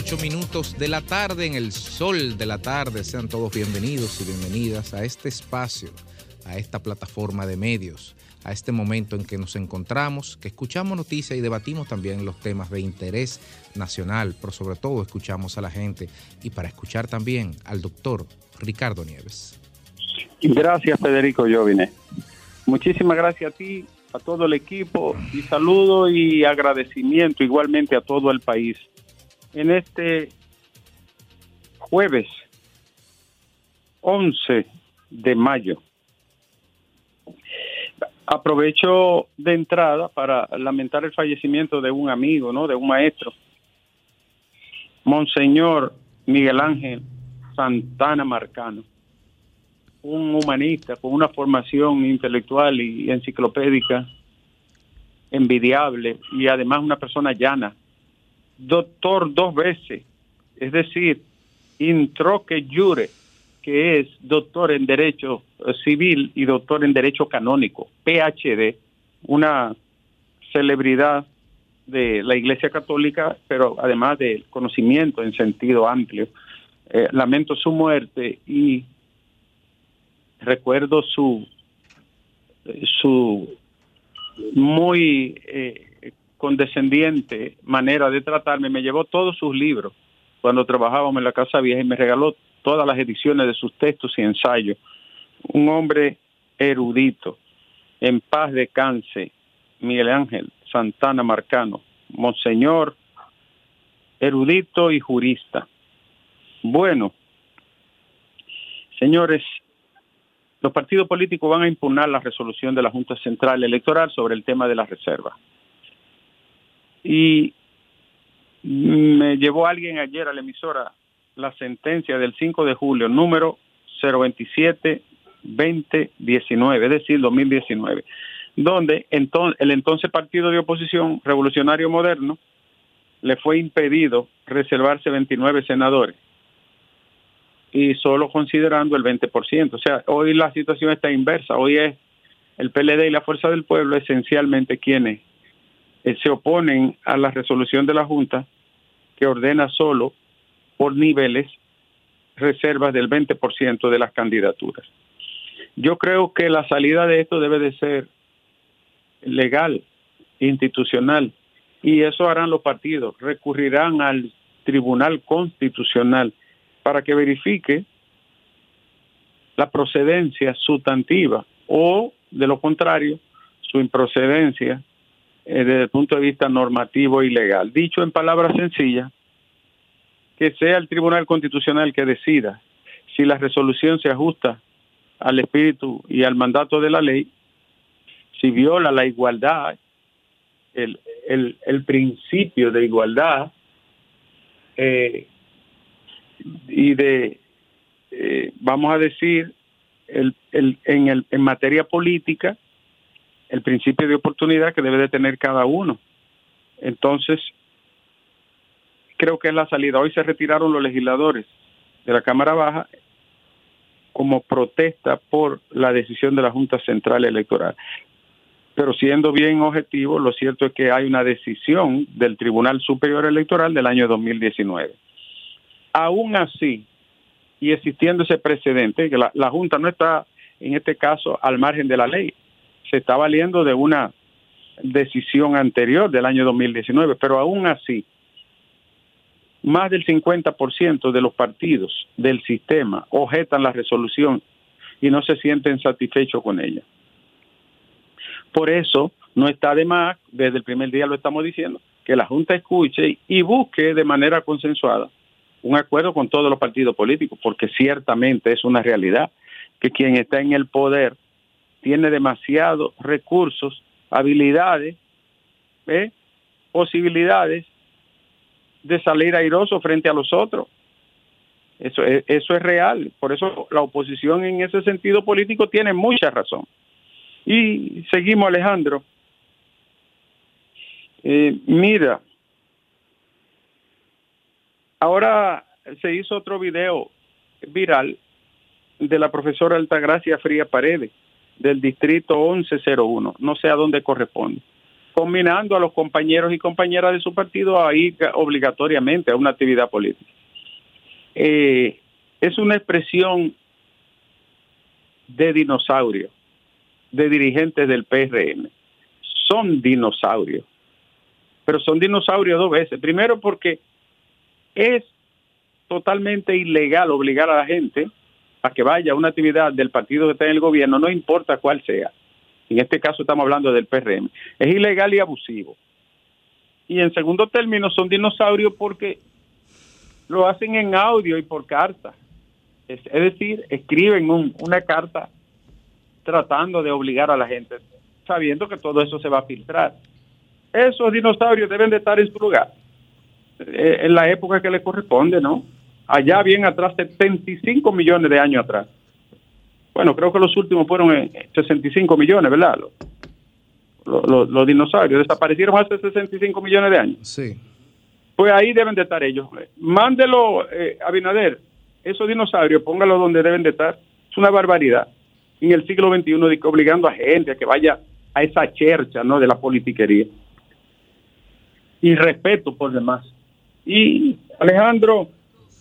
8 minutos de la tarde en el sol de la tarde. Sean todos bienvenidos y bienvenidas a este espacio, a esta plataforma de medios, a este momento en que nos encontramos, que escuchamos noticias y debatimos también los temas de interés nacional, pero sobre todo escuchamos a la gente y para escuchar también al doctor Ricardo Nieves. Gracias Federico Llovine. Muchísimas gracias a ti, a todo el equipo y saludo y agradecimiento igualmente a todo el país en este jueves 11 de mayo, aprovecho de entrada para lamentar el fallecimiento de un amigo, ¿no? De un maestro, Monseñor Miguel Ángel Santana Marcano un humanista con una formación intelectual y enciclopédica envidiable y además una persona llana. Doctor dos veces, es decir, introque jure, que es doctor en Derecho Civil y doctor en Derecho Canónico, PhD, una celebridad de la Iglesia Católica, pero además de conocimiento en sentido amplio. Eh, lamento su muerte y recuerdo su su muy eh, condescendiente manera de tratarme. Me llevó todos sus libros cuando trabajábamos en la Casa Vieja y me regaló todas las ediciones de sus textos y ensayos. Un hombre erudito, en paz de cáncer, Miguel Ángel Santana Marcano, monseñor, erudito y jurista. Bueno, señores, los partidos políticos van a impugnar la resolución de la Junta Central Electoral sobre el tema de la reserva. Y me llevó alguien ayer a la emisora la sentencia del 5 de julio, número 027-2019, es decir, 2019, donde entonces, el entonces partido de oposición revolucionario moderno le fue impedido reservarse 29 senadores y solo considerando el 20%. O sea, hoy la situación está inversa. Hoy es el PLD y la Fuerza del Pueblo esencialmente quienes eh, se oponen a la resolución de la Junta que ordena solo por niveles reservas del 20% de las candidaturas. Yo creo que la salida de esto debe de ser legal, institucional, y eso harán los partidos, recurrirán al Tribunal Constitucional para que verifique la procedencia sustantiva o, de lo contrario, su improcedencia eh, desde el punto de vista normativo y legal. Dicho en palabras sencillas, que sea el Tribunal Constitucional que decida si la resolución se ajusta al espíritu y al mandato de la ley, si viola la igualdad, el, el, principio de igualdad, eh, y de, eh, vamos a decir, el, el, en, el, en materia política, el principio de oportunidad que debe de tener cada uno. Entonces, creo que es la salida. Hoy se retiraron los legisladores de la Cámara Baja como protesta por la decisión de la Junta Central Electoral. Pero siendo bien objetivo, lo cierto es que hay una decisión del Tribunal Superior Electoral del año 2019 Aún así, y existiendo ese precedente, que la, Junta no está en este caso al margen de la ley, se está valiendo de una decisión anterior del año 2019, pero aún así, más del 50% de los partidos del sistema objetan la resolución y no se sienten satisfechos con ella. Por eso, no está de más, desde el primer día lo estamos diciendo, que la Junta escuche y busque de manera consensuada un acuerdo con todos los partidos políticos, porque ciertamente es una realidad que quien está en el poder tiene demasiados recursos, habilidades, ¿eh? posibilidades de salir airoso frente a los otros. Eso es, real. Por eso la oposición en ese sentido político tiene mucha razón. Y seguimos, Alejandro. Eh, mira, Ahora se hizo otro video viral de la profesora Altagracia Fría Paredes, del distrito 1101, no sé a dónde corresponde, combinando a los compañeros y compañeras de su partido a ir obligatoriamente a una actividad política. Eh, es una expresión de dinosaurio, de dirigentes del PRM. Son dinosaurios, pero son dinosaurios dos veces. Primero porque es totalmente ilegal obligar a la gente a que vaya una actividad del partido que está en el gobierno, no importa cuál sea. En este caso estamos hablando del PRM. Es ilegal y abusivo. Y en segundo término son dinosaurios porque lo hacen en audio y por carta. Es, decir, escriben una carta tratando de obligar a la gente, sabiendo que todo eso se va a filtrar. Esos dinosaurios deben de estar en su lugar, eh, en la época que les corresponde, ¿no? Allá bien atrás, 75 millones de años atrás. Bueno, creo que los últimos fueron 65 millones, ¿verdad? Los, dinosaurios desaparecieron hace 65 millones de años. Sí. Pues ahí deben de estar ellos. Mándelo, eh, Abinader, esos dinosaurios, póngalo donde deben de estar. Es una barbaridad. En el siglo XXI, obligando a gente a que vaya a esa chercha, ¿no? De la politiquería. Y respeto por demás. Y Alejandro,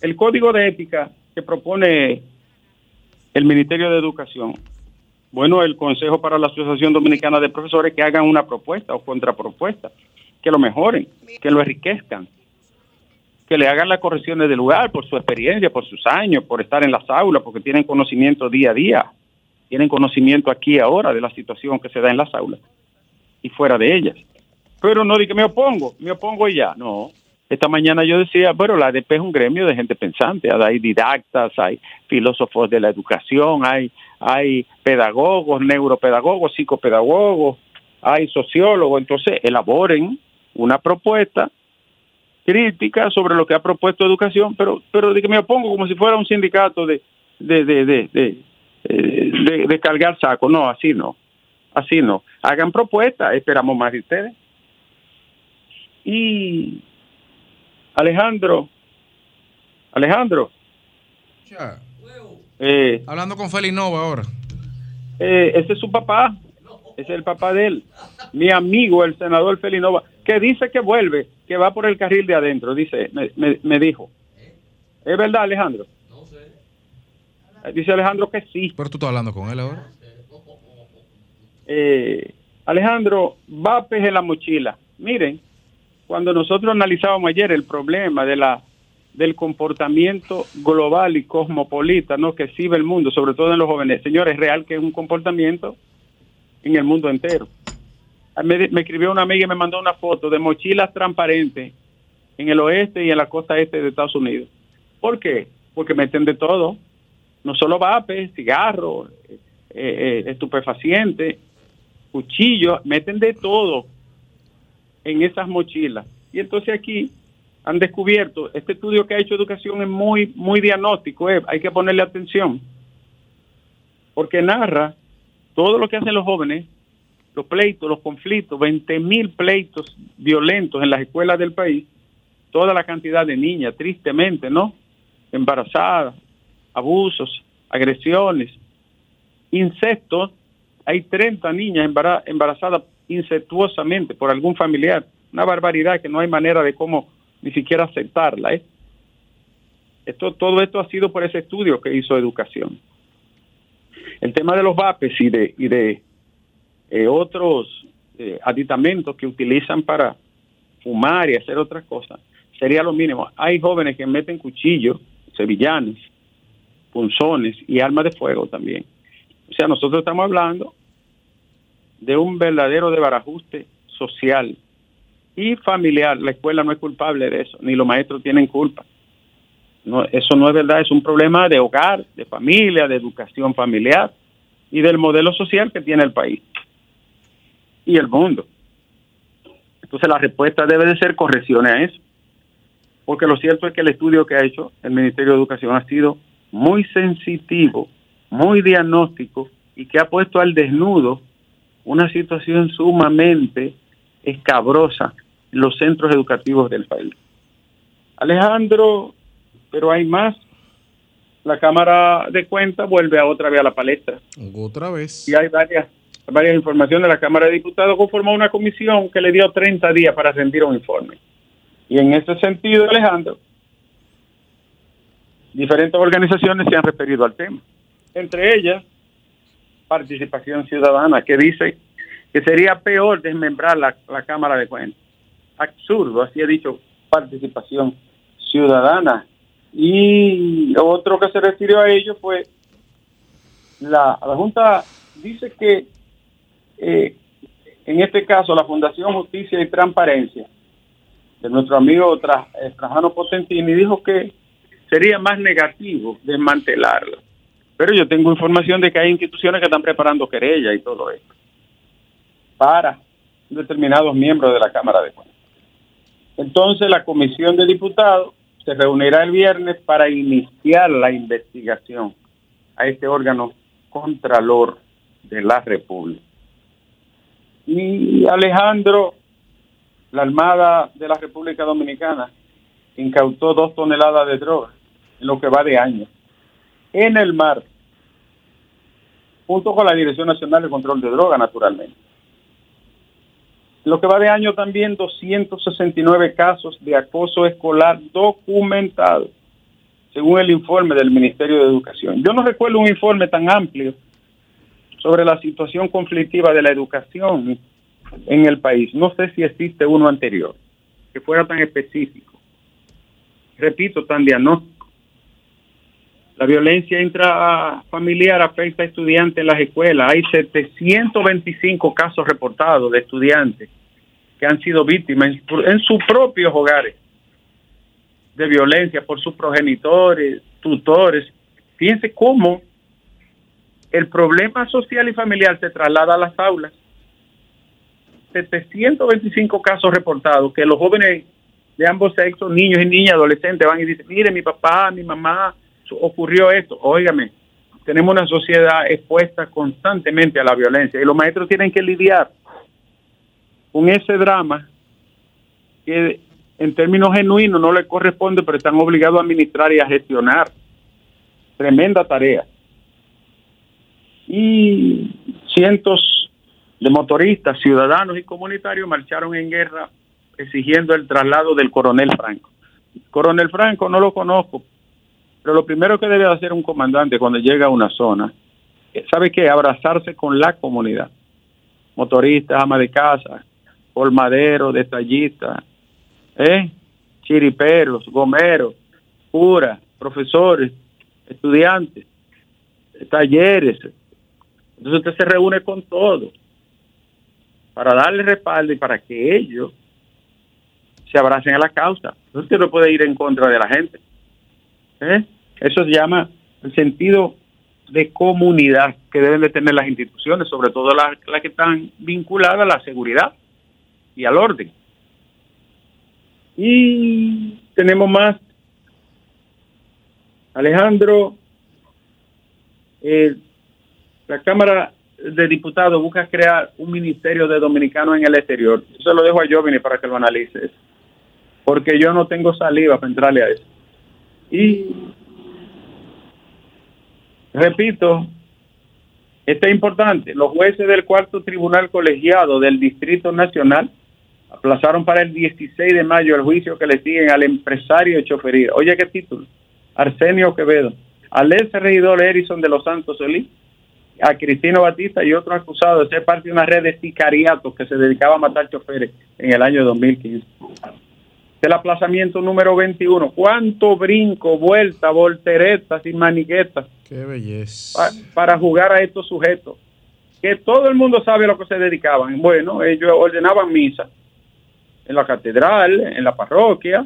el código de ética que propone el Ministerio de Educación, bueno, el Consejo para la Asociación Dominicana de Profesores que hagan una propuesta o contrapropuesta, que lo mejoren, que lo enriquezcan, que le hagan las correcciones de lugar por su experiencia, por sus años, por estar en las aulas, porque tienen conocimiento día a día, tienen conocimiento aquí y ahora de la situación que se da en las aulas y fuera de ellas. Pero no di que me opongo, me opongo y ya, no. Esta mañana yo decía, bueno, la ADP es un gremio de gente pensante, hay didactas, hay filósofos de la educación, hay, hay pedagogos, neuropedagogos, psicopedagogos, hay sociólogos, entonces elaboren una propuesta crítica sobre lo que ha propuesto educación, pero, pero de que me opongo como si fuera un sindicato de, de, de, de, de, eh, cargar saco, no, así no, así no. Hagan propuestas, esperamos más de ustedes. Y Alejandro, Alejandro. Eh, Hablando con Felinova ahora. Eh, ese es su papá, ese es el papá de él. Mi amigo, el senador Felinova, que dice que vuelve, que va por el carril de adentro, dice, me, dijo. ¿Es verdad, Alejandro? No sé. Eh, dice Alejandro que sí. Pero tú estás hablando con él ahora. Alejandro, vapes en la mochila. Miren, cuando nosotros analizábamos ayer el problema de la del comportamiento global y cosmopolita ¿no? que exhibe el mundo, sobre todo en los jóvenes. Señores, es real que es un comportamiento en el mundo entero. Me, me, escribió una amiga y me mandó una foto de mochilas transparentes en el oeste y en la costa este de Estados Unidos. ¿Por qué? Porque meten de todo, no solo vapes, cigarros, eh, eh, estupefacientes, cuchillos, meten de todo en esas mochilas. Y entonces aquí han descubierto, este estudio que ha hecho educación es muy, muy diagnóstico, eh, hay que ponerle atención, porque narra todo lo que hacen los jóvenes, los pleitos, los conflictos, 20 mil pleitos violentos en las escuelas del país, toda la cantidad de niñas, tristemente, ¿no? Embarazadas, abusos, agresiones, incestos, hay 30 niñas embarazadas incestuosamente por algún familiar. Una barbaridad que no hay manera de cómo ni siquiera aceptarla. ¿eh? Esto, todo esto ha sido por ese estudio que hizo Educación. El tema de los VAPES y de, y de eh, otros eh, aditamentos que utilizan para fumar y hacer otras cosas sería lo mínimo. Hay jóvenes que meten cuchillos, sevillanes, punzones y armas de fuego también. O sea, nosotros estamos hablando de un verdadero desbarajuste social y familiar. La escuela no es culpable de eso, ni los maestros tienen culpa. No, eso no es verdad, es un problema de hogar, de familia, de educación familiar y del modelo social que tiene el país y el mundo. Entonces la respuesta debe de ser correcciones a eso. Porque lo cierto es que el estudio que ha hecho el Ministerio de Educación ha sido muy sensitivo, muy diagnóstico y que ha puesto al desnudo una situación sumamente escabrosa en los centros educativos del país. Alejandro, pero hay más. la Cámara de Cuentas vuelve a otra vez a la palestra. Otra vez. Y hay varias, varias informaciones de la Cámara de Diputados conformó una comisión que le dio 30 días para rendir un informe. Y en ese sentido, Alejandro, diferentes organizaciones se han referido al tema. Entre ellas, Participación Ciudadana, que dice que sería peor desmembrar la, la Cámara de Cuentas. Absurdo, así ha dicho Participación Ciudadana. Y otro que se refirió a ello fue la, la Junta dice que eh, en este caso la Fundación Justicia y Transparencia de nuestro amigo eh, Trajano Potentini dijo que sería más negativo desmantelarla. Pero yo tengo información de que hay instituciones que están preparando querella y todo esto para determinados miembros de la Cámara de Cuentas. Entonces la Comisión de Diputados se reunirá el viernes para iniciar la investigación a este órgano contralor de la República. Y Alejandro, la Armada de la República Dominicana incautó dos toneladas de droga en lo que va de año en el mar, junto con la Dirección Nacional de Control de Droga, naturalmente. Lo que va de año también 269 casos de acoso escolar documentados, según el informe del Ministerio de Educación. Yo no recuerdo un informe tan amplio sobre la situación conflictiva de la educación en el país. No sé si existe uno anterior que fuera tan específico. Repito, tan diagnóstico. La violencia intrafamiliar afecta a estudiantes en las escuelas. Hay 725 casos reportados de estudiantes que han sido víctimas en, sus propios hogares de violencia por sus progenitores, tutores. Fíjense cómo el problema social y familiar se traslada a las aulas. 725 casos reportados que los jóvenes de ambos sexos, niños y niñas, adolescentes, van y dicen, mire, mi papá, mi mamá, ocurrió esto. Óigame, tenemos una sociedad expuesta constantemente a la violencia y los maestros tienen que lidiar con ese drama que en términos genuinos no le corresponde, pero están obligados a administrar y a gestionar. Tremenda tarea. Y cientos de motoristas, ciudadanos y comunitarios marcharon en guerra exigiendo el traslado del coronel Franco. Coronel Franco no lo conozco, pero lo primero que debe hacer un comandante cuando llega a una zona, ¿sabe qué? Abrazarse con la comunidad. Motoristas, ama de casa, colmaderos, detallistas, ¿eh? chiriperos, gomeros, curas, profesores, estudiantes, talleres. Entonces usted se reúne con todos para darle respaldo y para que ellos se abracen a la causa. Entonces usted no puede ir en contra de la gente. ¿Eh? Eso se llama el sentido de comunidad que deben de tener las instituciones, sobre todo las, que están vinculadas a la seguridad y al orden. Y tenemos más. Alejandro, eh, la Cámara de Diputados busca crear un ministerio de dominicanos en el exterior. Se lo dejo a Jovini para que lo analice, porque yo no tengo saliva para entrarle a eso. Y repito, esto es importante, los jueces del cuarto tribunal colegiado del Distrito Nacional aplazaron para el 16 de mayo el juicio que le siguen al empresario de chofería. Oye, ¿qué título? Arsenio Quevedo, al ex regidor Erison de los Santos Solís, a Cristino Batista y otros acusados de ser parte de una red de sicariatos que se dedicaba a matar choferes en el año 2015 el aplazamiento número 21. ¿Cuánto brinco, vuelta, volteretas y maniquetas? Qué belleza. para jugar a estos sujetos. Que todo el mundo sabe a lo que se dedicaban. Bueno, ellos ordenaban misa en la catedral, en la parroquia,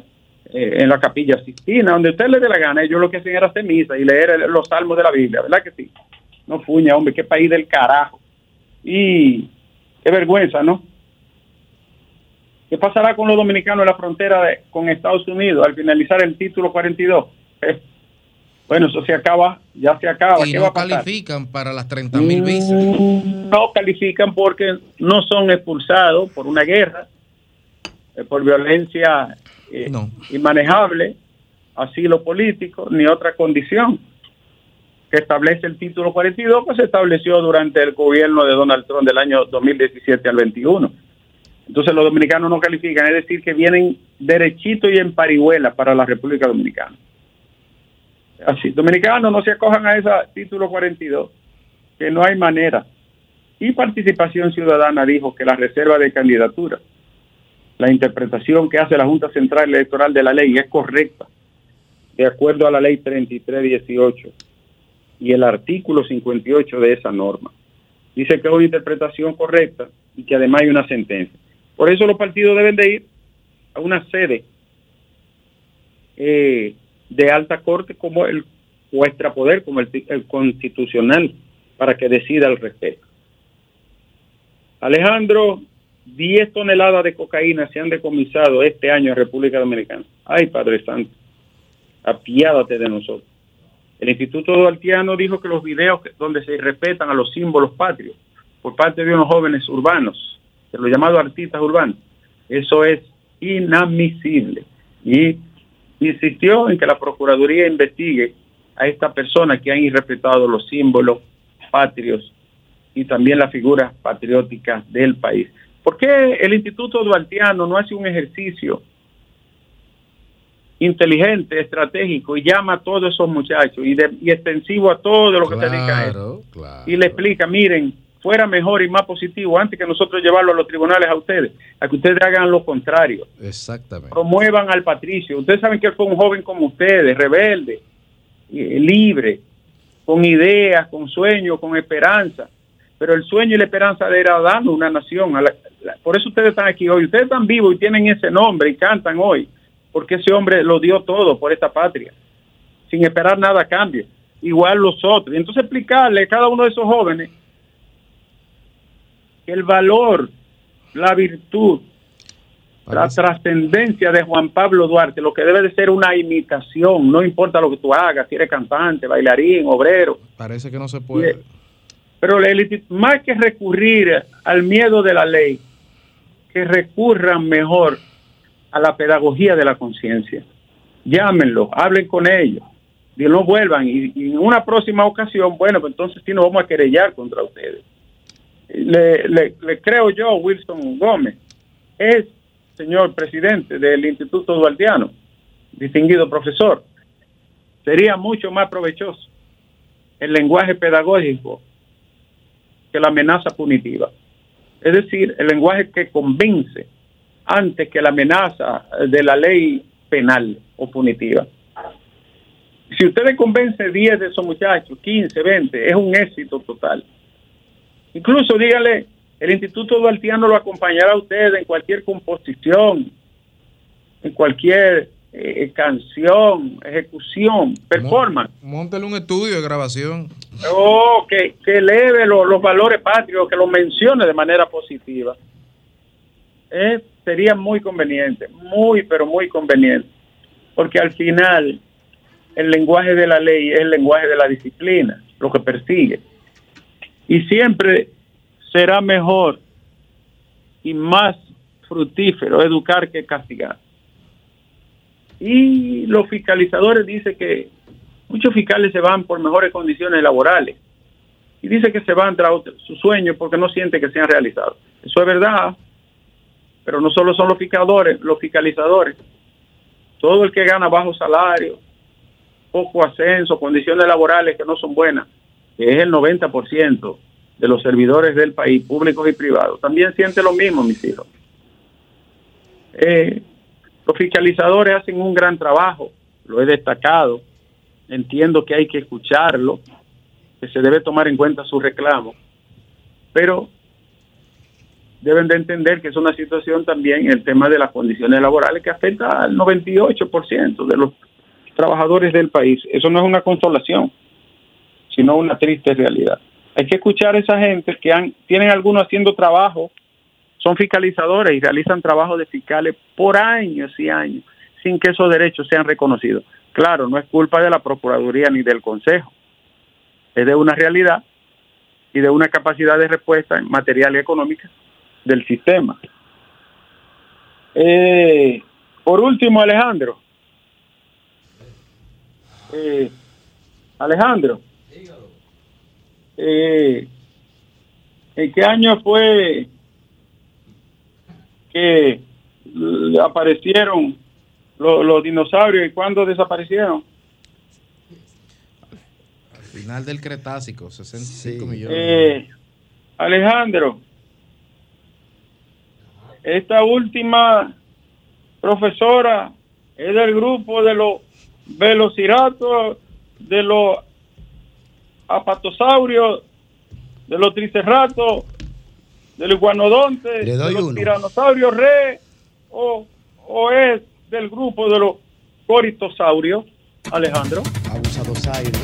eh, en la capilla Sistina, donde usted le dé la gana. Ellos lo que hacían era hacer misa y leer los salmos de la Biblia, ¿verdad que sí? No fuña, hombre, qué país del carajo. Y qué vergüenza, ¿no? ¿Qué pasará con los dominicanos en la frontera con Estados Unidos al finalizar el título 42? Eh, bueno, eso se acaba, ya se acaba. ¿Y no califican para las 30 mil mm, visas? No califican porque no son expulsados por una guerra, eh, por violencia eh, inmanejable, asilo político, ni otra condición. que establece el título 42, pues se estableció durante el gobierno de Donald Trump del año 2017 al 21. Entonces los dominicanos no califican, es decir, que vienen derechito y en parihuela para la República Dominicana. Así, dominicanos no se acojan a ese título 42, que no hay manera. Y Participación Ciudadana dijo que la reserva de candidatura, la interpretación que hace la Junta Central Electoral de la ley es correcta, de acuerdo a la ley 3318 y el artículo 58 de esa norma. Dice que es una interpretación correcta y que además hay una sentencia. Por eso los partidos deben de ir a una sede eh, de alta corte como el vuestra poder, como el, constitucional, para que decida al respecto. Alejandro, 10 toneladas de cocaína se han decomisado este año en República Dominicana. Ay, Padre Santo, apiádate de nosotros. El Instituto Duartiano dijo que los videos donde se respetan a los símbolos patrios por parte de unos jóvenes urbanos, de los llamados artistas urbanos, eso es inadmisible. Y insistió en que la Procuraduría investigue a esta persona que han irrespetado los símbolos patrios y también las figuras patrióticas del país. ¿Por qué el Instituto Duartiano no hace un ejercicio inteligente, estratégico y llama a todos esos muchachos y, extensivo a todos los que se dedican a eso? Y le explica, miren, fuera mejor y más positivo antes que nosotros llevarlo a los tribunales a ustedes, a que ustedes hagan lo contrario. Exactamente. Promuevan al patricio. Ustedes saben que él fue un joven como ustedes, rebelde, libre, con ideas, con sueños, con esperanza. Pero el sueño y la esperanza de era dando una nación. por eso ustedes están aquí hoy. Ustedes están vivos y tienen ese nombre y cantan hoy, porque ese hombre lo dio todo por esta patria, sin esperar nada a cambio. Igual los otros. Y entonces explicarle a cada uno de esos jóvenes el valor, la virtud, la trascendencia de Juan Pablo Duarte, lo que debe de ser una imitación, no importa lo que tú hagas, si eres cantante, bailarín, obrero. Parece que no se puede. Pero más que recurrir al miedo de la ley, que recurran mejor a la pedagogía de la conciencia. Llámenlo, hablen con ellos, y no vuelvan. Y, y, en una próxima ocasión, bueno, pues entonces sí nos vamos a querellar contra ustedes le, le, creo yo, Wilson Gómez, es señor presidente del Instituto Duartiano, distinguido profesor, sería mucho más provechoso el lenguaje pedagógico que la amenaza punitiva. Es decir, el lenguaje que convence antes que la amenaza de la ley penal o punitiva. Si usted le convence 10 de esos muchachos, 15, 20, es un éxito total. Incluso dígale, el Instituto Duartiano lo acompañará a usted en cualquier composición, en cualquier eh, canción, ejecución, performance. Móntale un estudio de grabación. Oh, que, que eleve los valores patrios, que lo mencione de manera positiva. Eh, sería muy conveniente, muy, pero muy conveniente. Porque al final, el lenguaje de la ley es el lenguaje de la disciplina, lo que persigue y siempre será mejor y más fructífero educar que castigar. Y los fiscalizadores dicen que muchos fiscales se van por mejores condiciones laborales y dice que se van tras sus sueños porque no sienten que sean realizados. Eso es verdad, pero no solo son los fiscalizadores, los fiscalizadores, todo el que gana bajo salario, poco ascenso, condiciones laborales que no son buenas, que es el 90% de los servidores del país, públicos y privados, también siente lo mismo, mis hijos. Eh, los fiscalizadores hacen un gran trabajo, lo he destacado, entiendo que hay que escucharlo, que se debe tomar en cuenta su reclamo, pero deben de entender que es una situación también el tema de las condiciones laborales que afecta al 98% de los trabajadores del país. Eso no es una consolación sino una triste realidad. Hay que escuchar a esa gente que han, tienen algunos haciendo trabajo, son fiscalizadores y realizan trabajo de fiscales por años y años sin que esos derechos sean reconocidos. Claro, no es culpa de la Procuraduría ni del Consejo, es de una realidad y de una capacidad de respuesta en material y económica del sistema. Eh, por último, Alejandro. Eh, Alejandro. Eh, ¿en qué año fue que aparecieron los, dinosaurios y cuándo desaparecieron? Al final del Cretácico, 65 millones. Eh, Alejandro, esta última profesora es del grupo de los velociraptors, de los apatosaurios, de los triceratops, del iguanodonte, de los tiranosaurios re, o, o es del grupo de los coritosaurios, Alejandro. Abusadosaurios.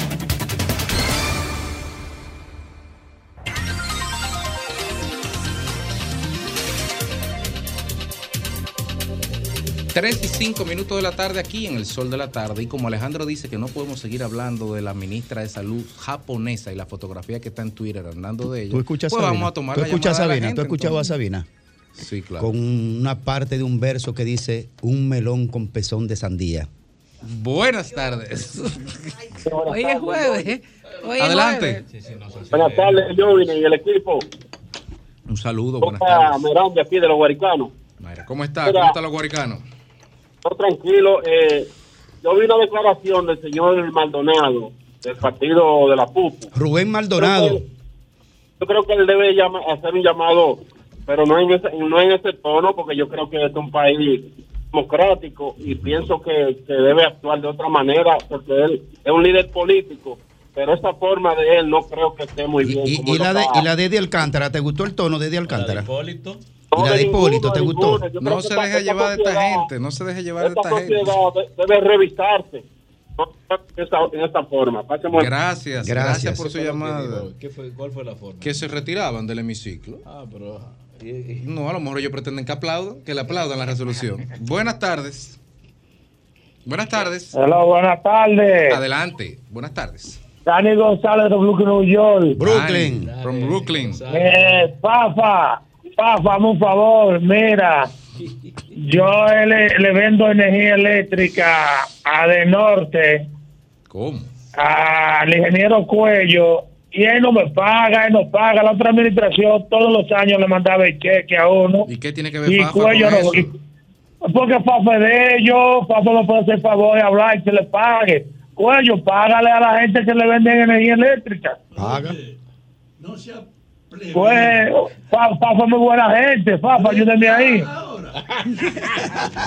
3 y 5 minutos de la tarde aquí en el sol de la tarde y como Alejandro dice que no podemos seguir hablando de la ministra de salud japonesa y la fotografía que está en Twitter andando de ella, ¿Tú escuchas pues vamos a tomar ¿Tú escuchas a Sabina? ¿Tú has escuchado a Sabina? Sí, claro. Con una parte de un verso que dice un melón con pezón de sandía. Buenas tardes. Hoy es jueves. Adelante. buenas tardes, yo y el equipo. Un saludo, buenas tardes. Miranda aquí de los Guaricanos. ¿cómo está? ¿Cómo están los guaricanos? Tranquilo. Eh, yo vi una declaración del señor Maldonado, del partido de la PUP. Rubén Maldonado. yo creo que él debe hacer un llamado, pero no en, ese, no en ese tono, porque yo creo que este es un país democrático y pienso que, debe actuar de otra manera, porque él es un líder político pero esa forma de él no creo que esté muy bien. ¿Y, la, de, ¿y la de Alcántara? ¿Te gustó el tono de Eddie Alcántara? ¿Y la de Hipólito te gustó? No se deje llevar de esta gente, no se deje llevar de esta gente. Debe revisarse en esta forma. Gracias, gracias, por su llamada. ¿Cuál fue la forma? Que se retiraban del hemiciclo. Ah, pero. No, a lo mejor ellos pretenden que aplaudan, que le aplaudan la resolución. Buenas tardes. Buenas tardes. Hola, buenas tardes. Adelante, buenas tardes. Dani González de Brooklyn, New York. Brooklyn, from Brooklyn. Eh, Pafa, Pafa, un favor, mira, yo le, vendo energía eléctrica a De Norte. ¿Cómo? Al ingeniero Cuello y él no me paga, él no paga. La otra administración todos los años le mandaba el cheque a uno. ¿Y qué tiene que ver Fafa con eso? porque Fafa es de ellos, Fafa no puede hacer favor de hablar y que le pague. Cuello, págale a la gente que le venden energía eléctrica. Paga. No sea pues, Fafa es muy buena gente, Fafa, ayúdeme ahí.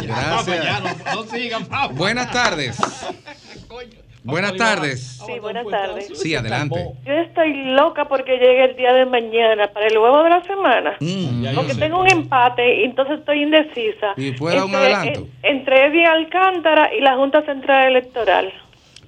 Gracias. Buenas tardes. Buenas tardes. Sí, buenas tardes. Sí, adelante. Yo estoy loca porque llegue el día de mañana para el huevo de la semana. Mm. porque tengo un empate y entonces estoy indecisa. ¿Y puede un adelanto? Entre Eddie Alcántara y la Junta Central Electoral.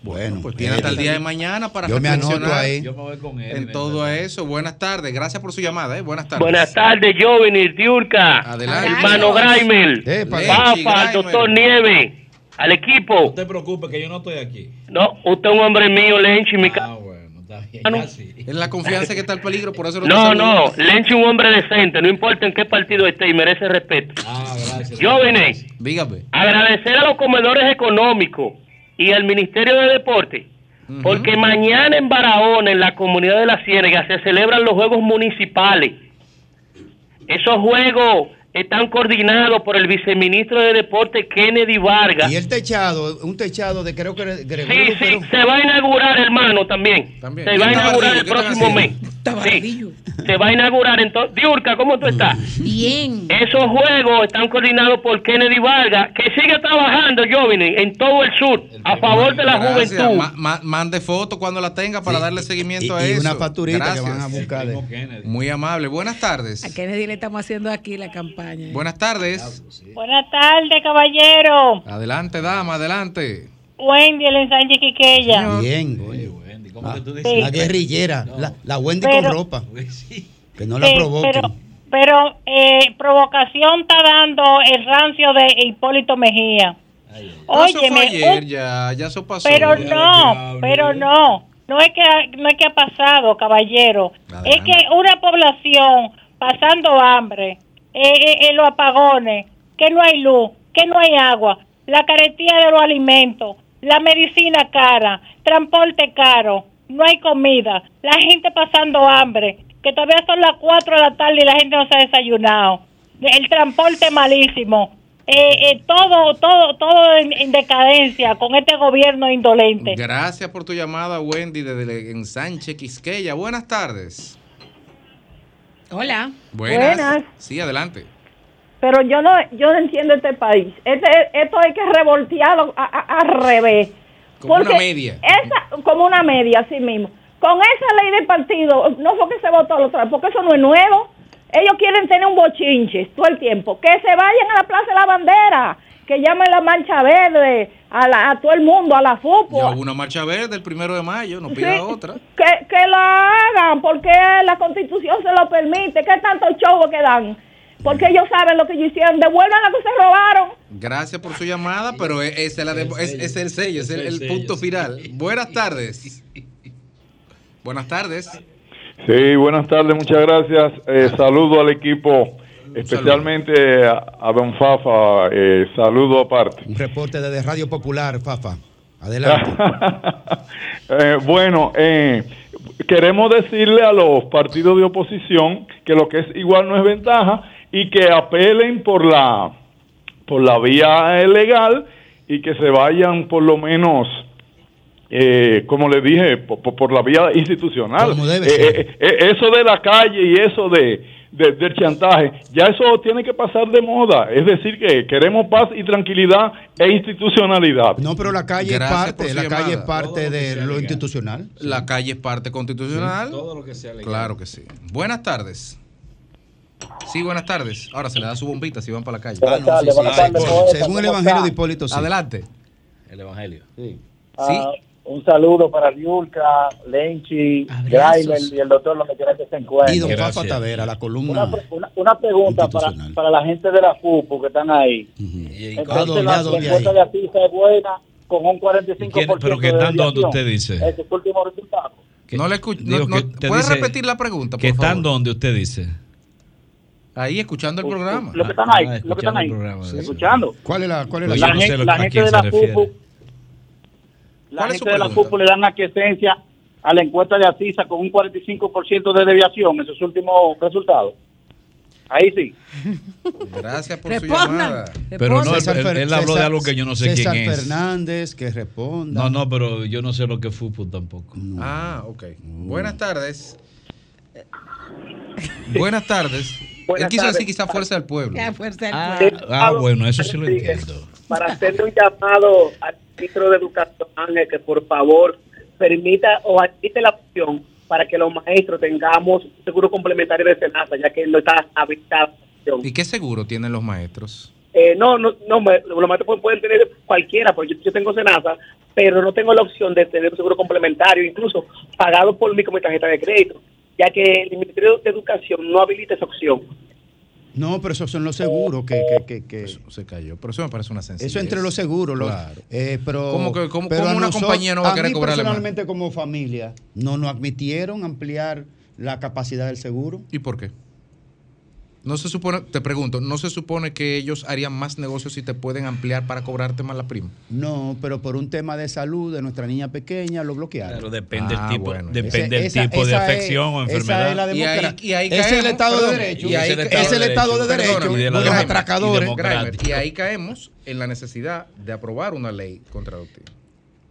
Bueno, pues tiene hasta el día de mañana para yo me anoto ahí. Yo me voy con él. En todo eso. Buenas tardes. Gracias por su llamada. ¿eh? Buenas tardes. Buenas tardes, Jovenir, Diurka. Adelante. Hermano Graimel. Papa, doctor Nieve. Al equipo. No te preocupes que yo no estoy aquí. No, usted es un hombre mío, Lenchi. Mi ah, bueno, está bien. En la confianza que está el peligro, por eso No, no, Lenchi es un hombre decente. No importa en qué partido esté y merece respeto. Ah, gracias. Jóvenes. Dígame. Agradecer a los comedores económicos y al Ministerio de Deporte, porque mañana en Barahona, en la comunidad de la Ciénaga, se celebran los Juegos Municipales. Esos Juegos están coordinados por el viceministro de Deporte Kennedy Vargas. Y el techado, un techado de creo que Sí, sí, se va a inaugurar, hermano, también. Se va a inaugurar el próximo mes. Sí, se va a inaugurar entonces. Diurka, ¿cómo tú estás? Bien. Esos juegos están coordinados por Kennedy Vargas, que sigue trabajando, Jovine, en todo el sur, a favor de la juventud. mande fotos cuando la tenga para darle seguimiento a eso. Y una facturita que van a buscar. Muy amable. Buenas tardes. A Kennedy le estamos haciendo aquí la campaña. Buenas tardes. Buenas tardes, caballero. Adelante, dama, adelante. Wendy, el ensanche Quiqueya. Bien, Wendy. ¿Cómo que tú dices? La guerrillera, la, Wendy con ropa. Que no la provoquen. Pero, pero eh, provocación está dando el rancio de Hipólito Mejía. Oye, ayer, ya, ya eso pasó. Pero no, pero no. No es que no es que ha pasado, caballero. Es que una población pasando hambre, eh, eh, eh, los apagones, que no hay luz, que no hay agua, la carestía de los alimentos, la medicina cara, transporte caro, no hay comida, la gente pasando hambre, que todavía son las 4 de la tarde y la gente no se ha desayunado, el transporte malísimo, eh, eh, todo, todo, todo en, en decadencia con este gobierno indolente. Gracias por tu llamada, Wendy, desde en Sánchez, Quisqueya. Buenas tardes. Hola. Buenas. Buenas. Sí, adelante. Pero yo no, yo no entiendo este país. Este, esto hay que revoltearlo a- a- al revés. Como una media. Esa, como una media, así mismo. Con esa ley de partido, no fue que se votó la otra porque eso no es nuevo. Ellos quieren tener un bochinche todo el tiempo. Que se vayan a la Plaza de la Bandera, que llamen la Mancha Verde, a, la, a todo el mundo, a la FUPO. Ya hubo una marcha verde el primero de mayo, no pida Sí, otra. Que, que la hagan, porque la constitución se lo permite. ¿Qué tanto show que dan? Porque ellos saben lo que ellos hicieron. Devuelvan lo que se robaron. Gracias por su llamada, pero es, es la de- es- es el sello, es el, el punto final. Buenas tardes. Buenas tardes. Sí, buenas tardes, muchas gracias. Eh, saludo al equipo, especialmente a, a Don Fafa, eh, saludo aparte. Un reporte desde Radio Popular, Fafa. Adelante. Eh, bueno, eh, queremos decirle a los partidos de oposición que lo que es igual no es ventaja y que apelen por la por la vía legal y que se vayan por lo menos eh, como le dije por, por- la vía institucional Eh, ser. eh, eh, eso de la calle y eso de, de- del chantaje ya eso tiene que pasar de moda es decir que queremos paz y tranquilidad e institucionalidad No, pero la calle Gracias es parte, la calle es parte de lo institucional. La calle es parte constitucional. Sí. Todo lo que sea Claro que sí. Buenas tardes. Sí, buenas tardes. Ahora se le da su bombita si van para la calle. Ah, no, sí, sí, Ay, sí, bueno. según- el Evangelio de Hipólito, sí. Adelante. El Evangelio. Sí. Ah, un saludo para Riulca, Lenchi, Graimer y el doctor donde quiera que se encuentre. Y don Fafa Tavera, la columna. Una, una- una pregunta para, para la gente de la FUPU que están ahí. ¿A Entonces, la respuesta de Asisa es buena con un 45% quién- pero que de están donde usted dice? Ese es el último resultado. No le escucho. No, no- que ¿Puedes repetir la pregunta, Que por están favor? donde usted dice. Ahí escuchando el programa. Lo que están ahí, Ah, lo que están escuchando ahí. el programa, sí. Escuchando. ¿Cuál es la, cuál es Pues la yo no sé gente, la a gente quién de se la. FUPU, la ¿Cuál es gente su de la? FUPU le dan aquiescencia a la encuesta de Asisa con un 45% de desviación en sus últimos resultados. Ahí sí. Gracias por su Respondan. llamada. Pero no, él, Fer- él habló de César- algo que yo no sé César quién es. Fernández, que responda. No, no, pero yo no sé lo que es fútbol tampoco. Ah, ok. Buenas tardes. Buenas tardes. Buenas Él quiso tardes. decir quizá fuerza del pueblo. Ya fuerza del Ah, pueblo. ah, bueno, eso sí lo entiendo. para hacerle un llamado al ministro de Educación Ángel que por favor permita o admite la opción para que los maestros tengamos seguro complementario de Senasa, ya que no está habilitado. ¿Y qué seguro tienen los maestros? Eh, no, no, no, los maestros pueden, pueden tener cualquiera, porque yo, yo tengo Senasa, pero no tengo la opción de tener un seguro complementario, incluso pagado por mí con mi tarjeta de crédito, ya que el Ministerio de Educación no habilita esa opción. No, pero esos son los seguros que, que, que, que- Se cayó, pero eso me parece una sencillez. Eso entre los seguros. los- Claro. eh, pero, ¿Cómo que- cómo- pero cómo una nosotros- compañía no va a querer cobrarle más? personalmente como familia no nos admitieron ampliar la capacidad del seguro. ¿Y por qué? No se supone, te pregunto, ¿no se supone que ellos harían más negocios si te pueden ampliar para cobrarte más la prima? No, pero por un tema de salud de nuestra niña pequeña lo bloquearon. Pero depende Ah, el tipo, bueno. depende Ese- tipo de esa es- afección o esa es enfermedad. la Y ahí- democracia. y ahí Ese es el caemos, Estado de Derecho. y ahí- es el Estado de Derecho. Y de los atracadores. Y y ahí caemos en la necesidad de aprobar una ley contradictiva.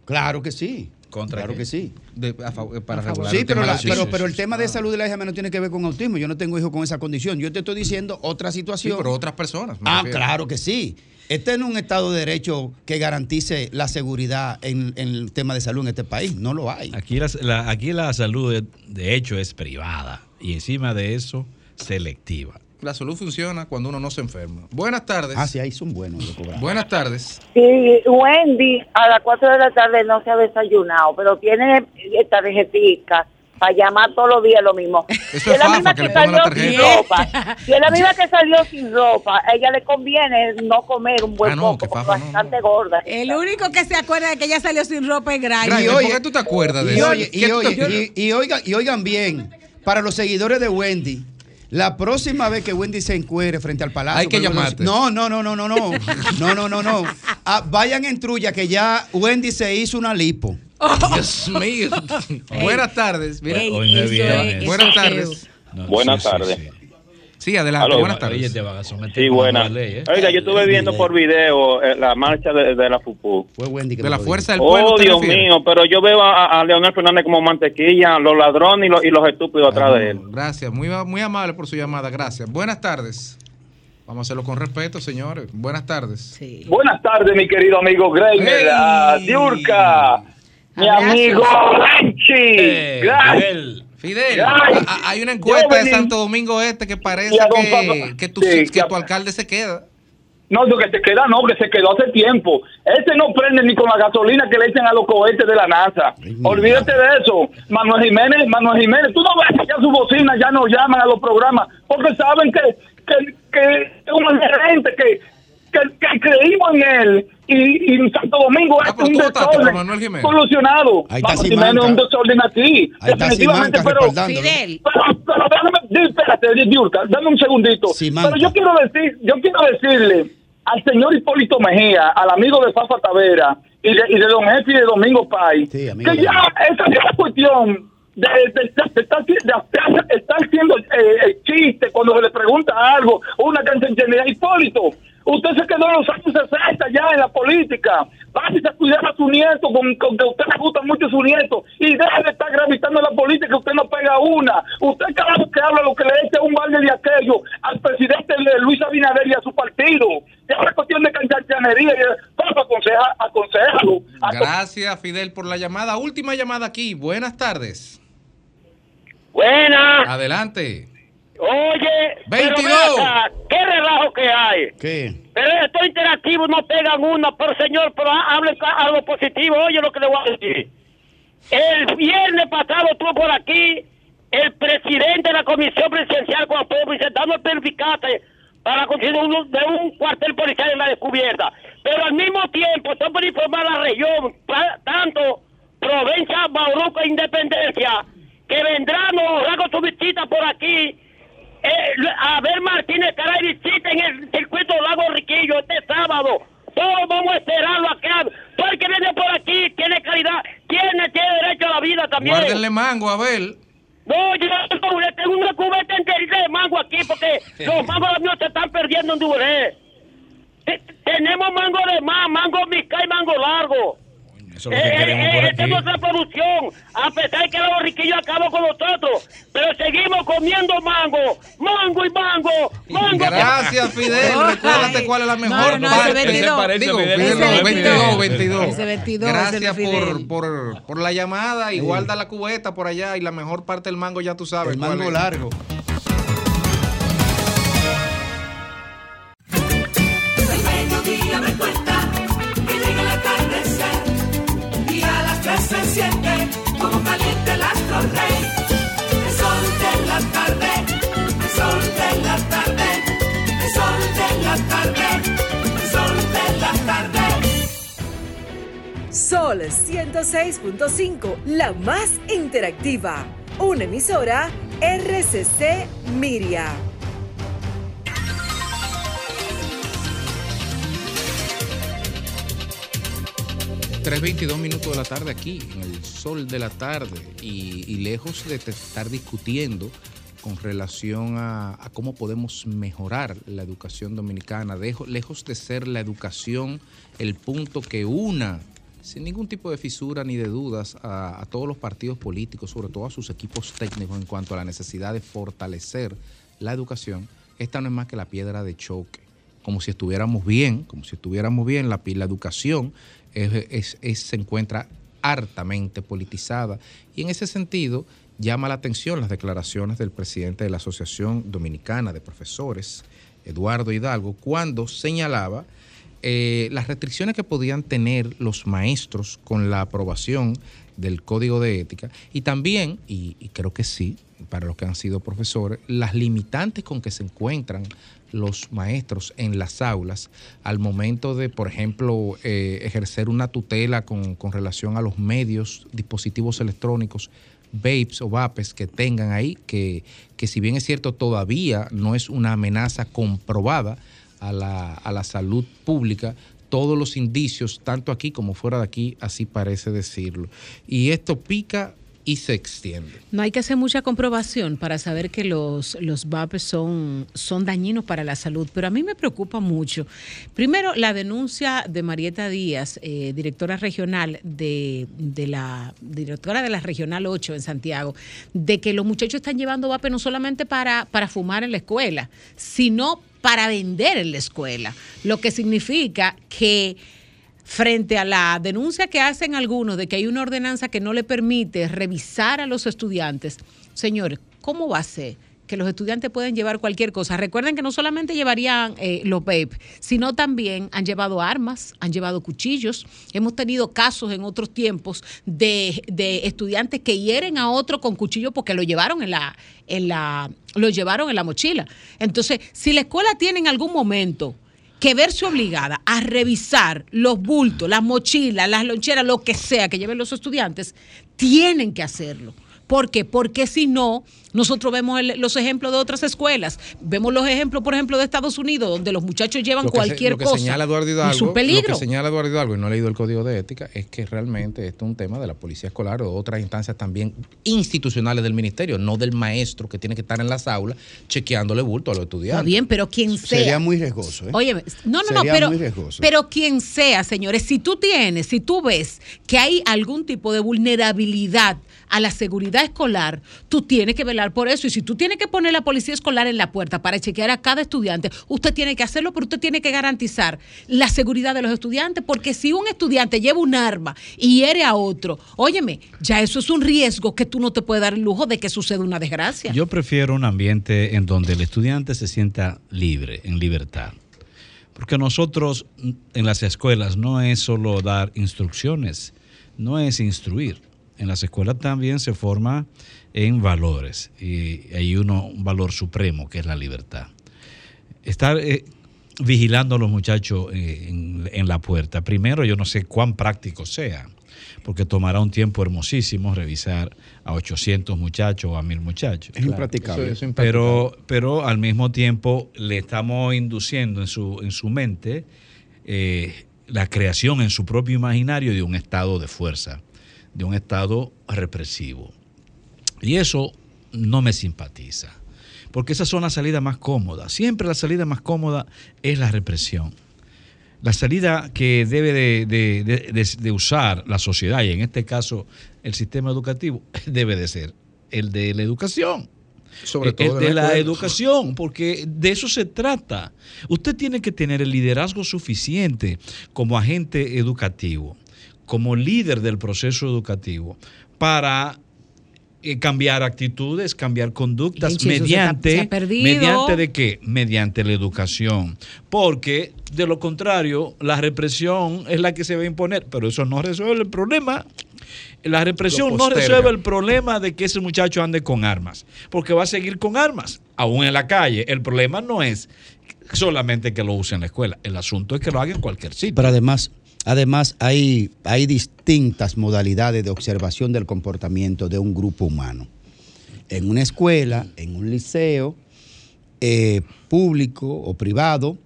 Claro que sí. ¿Contra claro que sí. De- a favor- para Sí, regular el pero, tema la- pero, pero el tema de salud de la hija no tiene que ver con autismo. Yo no tengo hijos con esa condición. Yo te estoy diciendo otra Sí, situación. pero otras personas. Ah, refiero. claro que sí. Este es un Estado de Derecho que garantice la seguridad en, en el tema de salud en este país. No lo hay. Aquí la, la- aquí la salud, de, de hecho, es privada. Y encima de eso, selectiva. La salud funciona cuando uno no se enferma. Buenas tardes. Ah, sí, ahí son buenos. de cobrar. Buenas tardes. Sí, Wendy a las 4 de la tarde no se ha desayunado, pero tiene tarjetica para llamar todos los días lo mismo. Eso si es es la misma que salió sin ropa, si es la misma que salió sin ropa, a ella le conviene no comer un buen Ah, no, poco, que porque Fafa no, bastante gorda. El único que se acuerda de que ella salió sin ropa es Grimes. Grimer, Y ¿por oye- qué tú te acuerdas de Y, eso? oye, y, ¿Qué tú te- oye, y, y oigan, y oigan bien, para los seguidores de Wendy, la próxima vez que Wendy se encuere frente al palacio. Hay que llamarte. No, no, no, no, no, no. No, no, no, no. Ah, vayan en trulla que ya Wendy se hizo una lipo. Dios mío. Buenas tardes. Mira. Ey, Hoy no es eso viernes. es- Buenas tardes. Buenas tardes. Sí. Adelante. Aló. Buenas tardes. Oye, te van a someter Sí, la ley, ¿eh? Oiga, yo estuve viendo por video eh, la marcha de, de la FUPU. Fue Wendy que De la fuerza del pueblo. Oh, ¿te Dios mío, pero yo veo a, a Leonel Fernández como mantequilla, los ladrones y los, y los estúpidos atrás de él. Gracias, muy, muy amable por su llamada, gracias. Buenas tardes. Vamos a hacerlo con respeto, señores. Buenas tardes. Buenas tardes, mi querido amigo Hey. a Diurka, mi amigo Lanchi. Eh, Gracias. Fidel, Ay, hay una encuesta de Santo Domingo Este que parece que, que tu, Sí, que tu alcalde se queda. No, lo que se queda, no, que se quedó hace tiempo. Ese no prende ni con la gasolina que le echan a los cohetes de la NASA. Olvídate de eso. Manuel Jiménez, Manuel Jiménez, tú no ves que ya su bocina ya no llaman a los programas porque saben que, que, que es un gerente, que, que, que creímos en él y, y en Santo Domingo es pero un desorden solucionado. Ahí está es un desorden aquí. Ahí está definitivamente, pero. Fidel. pero, pero déjame, espérate, di- Diurka, dame un segundito. Simanca. Pero yo quiero decir, yo quiero decirle al señor Hipólito Mejía, al amigo de Fafa Tavera y de, y de Don Jefe y de Domingo Pay, Sí, que ya esa, esa cuestión de, de, de- de estar, de estar- estar haciendo eh, el chiste cuando se le pregunta algo, una cancionera, Hipólito, usted se quedó en los años 60 ya en la política, váyase a cuidar a su nieto, con, con que a usted le gusta mucho su nieto, y deje de estar gravitando en la política, usted no pega una, usted cada vez que habla lo que le echa un balde de aquello al presidente de Luis Abinader y a su partido, ya es cuestión de canchachanería, y Papa aconseja, aconsejalo, Gracias, Fidel, por la llamada. Última llamada aquí. Buenas tardes. Buena. Adelante. Oye, pero 22. ven acá, ¿qué relajo que hay? ¿Qué? Pero estos interactivos no pegan una, pero señor, pero ha- hablen ca- algo positivo. Oye lo que le voy a decir. El viernes pasado estuvo por aquí el presidente de la Comisión Presidencial con apoyo presentando el para de un, de un cuartel policial en la descubierta. Pero al mismo tiempo, estoy por informar a la región, tanto Provincia, Bauruco e Independencia, que vendrán su visita por aquí eh, a ver Martínez Caray visita en el circuito Lago Riquillo este sábado. Todos vamos a esperarlo acá. Todo el que viene por aquí tiene calidad, tiene, tiene derecho a la vida también. Guárdenle mango, Abel. No, yo tengo tengo una cubeta enterita de mango aquí porque los mangos míos se están perdiendo en Dublé. Te- Tenemos mango de más, mango mica y mango largo. Eso es lo que Eh, queremos eh, por eh, aquí. tenemos la producción, a pesar que los riquillos acaban con nosotros, pero seguimos comiendo mango, mango y mango, mango. Gracias, Fidel. Recuérdate cuál es la mejor no, ese parte. 22. parece Digo, Fidel, ese no, 22, 22. 22. Ese 22, Gracias ese por, por, por la llamada y guarda la cubeta por allá y la mejor parte del mango ya tú sabes. El mango es. largo. El Sol 106.5, la más interactiva. Una emisora RCC Miria. 3.22 minutos de la tarde aquí, en el sol de la tarde, y, lejos de estar discutiendo con relación a, cómo podemos mejorar la educación dominicana, lejos de ser la educación el punto que una, sin ningún tipo de fisura ni de dudas, a, todos los partidos políticos, sobre todo a sus equipos técnicos en cuanto a la necesidad de fortalecer la educación, esta no es más que la piedra de choque. Como si estuviéramos bien, como si estuviéramos bien, la, la educación es- se encuentra hartamente politizada. Y en ese sentido llama la atención las declaraciones del presidente de la Asociación Dominicana de Profesores, Eduardo Hidalgo, cuando señalaba eh, las restricciones que podían tener los maestros con la aprobación del código de ética y también, y, creo que sí, para los que han sido profesores, las limitantes con que se encuentran los maestros en las aulas al momento de, por ejemplo, eh, ejercer una tutela con, con relación a los medios, dispositivos electrónicos, vapes o vapes que tengan ahí, que, que si bien es cierto todavía no es una amenaza comprobada a la, a la salud pública, todos los indicios, tanto aquí como fuera de aquí, así parece decirlo. Y esto pica y se extiende. No hay que hacer mucha comprobación para saber que los, los vapes son, son dañinos para la salud, pero a mí me preocupa mucho. Primero, la denuncia de Marieta Díaz, eh, directora regional de, de la directora de la Regional 8 en Santiago, de que los muchachos están llevando vape no solamente para, para fumar en la escuela, sino para vender en la escuela, lo que significa que frente a la denuncia que hacen algunos de que hay una ordenanza que no le permite revisar a los estudiantes, señores, ¿cómo va a ser? que los estudiantes pueden llevar cualquier cosa. Recuerden que no solamente llevarían eh, los vape, sino también han llevado armas, han llevado cuchillos. Hemos tenido casos en otros tiempos de, de estudiantes que hieren a otro con cuchillo porque lo llevaron en la, en la, lo llevaron en la mochila. Entonces, si la escuela tiene en algún momento que verse obligada a revisar los bultos, las mochilas, las loncheras, lo que sea que lleven los estudiantes, tienen que hacerlo. ¿Por qué? Porque si no, nosotros vemos el- los ejemplos de otras escuelas, vemos los ejemplos, por ejemplo, de Estados Unidos, donde los muchachos llevan Lo se- cualquier lo que cosa. señala Eduardo y Hidalgo, es un Lo peligro. que señala Eduardo Hidalgo, y no he leído el código de ética, es que realmente esto es un tema de la policía escolar o de otras instancias también institucionales del ministerio, no del maestro que tiene que estar en las aulas chequeándole bulto a los estudiantes. Está bien, pero quien sea. Sería muy riesgoso. ¿eh? Óyeme, no, no, no, Sería pero, muy riesgoso. pero quien sea, señores, si tú tienes, si tú ves que hay algún tipo de vulnerabilidad a la seguridad escolar, tú tienes que velar por eso. Y si tú tienes que poner la policía escolar en la puerta para chequear a cada estudiante, usted tiene que hacerlo, pero usted tiene que garantizar la seguridad de los estudiantes, porque si un estudiante lleva un arma y hiere a otro, óyeme, ya eso es un riesgo que tú no te puedes dar el lujo de que suceda una desgracia. Yo prefiero un ambiente en donde el estudiante se sienta libre, en libertad. Porque nosotros en las escuelas no es solo dar instrucciones, no es instruir. En las escuelas también se forma en valores y hay uno, un valor supremo que es la libertad. Estar eh, vigilando a los muchachos eh, en, en la puerta, primero yo no sé cuán práctico sea, porque tomará un tiempo hermosísimo revisar a 800 muchachos o a 1000 muchachos. Es impracticable. Eso es Pero, pero al mismo tiempo le estamos induciendo en su, en su mente eh, la creación en su propio imaginario de un estado de fuerza, de un estado represivo. Y eso no me simpatiza, porque esas son las salidas más cómodas. Siempre la salida más cómoda es la represión. La salida que debe de, de- de- de- de usar la sociedad, y en este caso el sistema educativo, debe de ser el de la educación. Sobre El- todo el de la educación, porque de eso se trata. Usted tiene que tener el liderazgo suficiente como agente educativo, como líder del proceso educativo, para eh, cambiar actitudes, cambiar conductas se mediante, ta- se ha perdido. mediante de qué? Mediante la educación. Porque de lo contrario, la represión es la que se va a imponer, pero eso no resuelve el problema. La represión no resuelve el problema de que ese muchacho ande con armas, porque va a seguir con armas, aún en la calle. El problema no es solamente que lo use en la escuela, el asunto es que lo haga en cualquier sitio. Pero además, además hay, hay distintas modalidades de observación del comportamiento de un grupo humano. En una escuela, en un liceo, eh, público o privado,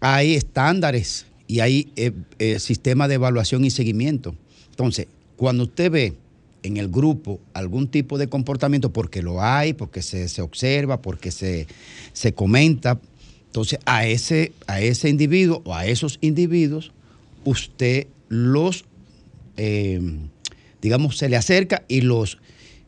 hay estándares y hay eh, eh, sistemas de evaluación y seguimiento. Entonces, cuando usted ve en el grupo algún tipo de comportamiento, porque lo hay, porque se, se observa, porque se, se comenta, entonces a ese, a ese individuo o a esos individuos, usted los, eh, digamos, se le acerca y los,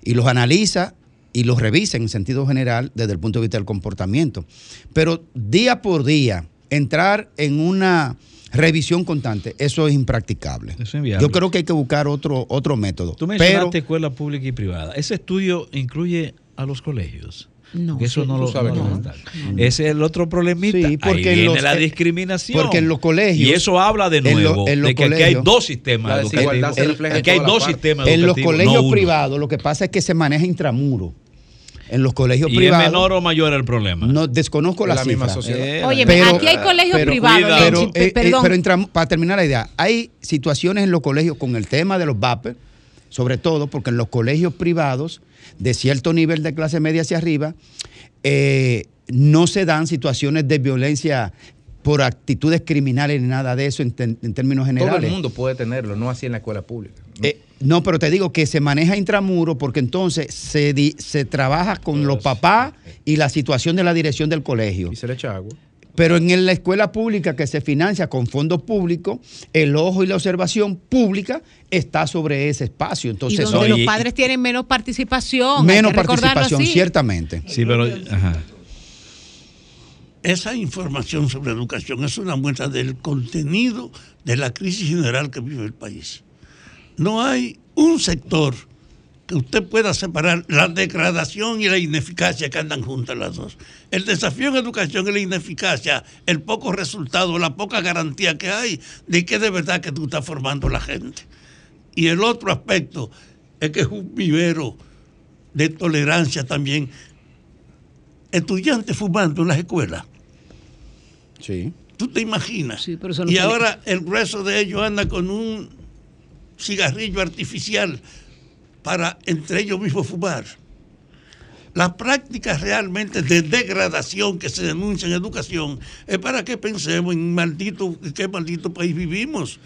y los analiza y los revisa en sentido general desde el punto de vista del comportamiento. Pero día por día, entrar en una revisión constante, eso es impracticable. Yo creo que hay que buscar otro, otro método. Tú Pero mencionaste escuela pública y privada. ¿Ese estudio incluye a los colegios? No, eso sí, no lo, sabes no no. está. Ese es el otro problemita. Sí, porque Ahí en viene los- la discriminación. porque en los colegios- Y eso habla de en lo- nuevo en de que aquí hay dos sistemas educativos. Aquí hay dos sistemas En los colegios privados lo que pasa es que se maneja intramuro. En los colegios ¿Y es privados. menor o mayor el problema? No desconozco Es la, la misma cifra. sociedad. Eh, Óyeme, Pero- aquí hay colegios pero- privados, Pero, eh, eh, pero para terminar la idea, hay situaciones en los colegios con el tema de los VAPER, sobre todo porque en los colegios privados de cierto nivel de clase media hacia arriba, eh, no se dan situaciones de violencia por actitudes criminales ni nada de eso en, términos generales. Todo el mundo puede tenerlo, no así en la escuela pública. Eh, no, pero te digo que se maneja intramuro porque entonces se, di- se trabaja con los papás y la situación de la dirección del colegio. Y se le echa agua. Pero en la escuela pública que se financia con fondos públicos, el ojo y la observación pública está sobre ese espacio. Y Entonces, donde son los padres tienen menos participación. hay menos participación, así. ciertamente. Sí, pero. ajá. Esa información sobre educación es una muestra del contenido de la crisis general que vive el país. No hay un sector usted pueda separar la degradación y la ineficacia que andan juntas las dos. El desafío en educación es la ineficacia, el poco resultado, la poca garantía que hay de que de verdad que tú estás formando la gente. Y el otro aspecto es que es un vivero de tolerancia también. Estudiantes fumando en las escuelas. Sí. ¿Tú te imaginas? pero eso no y tiene- ahora el grueso de ellos anda con un cigarrillo artificial para entre ellos mismos fumar. Las prácticas realmente de degradación que se denuncian en educación es para que pensemos en maldito, qué maldito país vivimos.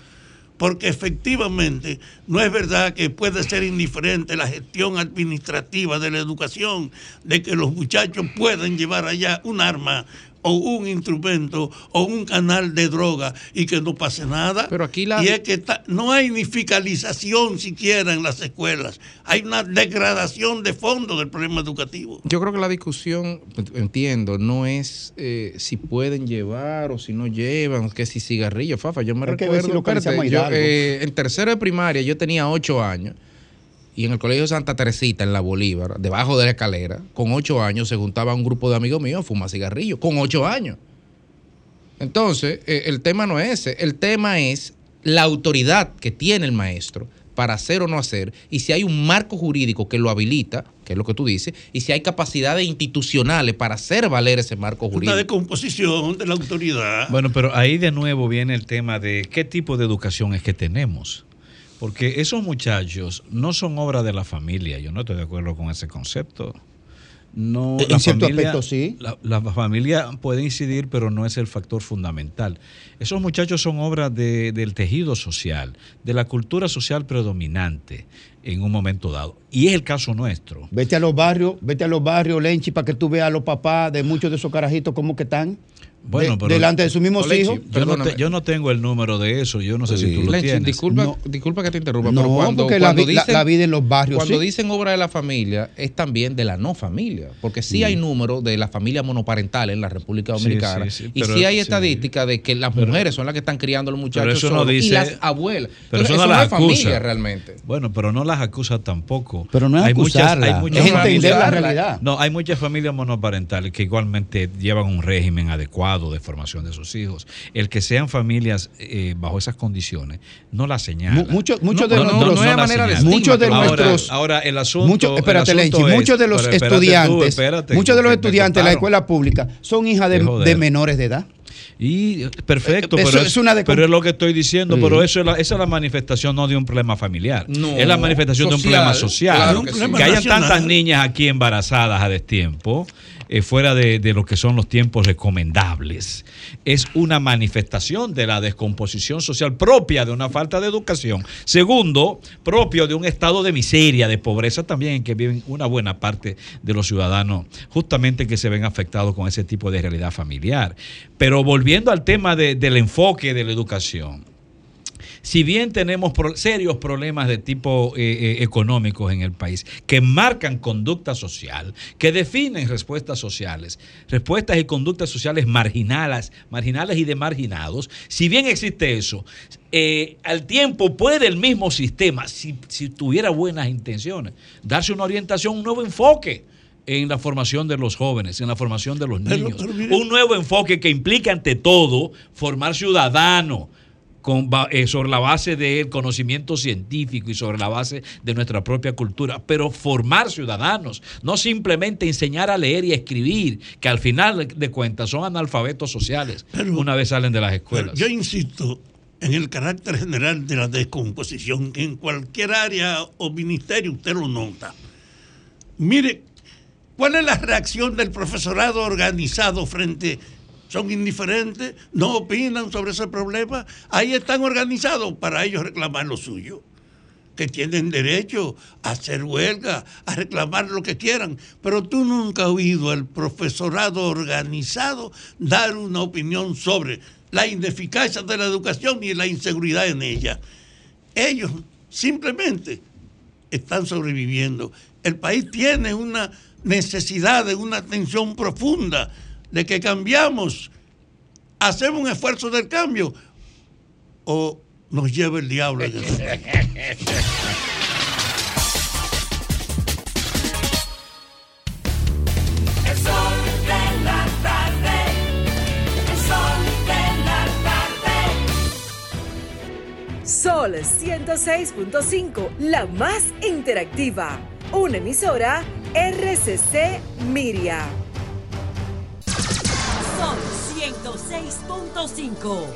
Porque efectivamente no es verdad que puede ser indiferente la gestión administrativa de la educación, de que los muchachos pueden llevar allá un arma o un instrumento o un canal de droga y que no pase nada. Pero aquí la- Y es que está- no hay ni fiscalización siquiera en las escuelas. Hay una degradación de fondo del problema educativo. Yo creo que la discusión, entiendo, no es eh, si pueden llevar o si no llevan, que si cigarrillo, Fafa. Yo me recuerdo, si yo, eh, en tercero de primaria yo tenía ocho años y en el colegio Santa Teresita, en la Bolívar, debajo de la escalera, con ocho años se juntaba un grupo de amigos míos a fumar cigarrillo, con ocho años. Entonces, eh, el tema no es ese, el tema es la autoridad que tiene el maestro para hacer o no hacer, y si hay un marco jurídico que lo habilita, que es lo que tú dices, y si hay capacidades institucionales para hacer valer ese marco Una jurídico. decomposición de la autoridad. Bueno, pero ahí de nuevo viene el tema de qué tipo de educación es que tenemos. Porque esos muchachos no son obra de la familia. Yo no estoy de acuerdo con ese concepto. No, En la cierto familia- aspecto, sí. La, la familia puede incidir, pero no es el factor fundamental. Esos muchachos son obra de- del tejido social, de la cultura social predominante en un momento dado. Y es el caso nuestro. Vete a los barrios, vete a los barrios, Lenchi, para que tú veas a los papás de muchos de esos carajitos cómo que están. Bueno, de- pero- delante de sus mismos hijos. Yo no, te- yo no tengo el número de eso, yo no sé si tú lo Lenchi, tienes. disculpa, No. disculpa que te interrumpa, No, pero cuando, porque la cuando la- dicen, la vida en los barrios, Cuando sí. dicen obra de la familia, es también de la no familia, porque sí hay números de la familia monoparental en la República Dominicana, sí, sí, y pero- sí hay sí. estadísticas de que las Pero- mujeres son las que están criando a los muchachos eso no solos, y las abuelas. Pero Entonces, eso no las es familia realmente. Bueno, pero no las acusa tampoco. Pero no es acusarla, es entender la familias- realidad. No, hay muchas familias monoparentales que igualmente llevan un régimen adecuado de formación de sus hijos. El que sean familias eh, bajo esas condiciones no la señala. Mu- muchos- muchos de no, nuestros- no, no manera de. Muchos de Ahora- nuestros- Ahora, el asunto. Muchos, el espérate, asunto Lenchi, es- muchos de los tú, estudiantes, espérate, muchos de los estudiantes de la escuela pública son hijas de menores de edad. Y perfecto, Eh, pero, eso es, es una de- pero es lo que estoy diciendo, Sí. pero eso es la, esa es la manifestación no de un problema familiar, No, es la manifestación de un problema social. claro que que, sí. hayan nacional. tantas niñas aquí embarazadas a destiempo, eh, fuera de, de lo que son los tiempos recomendables, es una manifestación de la descomposición social propia de una falta de educación. Segundo, propio de un estado de miseria, de pobreza también en que viven una buena parte de los ciudadanos, justamente que se ven afectados con ese tipo de realidad familiar. Pero volviendo al tema de- del enfoque de la educación, si bien tenemos pro- serios problemas de tipo eh, eh, económicos en el país, que marcan conducta social, que definen respuestas sociales, respuestas y conductas sociales marginales, marginales y de marginados, si bien existe eso, eh, al tiempo puede el mismo sistema, si, si tuviera buenas intenciones, darse una orientación, un nuevo enfoque en la formación de los jóvenes, en la formación de los Pero- niños. pero mire- un nuevo enfoque que implica ante todo formar ciudadanos con eh, sobre la base del conocimiento científico y sobre la base de nuestra propia cultura, pero formar ciudadanos, no simplemente enseñar a leer y a escribir, que al final de cuentas son analfabetos sociales una vez salen de las escuelas. yo insisto en el carácter general de la descomposición, en cualquier área o ministerio usted lo nota. Mire, ¿cuál es la reacción del profesorado organizado frente son indiferentes, no opinan sobre ese problema. Ahí están organizados para ellos reclamar lo suyo que tienen derecho a hacer huelga, a reclamar lo que quieran, pero tú nunca has oído al profesorado organizado dar una opinión sobre la ineficacia de la educación y la inseguridad en ella. Ellos simplemente están sobreviviendo. El país tiene una necesidad de una atención profunda, de que cambiamos, hacemos un esfuerzo del cambio o nos lleva el diablo. en el- El sol de la tarde, el sol de la tarde. Sol 106.5, la más interactiva. Una emisora RCC Miria. Sol 106.5.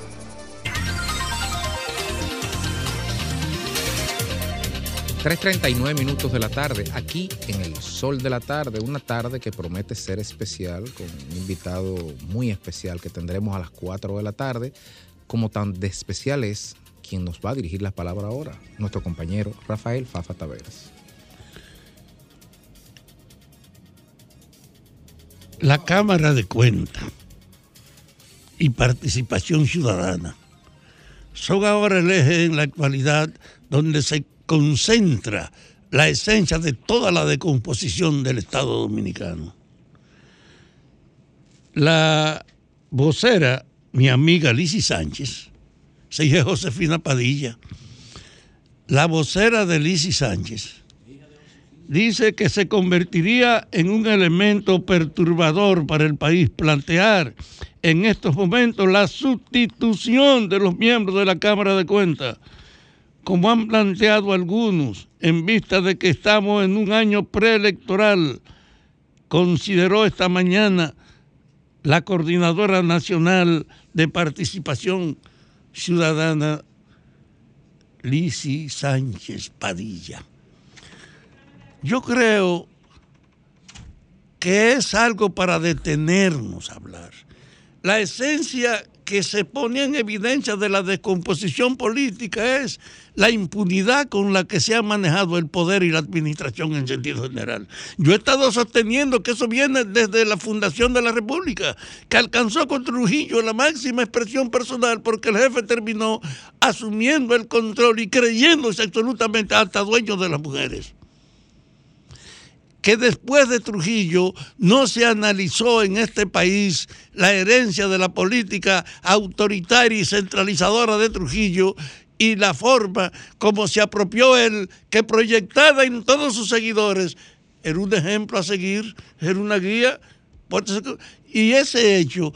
3.39 minutos de la tarde, aquí en el sol de la tarde, una tarde que promete ser especial, con un invitado muy especial que tendremos a las 4 de la tarde, como tan de especial es quien nos va a dirigir las palabras ahora, nuestro compañero Rafael Fafa Taveras. La Cámara de Cuentas y Participación Ciudadana son ahora el eje en la actualidad donde se concentra la esencia de toda la decomposición del Estado dominicano. La vocera, mi amiga Lisi Sánchez, se Josefina Padilla, la vocera de Lisi Sánchez, dice que se convertiría en un elemento perturbador para el país plantear en estos momentos la sustitución de los miembros de la Cámara de Cuentas, como han planteado algunos, en vista de que estamos en un año preelectoral, consideró esta mañana la Coordinadora Nacional de Participación Ciudadana, Lisi Sánchez Padilla. Yo creo que es algo para detenernos a hablar. La esencia que se pone en evidencia de la descomposición política es la impunidad con la que se ha manejado el poder y la administración en sentido general. Yo he estado sosteniendo que eso viene desde la fundación de la República, que alcanzó con Trujillo la máxima expresión personal porque el jefe terminó asumiendo el control y creyéndose absolutamente hasta dueño de las mujeres que después de Trujillo no se analizó en este país la herencia de la política autoritaria y centralizadora de Trujillo y la forma como se apropió él, que proyectada en todos sus seguidores, era un ejemplo a seguir, era una guía. Y ese hecho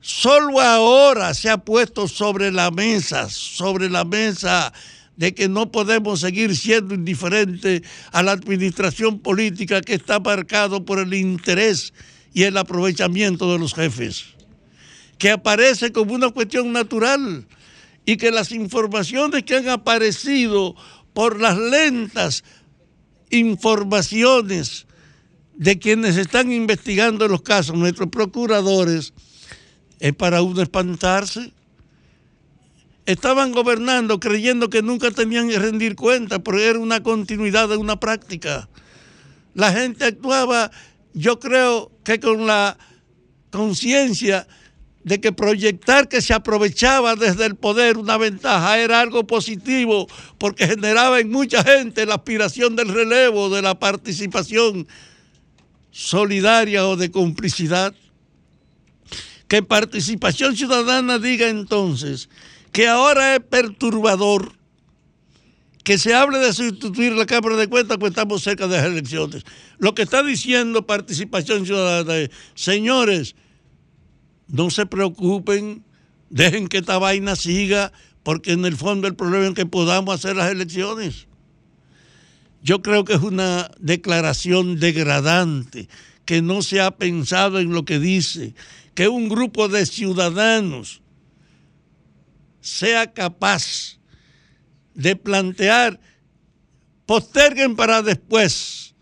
solo ahora se ha puesto sobre la mesa, sobre la mesa de que no podemos seguir siendo indiferentes a la administración política que está marcado por el interés y el aprovechamiento de los jefes, que aparece como una cuestión natural y que las informaciones que han aparecido por las lentas informaciones de quienes están investigando los casos, nuestros procuradores, es para uno espantarse estaban gobernando creyendo que nunca tenían que rendir cuentas, porque era una continuidad de una práctica. La gente actuaba, yo creo que con la conciencia de que proyectar que se aprovechaba desde el poder una ventaja era algo positivo, porque generaba en mucha gente la aspiración del relevo, de la participación solidaria o de complicidad. Que participación ciudadana diga entonces que ahora es perturbador que se hable de sustituir la Cámara de Cuentas pues estamos cerca de las elecciones. Lo que está diciendo participación ciudadana es, señores, no se preocupen, dejen que esta vaina siga, porque en el fondo el problema es que podamos hacer las elecciones. Yo creo que es una declaración degradante, que no se ha pensado en lo que dice, que un grupo de ciudadanos sea capaz de plantear, posterguen para después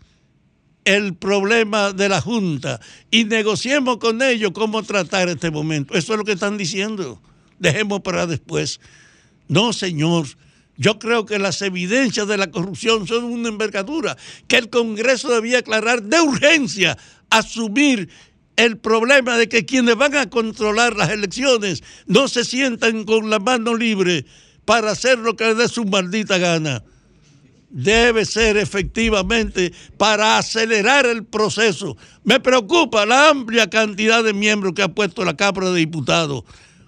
el problema de la Junta y negociemos con ellos cómo tratar este momento. Eso es lo que están diciendo. Dejemos para después. No, señor. Yo creo que las evidencias de la corrupción son una envergadura que el Congreso debía aclarar de urgencia, asumir el problema de que quienes van a controlar las elecciones no se sientan con la mano libre para hacer lo que les dé su maldita gana. Debe ser efectivamente para acelerar el proceso. Me preocupa la amplia cantidad de miembros que ha puesto la Cámara de Diputados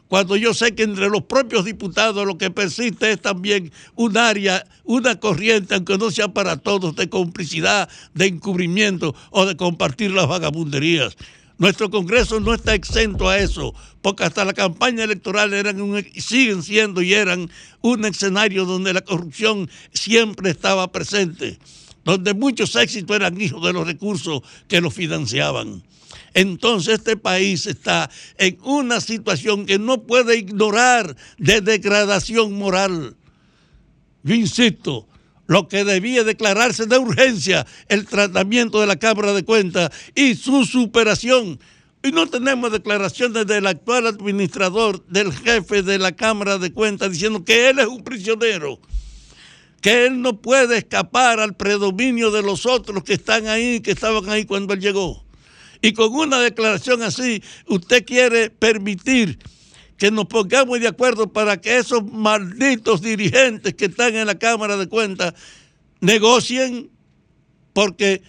cuando yo sé que entre los propios diputados lo que persiste es también un área, una corriente, aunque no sea para todos, de complicidad, de encubrimiento o de compartir las vagabunderías. Nuestro Congreso no está exento a eso, porque hasta la campaña electoral eran siguen siendo y eran un escenario donde la corrupción siempre estaba presente, donde muchos éxitos eran hijos de los recursos que los financiaban. Entonces este país está en una situación que no puede ignorar de degradación moral. Yo insisto, lo que debía declararse de urgencia, el tratamiento de la Cámara de Cuentas y su superación. Y no tenemos declaraciones del actual administrador, del jefe de la Cámara de Cuentas, diciendo que él es un prisionero, que él no puede escapar al predominio de los otros que están ahí, que estaban ahí cuando él llegó. Y con una declaración así, usted quiere permitir que nos pongamos de acuerdo para que esos malditos dirigentes que están en la Cámara de Cuentas negocien, porque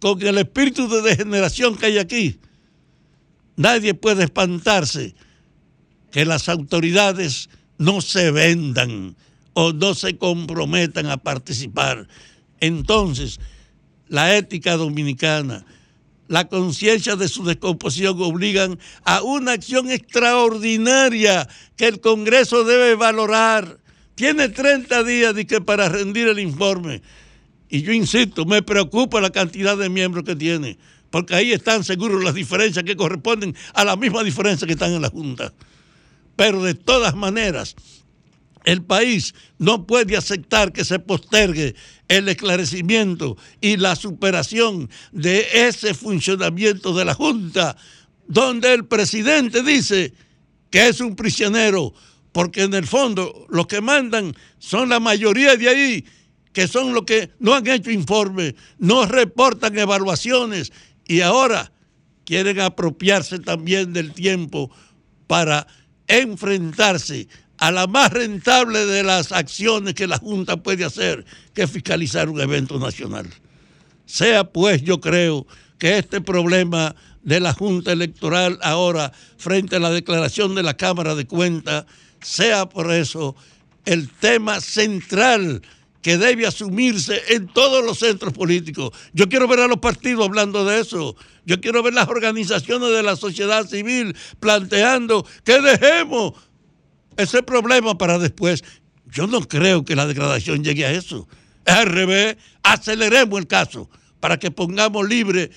con el espíritu de degeneración que hay aquí, nadie puede espantarse que las autoridades no se vendan o no se comprometan a participar. Entonces, la ética dominicana, la conciencia de su descomposición obligan a una acción extraordinaria que el Congreso debe valorar. Tiene 30 días de que para rendir el informe. Y yo insisto, me preocupa la cantidad de miembros que tiene, porque ahí están seguros las diferencias que corresponden a la misma diferencia que están en la Junta. Pero de todas maneras, el país no puede aceptar que se postergue el esclarecimiento y la superación de ese funcionamiento de la Junta, donde el presidente dice que es un prisionero, porque en el fondo los que mandan son la mayoría de ahí, que son los que no han hecho informes, no reportan evaluaciones y ahora quieren apropiarse también del tiempo para enfrentarse a la más rentable de las acciones que la Junta puede hacer, que es fiscalizar un evento nacional. Sea pues, yo creo que este problema de la Junta Electoral ahora frente a la declaración de la Cámara de Cuentas, sea por eso el tema central que debe asumirse en todos los centros políticos. Yo quiero ver a los partidos hablando de eso. Yo quiero ver las organizaciones de la sociedad civil planteando que dejemos ese problema para después. Yo no creo que la degradación llegue a eso. Es al revés, aceleremos el caso para que pongamos libre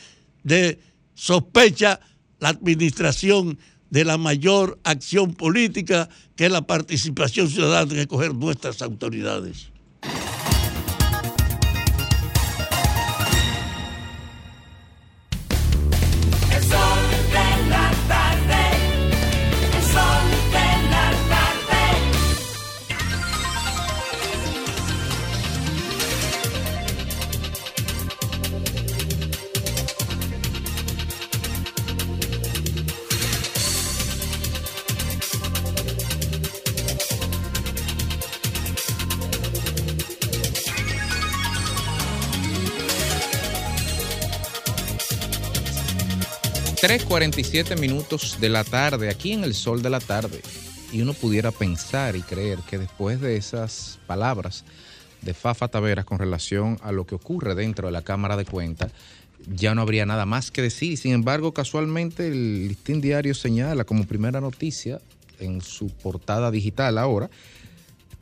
de sospecha la administración de la mayor acción política que es la participación ciudadana en escoger nuestras autoridades. 3.47 minutos de la tarde, aquí en el sol de la tarde. Y uno pudiera pensar y creer que después de esas palabras de Fafa Taveras con relación a lo que ocurre dentro de la Cámara de Cuentas, ya no habría nada más que decir. Sin embargo, casualmente el listín diario señala como primera noticia en su portada digital ahora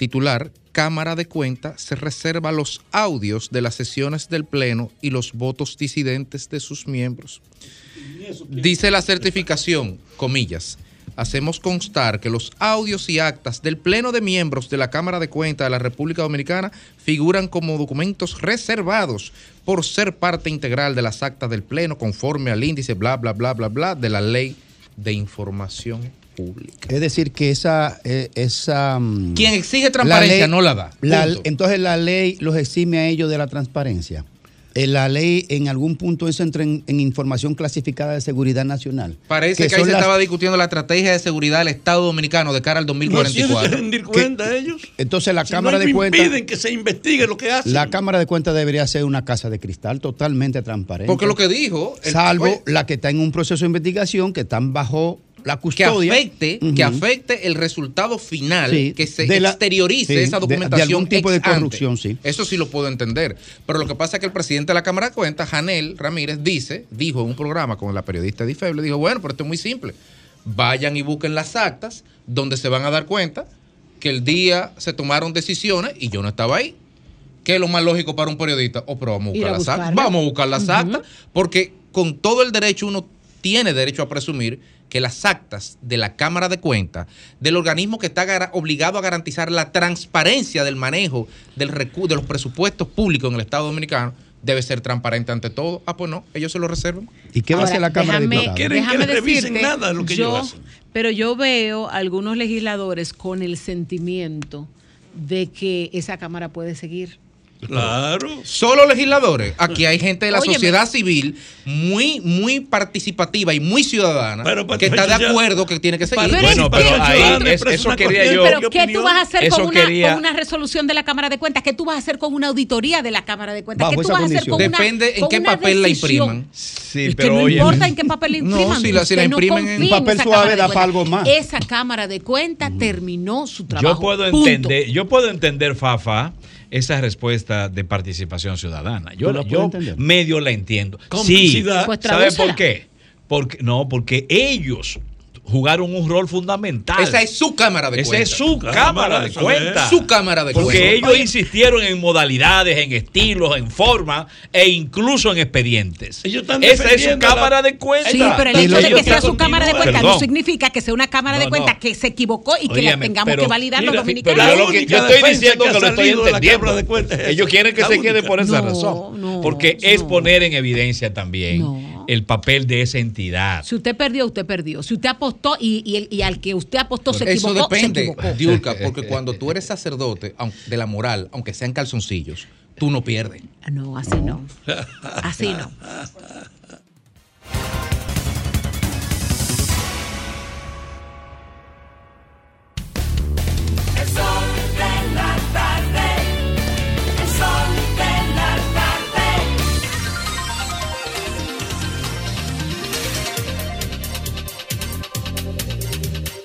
titular, Cámara de Cuentas se reserva los audios de las sesiones del Pleno y los votos disidentes de sus miembros. Dice la certificación, comillas, hacemos constar que los audios y actas del Pleno de Miembros de la Cámara de Cuentas de la República Dominicana figuran como documentos reservados por ser parte integral de las actas del Pleno conforme al índice bla, bla, bla, bla, bla de la Ley de Información Pública. Es decir, que esa... eh, esa mm, Quien exige transparencia no la da. la- entonces la ley los exime a ellos de la transparencia. Eh, la ley en algún punto eso entra en, en información clasificada de seguridad nacional. Parece que, ahí se las- estaba discutiendo la estrategia de seguridad del Estado Dominicano de cara al 2044. rendir cuenta ellos. Entonces la Si Cámara no de Cuentas... impiden que se investigue lo que hacen. La Cámara de Cuentas debería ser una casa de cristal totalmente transparente. Porque lo que dijo, el- salvo oye. la que está en un proceso de investigación que están bajo la que custodia. afecte, Ujú. que afecte el resultado final, Sí, que se de la- exteriorice sí, esa de- de documentación. algún tipo de corrupción, sí. Eso sí lo puedo entender. Pero lo que pasa es que el presidente de la Cámara de Cuentas, Janel Ramírez, dice, dijo en un programa con la periodista Difeble, dijo, bueno, pero esto es muy simple. Vayan y busquen las actas donde se van a dar cuenta que el día se tomaron decisiones y yo no estaba ahí. ¿Qué es lo más lógico para un periodista? Oh, pero vamos a buscar a las actas. Vamos a buscar las actas, porque con todo el derecho uno tiene derecho a presumir que las actas de la Cámara de Cuentas, del organismo que está obligado a garantizar la transparencia del manejo del de los presupuestos públicos en el Estado Dominicano, debe ser transparente ante todo. Ah, pues no, ellos se lo reservan. ¿Y qué va a hacer la Cámara de Diputados? déjame decirte, nada de lo que yo- ellos hacen. Pero yo veo algunos legisladores con el sentimiento de que esa Cámara puede seguir. Claro. Solo legisladores. Aquí hay gente de la Óyeme. sociedad civil muy, muy participativa y muy ciudadana Pero, que está de acuerdo que tiene que seguir. Pero Bueno, pero que- ahí es- eso quería yo. Pero ¿qué tú vas a hacer con una, quería- con una resolución de la Cámara de Cuentas? ¿Qué tú vas a hacer con una auditoría de la Cámara de Cuentas? Bajo ¿Qué tú vas a hacer con una Depende en con qué una papel la impriman. Sí, Es que pero no oye. importa en qué papel la No, impriman. si la- si la usted no imprimen en- papel suave da para algo más. Esa Cámara de Cuentas terminó su trabajo. Yo puedo entender, yo puedo entender, Fafa, esa respuesta de participación ciudadana. Yo, ¿Tú la yo medio la entiendo. Sí. Pues ¿sabe por qué? Porque, no, porque ellos jugaron un rol fundamental. Esa es su Cámara de Esa Cuentas. es su Cámara, cámara de cuentas. Su Cámara de Porque Cuentas. ellos insistieron en modalidades, en estilos, en forma e incluso en expedientes. Ellos están Esa es su la- cámara de cuentas. Sí, pero el hecho de que sea su Cámara de. Cuentas no significa que sea una Cámara de No, Cuentas no. que se equivocó y que la Óyeme, tengamos pero- que validar los mira, dominicanos. pero La lo que yo estoy diciendo que que lo estoy de la entendiendo. De Cuentas es Ellos esa, quieren que la se quede única. por esa No, razón. no, porque es poner en evidencia también No. El papel de esa entidad. Si usted perdió, usted perdió. Si usted apostó y, y el- y al que usted apostó se Eso equivocó, se depende, equivocó. Diulca, porque cuando tú eres sacerdote de la moral, aunque sean calzoncillos, tú no pierdes. Ah, No, así no. Así no. El sol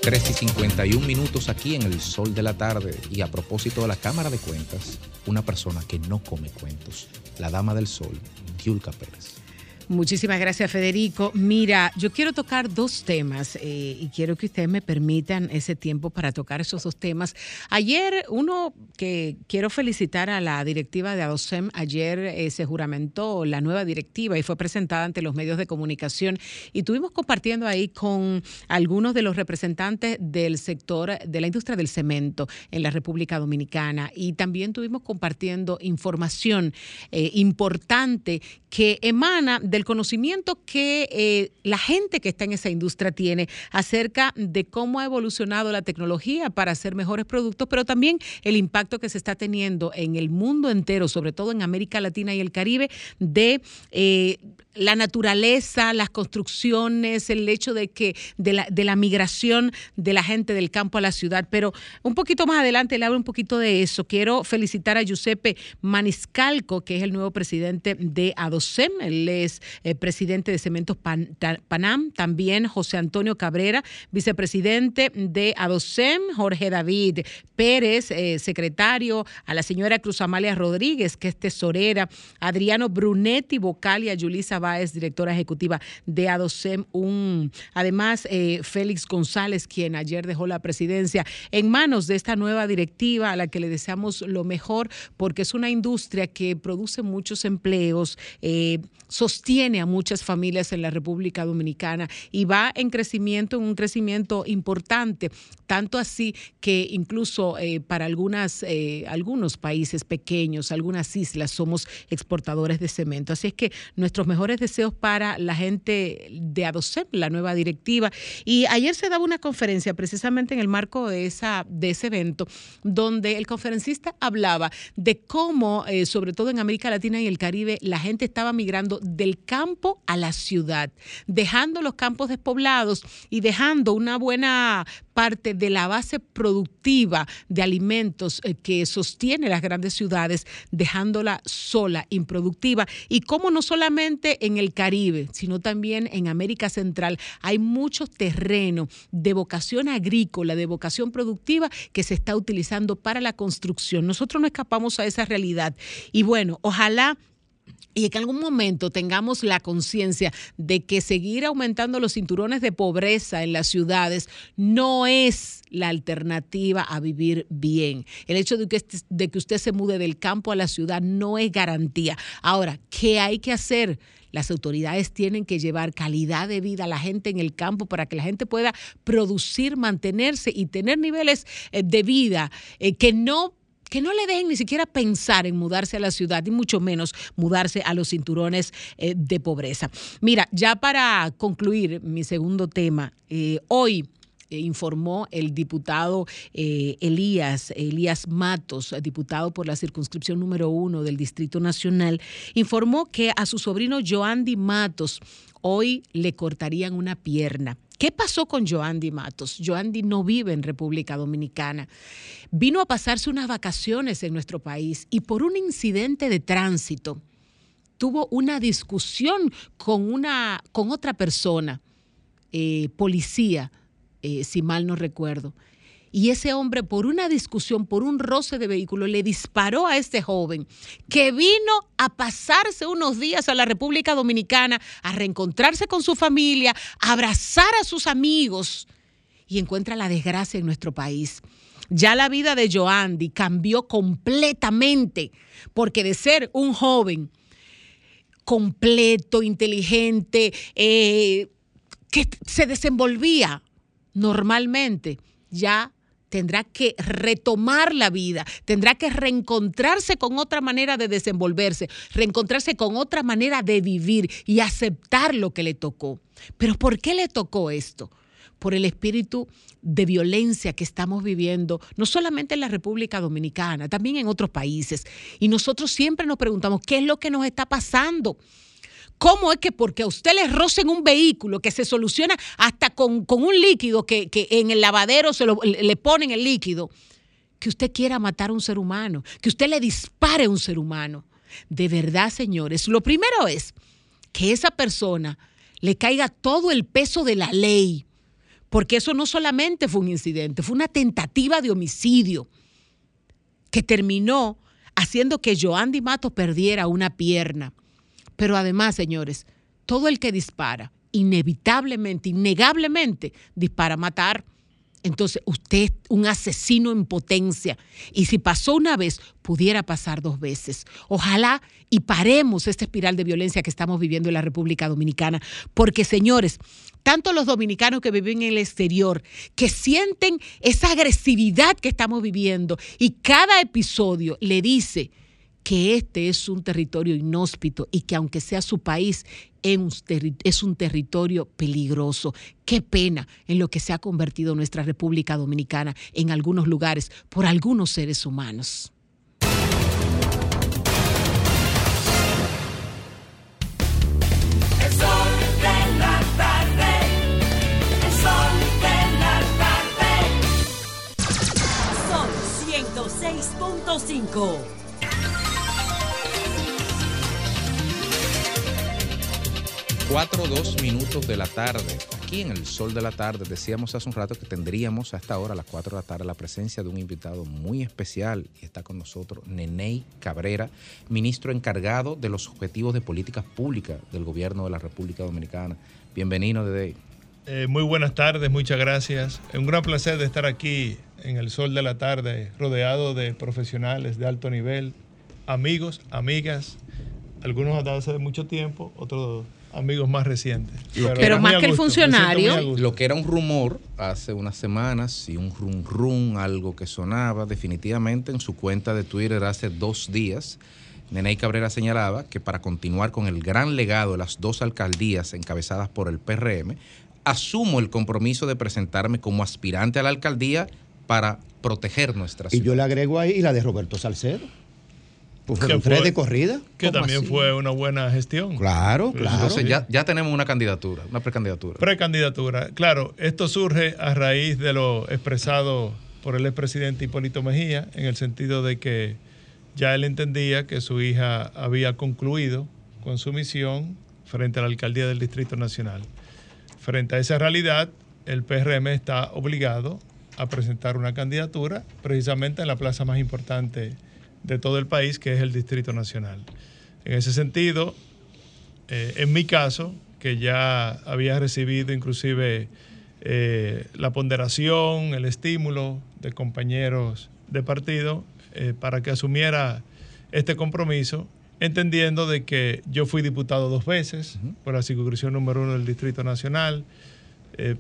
3 y 51 minutos aquí en el sol de la tarde. Y a propósito de la Cámara de Cuentas, una persona que no come cuentos, la dama del sol, Yulka Pérez. Muchísimas gracias, Federico. Mira, yo quiero tocar dos temas eh, y quiero que ustedes me permitan ese tiempo para tocar esos dos temas. Ayer, uno que quiero felicitar a la directiva de ADOSEM, ayer eh, se juramentó la nueva directiva y fue presentada ante los medios de comunicación y estuvimos compartiendo ahí con algunos de los representantes del sector de la industria del cemento en la República Dominicana y también estuvimos compartiendo información eh, importante que emana del conocimiento que eh, la gente que está en esa industria tiene acerca de cómo ha evolucionado la tecnología para hacer mejores productos, pero también el impacto que se está teniendo en el mundo entero, sobre todo en América Latina y el Caribe, de eh, la naturaleza, las construcciones, el hecho de que de la, de la migración de la gente del campo a la ciudad. Pero un poquito más adelante le hablo un poquito de eso. Quiero felicitar a Giuseppe Maniscalco, que es el nuevo presidente de ADOCEM. Él es eh, presidente de Cementos Panam. También José Antonio Cabrera, vicepresidente de ADOCEM. Jorge David Pérez, eh, secretario. A la señora Cruz Amalia Rodríguez, que es tesorera. Adriano Brunetti, vocal y a Yulisa Báez, directora ejecutiva de ADOCEM. Un, además, eh, Félix González, quien ayer dejó la presidencia en manos de esta nueva directiva a la que le deseamos lo mejor porque es una industria que produce muchos empleos, eh, sostiene sostiene a muchas familias en la República Dominicana y va en crecimiento, en un crecimiento importante, tanto así que incluso eh, para algunas, eh, algunos países pequeños, algunas islas, somos exportadores de cemento. Así es que nuestros mejores deseos para la gente de ADOCEP, la nueva directiva. Y ayer se daba una conferencia precisamente en el marco de, esa, de ese evento, donde el conferencista hablaba de cómo, eh, sobre todo en América Latina y el Caribe, la gente estaba migrando del campo a la ciudad, dejando los campos despoblados y dejando una buena parte de la base productiva de alimentos eh, que sostiene las grandes ciudades, dejándola sola, improductiva. Y como no solamente en el Caribe, sino también en América Central, hay mucho terreno de vocación agrícola, de vocación productiva que se está utilizando para la construcción. Nosotros no escapamos a esa realidad. Y bueno, ojalá y que en algún momento tengamos la conciencia de que seguir aumentando los cinturones de pobreza en las ciudades no es la alternativa a vivir bien. El hecho de que, este- de que usted se mude del campo a la ciudad no es garantía. Ahora, ¿qué hay que hacer? Las autoridades tienen que llevar calidad de vida a la gente en el campo para que la gente pueda producir, mantenerse y tener niveles eh, de vida eh, que no que no le dejen ni siquiera pensar en mudarse a la ciudad y mucho menos mudarse a los cinturones eh, de pobreza. Mira, ya para concluir mi segundo tema, eh, hoy eh, informó el diputado Elías, Elías Matos, diputado por la circunscripción número uno del Distrito Nacional, informó que a su sobrino Joandy Matos hoy le cortarían una pierna. ¿Qué pasó con Joandy Matos? Joandy no vive en República Dominicana. Vino a pasarse unas vacaciones en nuestro país y por un incidente de tránsito tuvo una discusión con, una, con otra persona, eh, policía, eh, si mal no recuerdo. Y ese hombre, por una discusión, por un roce de vehículo, le disparó a este joven que vino a pasarse unos días a la República Dominicana, a reencontrarse con su familia, a abrazar a sus amigos y encuentra la desgracia en nuestro país. Ya la vida de Joandy cambió completamente, porque de ser un joven completo, inteligente, eh, que se desenvolvía normalmente, ya tendrá que retomar la vida, tendrá que reencontrarse con otra manera de desenvolverse, reencontrarse con otra manera de vivir y aceptar lo que le tocó. Pero ¿por qué le tocó esto? Por el espíritu de violencia que estamos viviendo, no solamente en la República Dominicana, también en otros países. Y nosotros siempre nos preguntamos, ¿qué es lo que nos está pasando? ¿Cómo es que porque a usted le rocen un vehículo que se soluciona hasta con, un líquido que, en el lavadero se le ponen el líquido, que usted quiera matar a un ser humano, que usted le dispare a un ser humano? De verdad, señores, lo primero es que esa persona le caiga todo el peso de la ley, porque eso no solamente fue un incidente, fue una tentativa de homicidio que terminó haciendo que Joandy Mato perdiera una pierna. Pero además, señores, todo el que dispara, inevitablemente, innegablemente, dispara a matar. Entonces, usted es un asesino en potencia. Y si pasó una vez, pudiera pasar dos veces. Ojalá y paremos esta espiral de violencia que estamos viviendo en la República Dominicana. Porque, señores, tanto los dominicanos que viven en el exterior, que sienten esa agresividad que estamos viviendo, y cada episodio le dice que este es un territorio inhóspito y que aunque sea su país, es un territorio peligroso. Qué pena en lo que se ha convertido nuestra República Dominicana en algunos lugares por algunos seres humanos. Son 106.5 4 2 minutos de la tarde. Aquí en el sol de la tarde decíamos hace un rato que tendríamos hasta ahora a las 4 de la tarde la presencia de un invitado muy especial y está con nosotros Neney Cabrera, ministro encargado de los objetivos de políticas públicas del gobierno de la República Dominicana. Bienvenido, Dede. Eh, muy buenas tardes, muchas gracias. Es un gran placer de estar aquí en el sol de la tarde, rodeado de profesionales de alto nivel, amigos, amigas. Algunos hasta hace mucho tiempo, otros amigos más recientes. Pero más que el gusto, funcionario. Lo que era un rumor hace unas semanas y un rum rum, algo que sonaba definitivamente en su cuenta de Twitter hace dos días. Neney Cabrera señalaba que para continuar con el gran legado de las dos alcaldías encabezadas por el PRM, asumo el compromiso de presentarme como aspirante a la alcaldía para proteger nuestra Y ciudad. yo le agrego ahí la de Roberto Salcedo. Pues Que fueron tres fue- de corrida. Que ¿Cómo también así? fue una buena gestión. Claro, claro. Entonces ya, ya tenemos una candidatura, una precandidatura. Precandidatura. Claro, esto surge a raíz de lo expresado por el expresidente Hipólito Mejía, en el sentido de que ya él entendía que su hija había concluido con su misión frente a la alcaldía del Distrito Nacional. Frente a esa realidad, el PRM está obligado a presentar una candidatura precisamente en la plaza más importante de todo el país, que es el Distrito Nacional. En ese sentido, eh, en mi caso, que ya había recibido inclusive eh, la ponderación, el estímulo de compañeros de partido eh, para que asumiera este compromiso, entendiendo de que yo fui diputado dos veces por la circunscripción número uno del Distrito Nacional.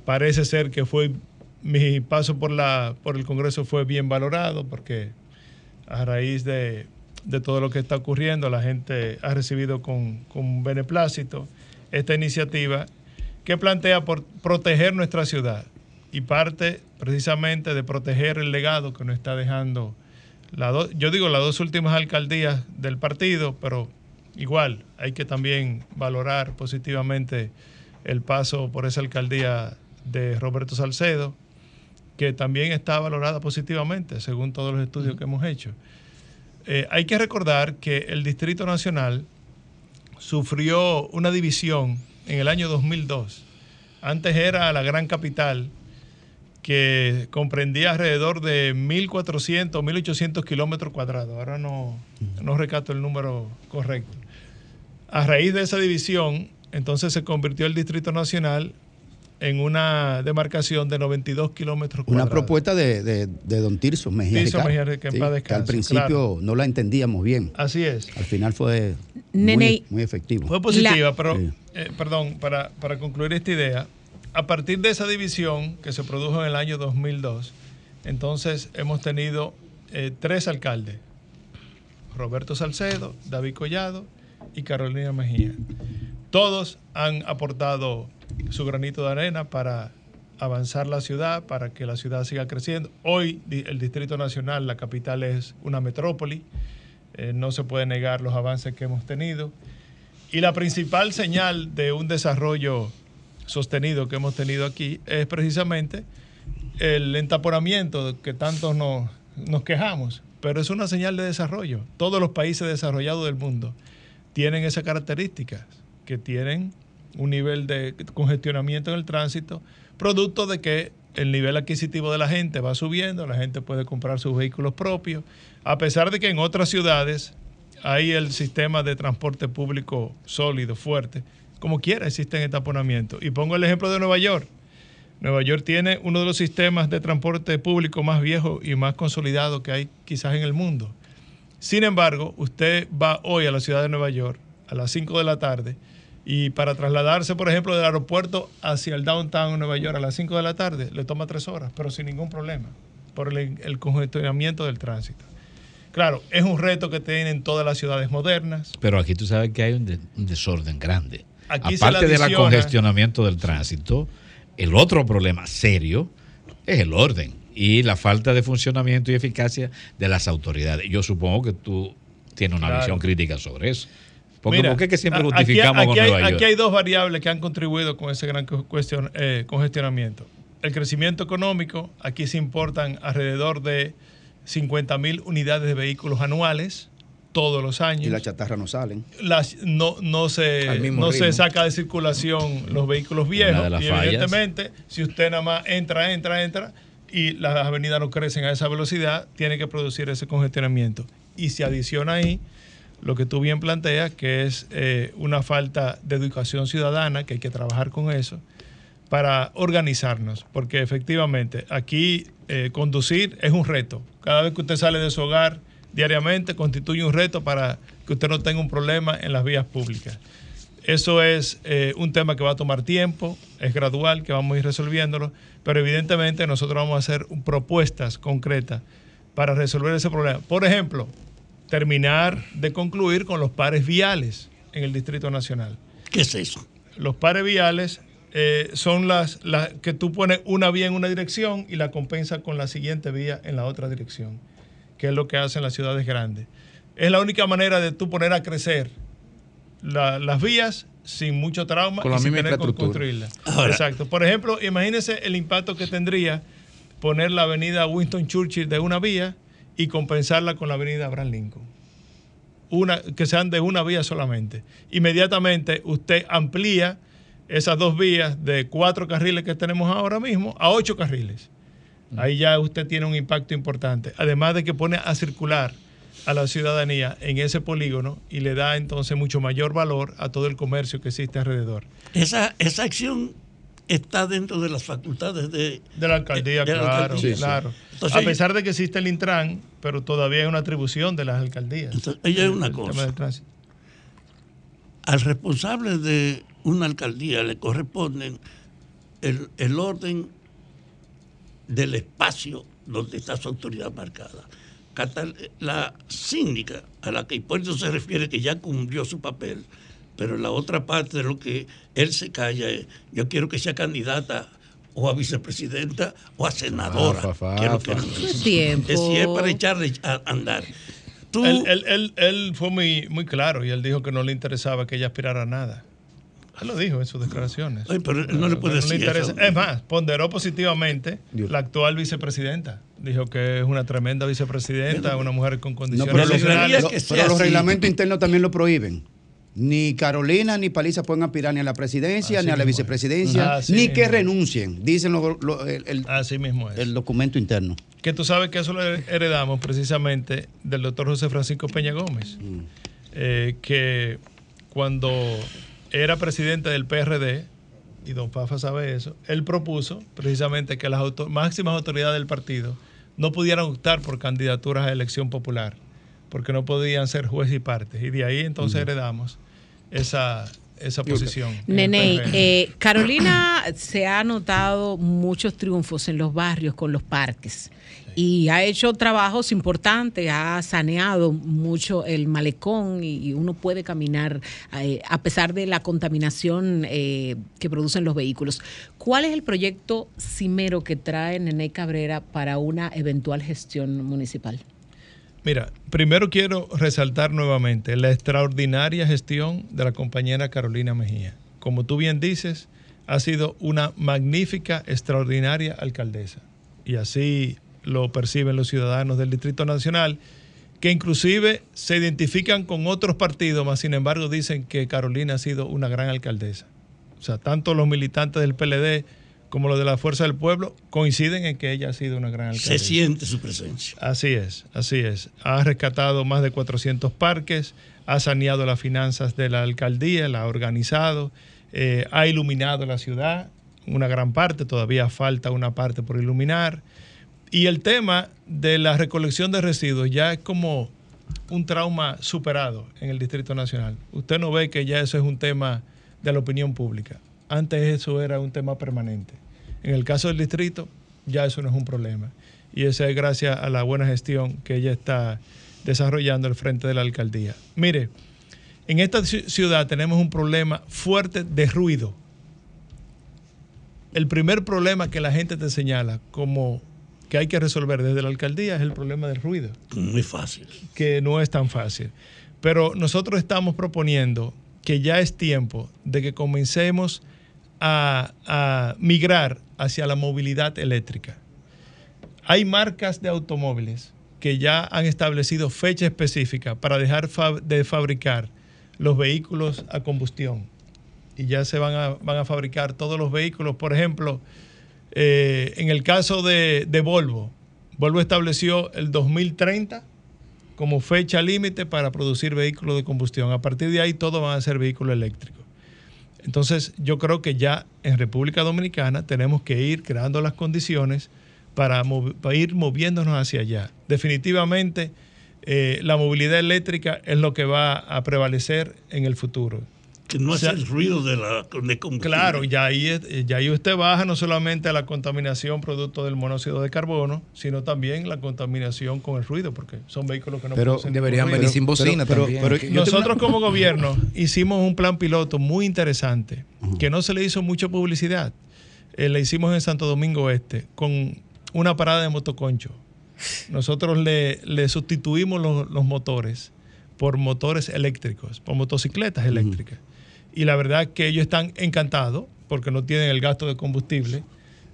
Parece ser que fue mi paso por, la, por el Congreso fue bien valorado porque a raíz de, de todo lo que está ocurriendo, la gente ha recibido con, con beneplácito esta iniciativa que plantea por proteger nuestra ciudad y parte precisamente de proteger el legado que nos está dejando, la do- yo digo las dos últimas alcaldías del partido, pero igual hay que también valorar positivamente el paso por esa alcaldía de Roberto Salcedo, que también está valorada positivamente según todos los estudios que hemos hecho. Eh, hay que recordar que el Distrito Nacional sufrió una división en el año 2002. Antes era la gran capital que comprendía alrededor de 1.400, 1.800 kilómetros cuadrados. Ahora no, no recato el número correcto. A raíz de esa división, entonces se convirtió el Distrito Nacional en una demarcación de 92 kilómetros Una cuadrados. propuesta de, de- de don Tirso Mejía. Tirso Ricardo. Mejía, que en Sí, que al principio claro. no la entendíamos bien. Así es. Al final fue muy, muy efectivo. Fue positiva, pero, Sí. eh, perdón, para, para concluir esta idea, a partir de esa división que se produjo en el año 2002, entonces hemos tenido eh, tres alcaldes, Roberto Salcedo, David Collado y Carolina Mejía. Todos han aportado su granito de arena para avanzar la ciudad, para que la ciudad siga creciendo. Hoy el Distrito Nacional, la capital es una metrópoli, eh, no se puede negar los avances que hemos tenido. Y la principal señal de un desarrollo sostenido que hemos tenido aquí es precisamente el entaponamiento que tanto nos, nos quejamos, pero es una señal de desarrollo. Todos los países desarrollados del mundo tienen esas características, que tienen un nivel de congestionamiento en el tránsito, producto de que el nivel adquisitivo de la gente va subiendo, la gente puede comprar sus vehículos propios, a pesar de que en otras ciudades hay el sistema de transporte público sólido, fuerte, como quiera existen entaponamientos. Y pongo el ejemplo de Nueva York. Nueva York tiene uno de los sistemas de transporte público más viejos y más consolidados que hay quizás en el mundo. Sin embargo, usted va hoy a la ciudad de Nueva York a las 5 de la tarde y para trasladarse, por ejemplo, del aeropuerto hacia el downtown Nueva York a las 5 de la tarde le toma tres horas, pero sin ningún problema, por el, el congestionamiento del tránsito. Claro, es un reto que tienen todas las ciudades modernas. Pero aquí tú sabes que hay un, de- un desorden grande. Aquí Aparte del congestionamiento del tránsito, el otro problema serio es el orden y la falta de funcionamiento y eficacia de las autoridades. Yo supongo que tú tienes una Claro. visión crítica sobre eso. Porque Mira, ¿por qué es que siempre aquí- justificamos aquí, con hay, Nueva York? aquí hay dos variables que han contribuido con ese gran cu- cuestión, eh, congestionamiento. El crecimiento económico, aquí se importan alrededor de 50 mil unidades de vehículos anuales todos los años. Y la chatarra no salen. Las, no, se, no se saca de circulación los vehículos viejos. las Y fallas. evidentemente, si usted nada más entra, entra, entra, y las avenidas no crecen a esa velocidad, tiene que producir ese congestionamiento. Y se adiciona ahí lo que tú bien planteas, que es eh, una falta de educación ciudadana, que hay que trabajar con eso, para organizarnos, porque efectivamente aquí eh, conducir es un reto. Cada vez que usted sale de su hogar diariamente constituye un reto para que usted no tenga un problema en las vías públicas. Eso es eh, un tema que va a tomar tiempo, es gradual, que vamos a ir resolviéndolo, pero evidentemente nosotros vamos a hacer propuestas concretas para resolver ese problema. Por ejemplo, terminar de concluir con los pares viales en el Distrito Nacional. ¿Qué es eso? Los pares viales eh, son las, las que tú pones una vía en una dirección y la compensa con la siguiente vía en la otra dirección, que es lo que hacen las ciudades grandes. Es la única manera de tú poner a crecer la- las vías sin mucho trauma Con la y sin tener que construirlas. Ahora- Exacto. Por ejemplo, imagínese el impacto que tendría poner la avenida Winston Churchill de una vía y compensarla con la avenida Abraham Lincoln. Una, que sean de una vía solamente. Inmediatamente usted amplía esas dos vías de cuatro carriles que tenemos ahora mismo a ocho carriles. Ahí ya usted tiene un impacto importante. Además de que pone a circular a la ciudadanía en ese polígono y le da entonces mucho mayor valor a todo el comercio que existe alrededor. Esa, esa acción está dentro de las facultades de, De la alcaldía, de la claro, alcaldía. claro. Entonces, a pesar de que existe el Intran, pero todavía hay una atribución de las alcaldías. Entonces, ella es una cosa. al responsable de una alcaldía le corresponden el, el orden del espacio donde está su autoridad marcada. La síndica a la que Hipólito se refiere que ya cumplió su papel, pero la otra parte de lo que él se calla es, yo quiero que sea candidata o a vicepresidenta o a senadora. Fa, fa, Quiero que- fa. tiempo. Es si es para echarle a andar. Tú, Él, él- él- él fue muy, muy claro y él dijo que no le interesaba que ella aspirara a nada. Él lo dijo en sus declaraciones. Ay, pero él no le puede decir interesa. eso. Es más, ponderó positivamente la actual vicepresidenta. Dijo que es una tremenda vicepresidenta, una mujer con No, condiciones pero los, excepcionales. lo- pero los reglamentos internos también lo prohíben. Ni Carolina ni Paliza pueden aspirar ni a la presidencia Así ni a la vicepresidencia, Así ni mismo que renuncien, dicen lo- lo- el, el- Así mismo es. el documento interno. Que tú sabes que eso lo heredamos precisamente del doctor José Francisco Peña Gómez, Mm. eh, que cuando era presidente del PRD, y don Fafa sabe eso, él propuso precisamente que las máximas autoridades del partido no pudieran optar por candidaturas a elección popular, porque no podían ser juez y parte. Y de ahí entonces heredamos esa, esa posición. Nene, eh, Carolina se ha notado muchos triunfos en los barrios con los parques y ha hecho trabajos importantes, ha saneado mucho el malecón y, y uno puede caminar eh, a pesar de la contaminación eh, que producen los vehículos. ¿Cuál es el proyecto cimero que trae Nene Cabrera para una eventual gestión municipal? Mira, primero quiero resaltar nuevamente la extraordinaria gestión de la compañera Carolina Mejía. Como tú bien dices, ha sido una magnífica, extraordinaria alcaldesa. Y así lo perciben los ciudadanos del Distrito Nacional, que inclusive se identifican con otros partidos, mas sin embargo dicen que Carolina ha sido una gran alcaldesa. O sea, tanto los militantes del PLD como los de la Fuerza del Pueblo coinciden en que ella ha sido una gran alcaldesa. se siente su presencia. Así es, así es. Ha rescatado más de 400 parques, ha saneado las finanzas de la alcaldía, la ha organizado, eh, ha iluminado la ciudad, una gran parte, todavía falta una parte por iluminar. Y el tema de la recolección de residuos ya es como un trauma superado en el Distrito Nacional. Usted no ve que ya eso es un tema de la opinión pública. Antes eso era un tema permanente. En el caso del distrito, ya eso no es un problema. Y eso es gracias a la buena gestión que ella está desarrollando al frente de la alcaldía. Mire, en esta ci- ciudad tenemos un problema fuerte de ruido. El primer problema que la gente te señala como que hay que resolver desde la alcaldía es el problema del ruido Muy fácil. que no es tan fácil. Pero nosotros estamos proponiendo que ya es tiempo de que comencemos a, migrar hacia la movilidad eléctrica. Hay marcas de automóviles que ya han establecido fecha específica para dejar de fabricar los vehículos a combustión. Y ya se van a, van a fabricar todos los vehículos. Por ejemplo, eh, en el caso de, de Volvo, Volvo estableció el 2030 como fecha límite para producir vehículos de combustión. A partir de ahí todos van a ser vehículos eléctricos. Entonces yo creo que ya en República Dominicana tenemos que ir creando las condiciones para, ir moviéndonos hacia allá. Definitivamente eh, la movilidad eléctrica es lo que va a prevalecer en el futuro. Que no O sea, hace el ruido de la de combustible. Claro, ya ahí, es- ya ahí usted baja no solamente a la contaminación producto del monóxido de carbono, sino también la contaminación con el ruido, porque son vehículos que no Pero producen deberían venir sin bocina pero- también. Nosotros una- como gobierno hicimos un plan piloto muy interesante, que no se le hizo mucha publicidad. Eh, le hicimos en Santo Domingo Este, con una parada de motoconcho. Nosotros le, le sustituimos los, los motores por motores eléctricos, por motocicletas eléctricas. Y la verdad que ellos están encantados porque no tienen el gasto de combustible.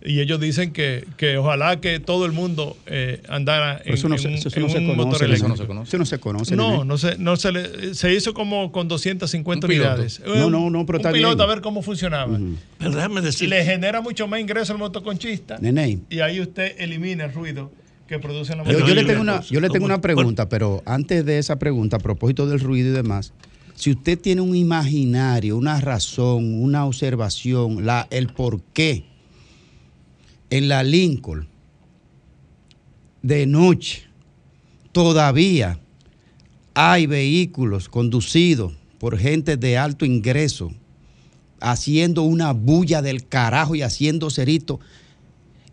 Y ellos dicen que, que ojalá que todo el mundo eh, andara en, eso no se, un, eso en no se un conoce. motor Eso eléctrico. no se conoce. Eso no se conoce. No, no se, no se, le- se hizo como con 250 Un piloto. unidades. No, no, no, pero un piloto bien. a ver cómo funcionaba. Pero déjame decir. Le genera mucho más ingreso al motoconchista. Nene. Y ahí usted elimina el ruido que produce la Yo, yo le motoconchista. tengo una, yo le tengo una pregunta, pero antes de esa pregunta, a propósito del ruido y demás, si usted tiene un imaginario, una razón, una observación, la, el por qué en la Lincoln de noche todavía hay vehículos conducidos por gente de alto ingreso haciendo una bulla del carajo y haciendo cerito.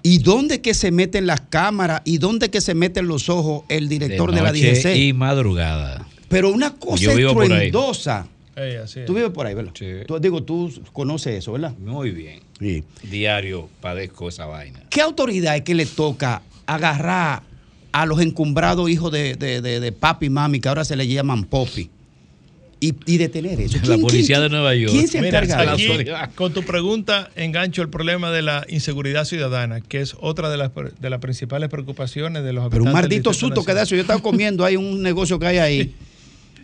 ¿Y dónde que se meten las cámaras? ¿Y dónde que se meten los ojos el director de, la noche DGC? y madrugada. Pero una cosa Yo vivo por ahí. estruendosa. Ey, así es. Tú vives por ahí, ¿verdad? Tú, digo, tú conoces eso, ¿verdad? Muy bien. Sí. Diario padezco esa vaina. ¿Qué autoridad es que le toca agarrar a los encumbrados hijos de, de- de- de papi y mami, que ahora se le llaman popi, y, y detener eso? La ¿Quién- policía quién- de Nueva York. ¿Quién se Mira, encarga de aquí, eso? con tu pregunta engancho el problema de la inseguridad ciudadana, que es otra de las, de las principales preocupaciones de los Pero un habitantes maldito susto que da eso. Yo estaba comiendo ahí un negocio que hay ahí.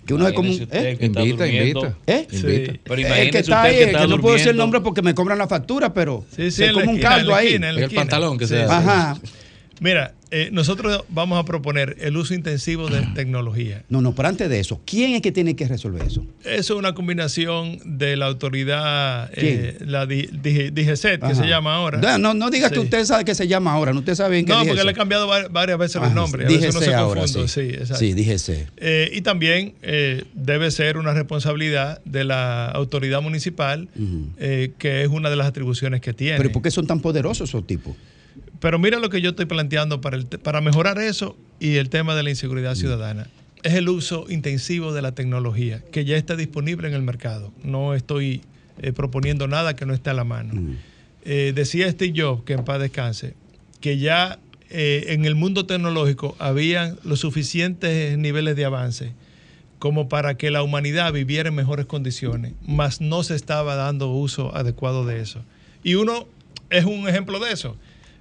Que uno es como ¿eh? que Invita, invita. ¿Eh? Sí. Invita. Pero el que está usted ahí, que que, no puedo decir el nombre porque me cobran la factura, pero Sí, se la come un caldo la ahí. esquina, en la esquina. Sí, sí. Ajá. Mira, eh, nosotros vamos a proponer el uso intensivo de tecnología. No, no, pero antes de eso, ¿quién es que tiene que resolver eso? Eso es una combinación de la autoridad, eh, la DGCET, que se llama ahora. No, no, no diga que usted sabe que se llama ahora, no usted sabe bien qué No, porque le he cambiado var- varias veces los Ajá, nombres. A veces no DGC se ahora, confundo. sí. exacto. Sí, DGC. Eh, y también eh, debe ser una responsabilidad de la autoridad municipal, eh, que es una de las atribuciones que tiene. Pero ¿por qué son tan poderosos esos tipos? Pero mira lo que yo estoy planteando para, el para mejorar eso y el tema de la inseguridad ciudadana. Es el uso intensivo de la tecnología, que ya está disponible en el mercado. No estoy eh, proponiendo nada que no esté a la mano. Eh, decía Steve Jobs, que en paz descanse, que ya eh, en el mundo tecnológico habían los suficientes niveles de avance como para que la humanidad viviera en mejores condiciones, mas no se estaba dando uso adecuado de eso. Y uno es un ejemplo de eso.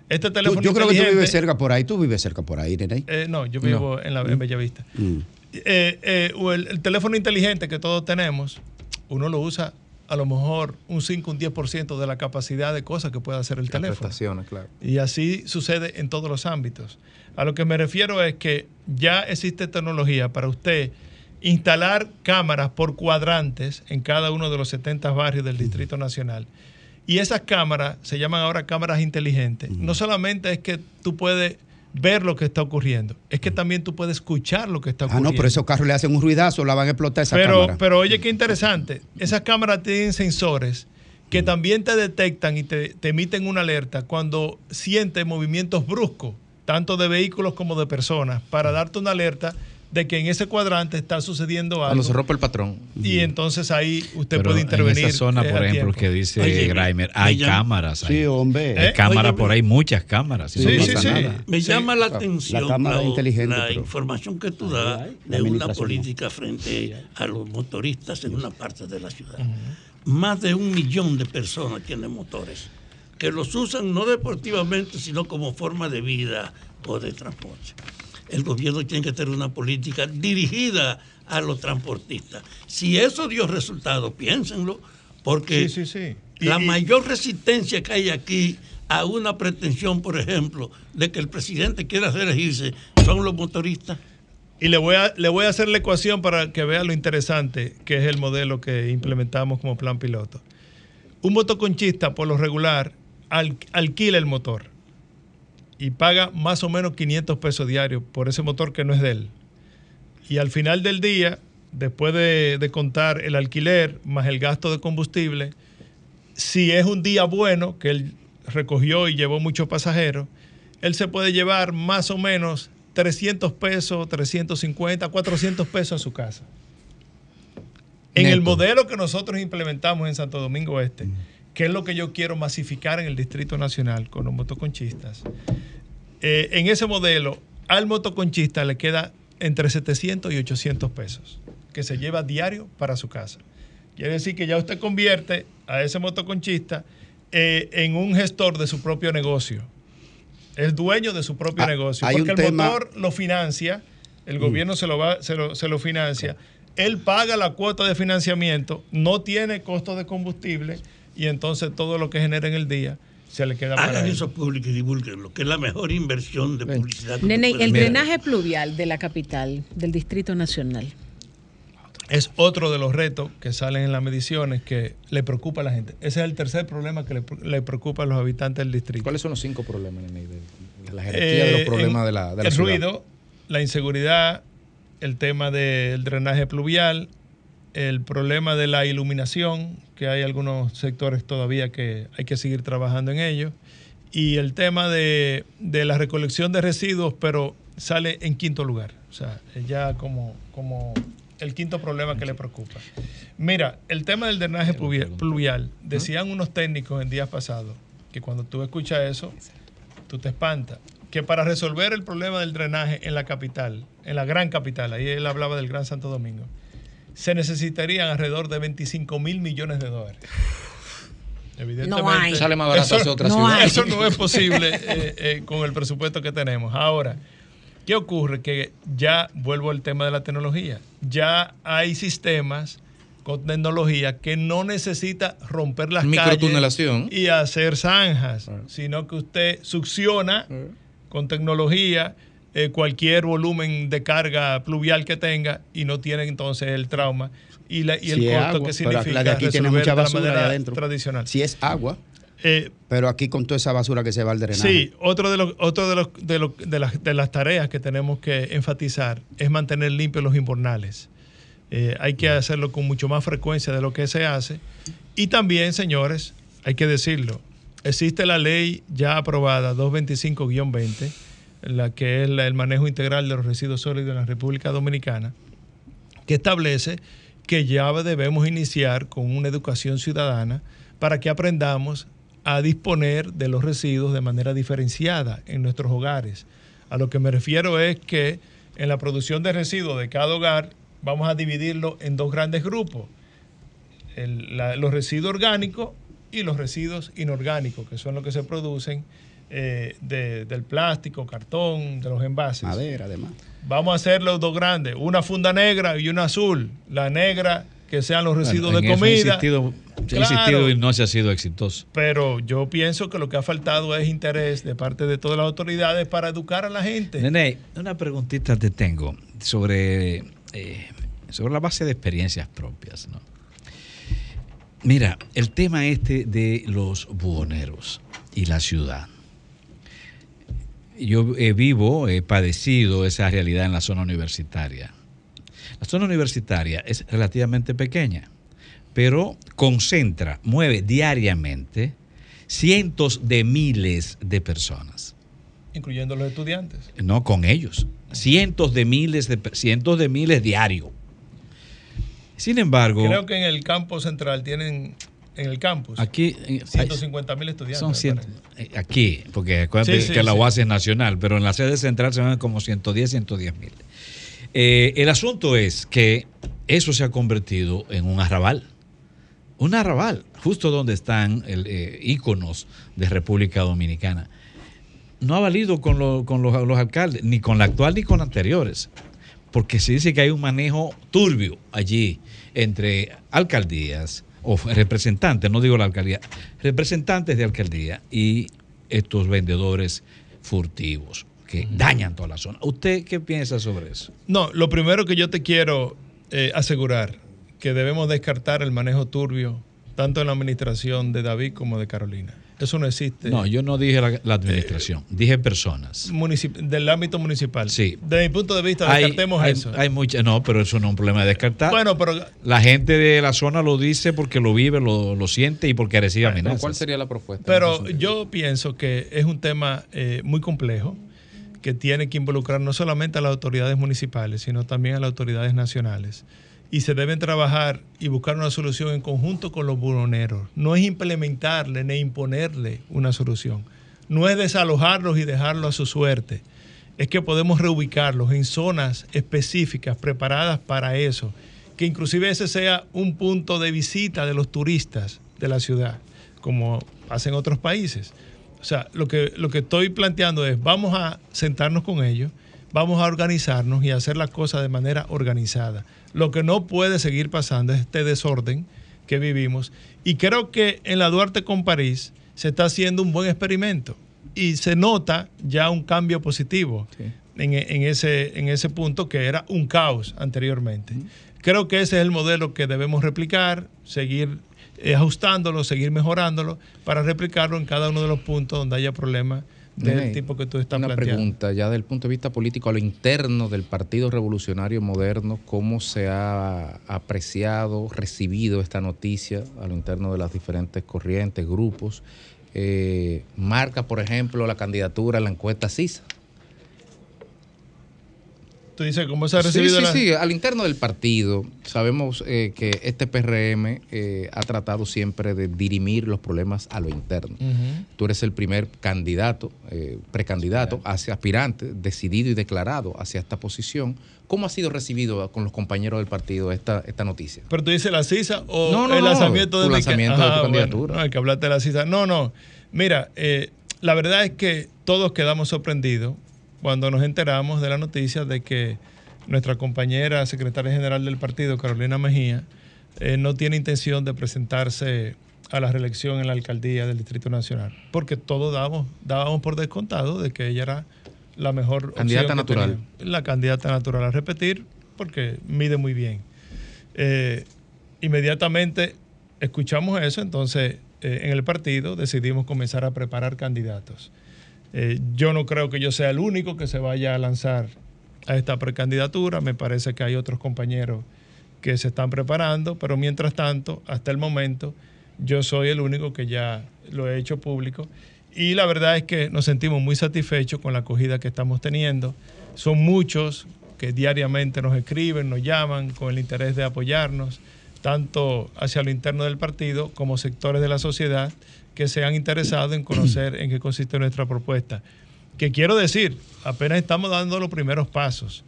Este Tú- teléfono yo creo que tú vives cerca por ahí. Tú vives cerca por ahí, Nene. Eh, no, yo vivo en, la, en Bellavista. Mm. Eh, eh, o el, el teléfono inteligente que todos tenemos, uno lo usa a lo mejor un 5, un 10% de la capacidad de cosas que puede hacer el teléfono. Prestaciones, claro. Y así sucede en todos los ámbitos. A lo que me refiero es que ya existe tecnología para usted instalar cámaras por cuadrantes en cada uno de los 70 barrios del Distrito Nacional. Y esas cámaras se llaman ahora cámaras inteligentes. No solamente es que tú puedes ver lo que está ocurriendo, es que también tú puedes escuchar lo que está Ah, ocurriendo. no, pero esos carros le hacen un ruidazo, la van a explotar esa Pero, cámara. pero oye, qué interesante. Esas cámaras tienen sensores que también te detectan y te, te emiten una alerta cuando sienten movimientos bruscos, tanto de vehículos como de personas, para darte una alerta de que en ese cuadrante está sucediendo algo. Cuando se rompe el patrón. Y entonces ahí usted Pero puede intervenir. En esa zona, por ejemplo, tiempo. que dice Oye, Grimer, me hay llama- cámaras. ahí. Sí, hombre. Hay ¿Eh? cámaras Oye, por ahí, muchas cámaras. y no Sí, pasa sí, sí. nada. Me Sí. llama la La- atención la cámara la, inteligente, la pero- información que tú das de una política frente a los motoristas en una parte de la ciudad. Más de un millón de personas tienen motores que los usan no deportivamente, sino como forma de vida o de transporte. El gobierno tiene que tener una política dirigida a los transportistas. Si eso dio resultado, piénsenlo, porque Sí, sí, sí. Y- la y- mayor resistencia que hay aquí a una pretensión, por ejemplo, de que el presidente quiera reelegirse son los motoristas. Y le voy, a, le voy a hacer la ecuación para que vea lo interesante que es el modelo que implementamos como plan piloto. Un motoconchista, por lo regular, al- alquila el motor y paga más o menos 500 pesos diarios por ese motor que no es de él. Y al final del día, después de, de contar el alquiler más el gasto de combustible, si es un día bueno, que él recogió y llevó muchos pasajeros, él se puede llevar más o menos 300 pesos, 350, 400 pesos a su casa. En el modelo que nosotros implementamos en Santo Domingo Este, que es lo que yo quiero masificar en el Distrito Nacional con los motoconchistas, eh, en ese modelo al motoconchista le queda entre 700 y 800 pesos que se lleva diario para su casa. Quiere decir que ya usted convierte a ese motoconchista eh, en un gestor de su propio negocio. Es dueño de su propio Ah, negocio. Porque el tema- motor lo financia, el Mm. gobierno se lo, va, se, lo, se lo financia, él paga la cuota de financiamiento, no tiene costo de combustible y entonces todo lo que genera en el día se le queda para Hagan eso público y divulguenlo, que es la mejor inversión de publicidad. Nene, el drenaje pluvial de la capital, del Distrito Nacional. es otro de los retos que salen en las mediciones que le preocupa a la gente. Ese es el tercer problema que le, le preocupa a los habitantes del distrito. ¿Cuáles son los cinco problemas, Nene, de, de la jerarquía de los Eh, problemas en- de la, de la el ciudad? ruido, la inseguridad, el tema del drenaje pluvial, el problema de la iluminación, que hay algunos sectores todavía que hay que seguir trabajando en ello, y el tema de, de la recolección de residuos, pero sale en quinto lugar, o sea, ya como, como el quinto problema que le preocupa. Mira, el tema del drenaje pluvial, pluvial, decían unos técnicos en días pasados que cuando tú escuchas eso, tú te espantas. Que para resolver el problema del drenaje en la capital, en la gran capital, ahí él hablaba del Gran Santo Domingo, se necesitarían alrededor de 25 mil millones de dólares. Evidentemente, No hay. Sale más barato eso, otra no hay. Eso no es posible eh, eh, con el presupuesto que tenemos. Ahora, ¿qué ocurre? Que ya vuelvo al tema de la tecnología. Ya hay sistemas con tecnología que no necesita romper las calles Microtunelación. y hacer zanjas, sino que usted succiona con tecnología eh, cualquier volumen de carga pluvial que tenga y no tiene entonces el trauma y, la- y el Si costo agua, que significa la de aquí tiene mucha de la basura manera ahí adentro. tradicional. Si es agua, Eh, pero aquí con toda esa basura que se va al drenaje. Sí, otro de los, otro de los, de, los- de las, de las tareas que tenemos que enfatizar es mantener limpios los invernales. Eh, hay que hacerlo con mucho más frecuencia de lo que se hace. Y también, señores, hay que decirlo, existe la ley ya aprobada 225-20, la que es el manejo integral de los residuos sólidos en la República Dominicana, que establece que ya debemos iniciar con una educación ciudadana para que aprendamos a disponer de los residuos de manera diferenciada en nuestros hogares. A lo que me refiero es que en la producción de residuos de cada hogar vamos a dividirlo en dos grandes grupos. Los residuos orgánicos y los residuos inorgánicos, que son los que se producen eh, de- del plástico, cartón, de los envases. Madera, además. Vamos a hacer los dos grandes, una funda negra y una azul. La negra, que sean los residuos Bueno, de he comida. he Claro. insistido y no se ha sido exitoso. Pero yo pienso que lo que ha faltado es interés de parte de todas las autoridades para educar a la gente. Nene, una preguntita te tengo sobre, eh, sobre la base de experiencias propias. ¿no? Mira, el tema este de los buhoneros y la ciudad. Yo eh, vivo, he padecido esa realidad en la zona universitaria. La zona universitaria es relativamente pequeña, pero concentra, mueve diariamente cientos de miles de personas. Incluyendo los estudiantes. No con ellos. Cientos de miles de cientos de miles diario. Sin embargo, Creo que en el campo central tienen, en el campus, aquí eh, 150 mil estudiantes. son me cien- parece. eh, aquí, porque acuérdate Sí, sí, que la. UAS es nacional, pero en la sede central se van como 110, 110 mil. Eh, el asunto es que eso se ha convertido en un arrabal. Un arrabal, justo donde están el, eh, íconos de República Dominicana. No ha valido con, lo- con los, los alcaldes, ni con la actual ni con anteriores, porque se dice que hay un manejo turbio allí entre alcaldías o representantes, no digo la alcaldía, representantes de alcaldía y estos vendedores furtivos que dañan toda la zona. ¿Usted qué piensa sobre eso? No, lo primero que yo te quiero eh, asegurar, que debemos descartar el manejo turbio, tanto en la administración de David como de Carolina. Eso no existe. No, yo no dije la, la administración, dije personas. Municip- del ámbito municipal. Sí. Desde mi punto de vista, Hay, descartemos hay, eso. hay mucha- no, pero eso no es un problema de descartar. Bueno, pero la gente de la zona lo dice porque lo vive, lo, lo siente y porque recibe amenazas. ¿Cuál sería la propuesta? Pero yo pienso que es un tema eh, muy complejo que tiene que involucrar no solamente a las autoridades municipales, sino también a las autoridades nacionales. Y se deben trabajar y buscar una solución en conjunto con los buroneros. No es implementarle ni imponerle una solución. No es desalojarlos y dejarlos a su suerte. Es que podemos reubicarlos en zonas específicas preparadas para eso. Que inclusive ese sea un punto de visita de los turistas de la ciudad, como hacen otros países. O sea, lo que, lo que estoy planteando es, vamos a sentarnos con ellos, vamos a organizarnos y hacer las cosas de manera organizada. Lo que no puede seguir pasando es este desorden que vivimos. Y creo que en la Duarte con París se está haciendo un buen experimento y se nota ya un cambio positivo en, en ese, en ese punto que era un caos anteriormente. Creo que ese es el modelo que debemos replicar, seguir ajustándolo, seguir mejorándolo para replicarlo en cada uno de los puntos donde haya problemas del Nene, tipo que tú estás Una planteando. pregunta, ya desde el punto de vista político, a lo interno del Partido Revolucionario Moderno, ¿cómo se ha apreciado, recibido esta noticia a lo interno de las diferentes corrientes, grupos? Eh, marca, por ejemplo, la candidatura en la encuesta CISA. Tú dices, ¿cómo se ha recibido sí, la- sí, al interno del partido sabemos eh, que este PRM eh, ha tratado siempre de dirimir los problemas a lo interno. Tú eres el primer candidato, eh, precandidato, hacia aspirante, decidido y declarado hacia esta posición. ¿Cómo ha sido recibido con los compañeros del partido esta, esta noticia? Pero tú dices la CISA o No, no, el no, lanzamiento de tu mi- lanzamiento de tu candidatura. no, el que hablaste de la CISA. No, no. Mira, la verdad es que todos quedamos sorprendidos cuando nos enteramos de la noticia de que nuestra compañera secretaria general del partido, Carolina Mejía, eh, no tiene intención de presentarse a la reelección en la alcaldía del Distrito Nacional. Porque todos dábamos, dábamos por descontado de que ella era la mejor Candidata natural. La candidata natural a repetir, porque mide muy bien. Eh, inmediatamente escuchamos eso, entonces eh, en el partido decidimos comenzar a preparar candidatos. Eh, yo no creo que yo sea el único que se vaya a lanzar a esta precandidatura, me parece que hay otros compañeros que se están preparando, pero mientras tanto, hasta el momento, yo soy el único que ya lo he hecho público y la verdad es que nos sentimos muy satisfechos con la acogida que estamos teniendo. Son muchos que diariamente nos escriben, nos llaman con el interés de apoyarnos, tanto hacia lo interno del partido como sectores de la sociedad que se han interesado en conocer en qué consiste nuestra propuesta. Que quiero decir, apenas estamos dando los primeros pasos.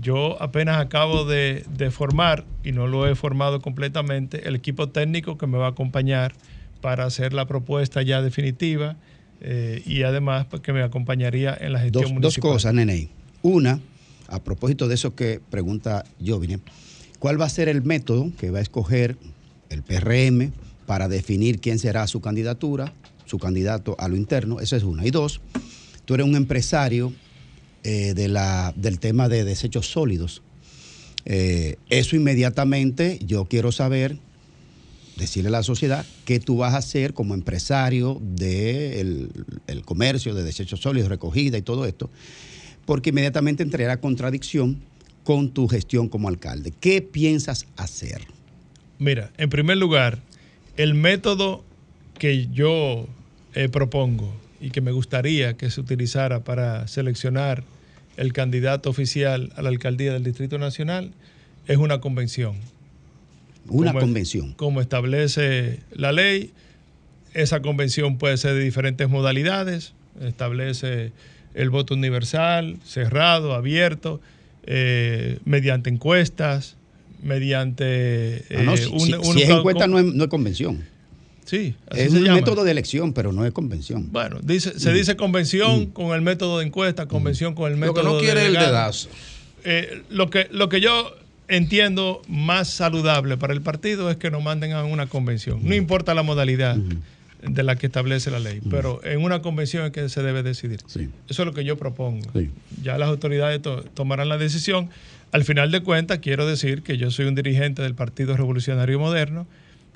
Yo apenas acabo de, de formar, y no lo he formado completamente, el equipo técnico que me va a acompañar para hacer la propuesta ya definitiva eh, y además pues, que me acompañaría en la gestión Dos, dos municipal. cosas, Nene. Una, a propósito de eso que pregunta Jovine, ¿cuál va a ser el método que va a escoger el PRM para definir quién será su candidatura, su candidato a lo interno? Esa es una. Y dos, tú eres un empresario eh, de la, del tema de desechos sólidos. Eh, eso inmediatamente yo quiero saber, decirle a la sociedad, qué tú vas a hacer como empresario del el comercio de desechos sólidos, recogida y todo esto, porque inmediatamente entrará contradicción con tu gestión como alcalde. ¿Qué piensas hacer? Mira, en primer lugar, el método que yo eh, propongo y que me gustaría que se utilizara para seleccionar el candidato oficial a la alcaldía del Distrito Nacional es una convención. Una Como- convención. Como establece la ley, esa convención puede ser de diferentes modalidades, establece el voto universal, cerrado, abierto, eh, mediante encuestas, mediante... Ah, no, eh, si, un- si- un- si es encuesta con- no es, no es convención. Sí, así es se un llama. método de elección, pero no es convención. Bueno, dice, se Mm. dice convención con el método de encuesta, convención con el Lo método que no quiere es el dedazo. Eh, lo, que, lo que yo entiendo más saludable para el partido es que nos manden a una convención. No importa la modalidad de la que establece la ley, pero en una convención es que se debe decidir. Eso es lo que yo propongo. Ya las autoridades to- tomarán la decisión. Al final de cuentas, quiero decir que yo soy un dirigente del Partido Revolucionario Moderno,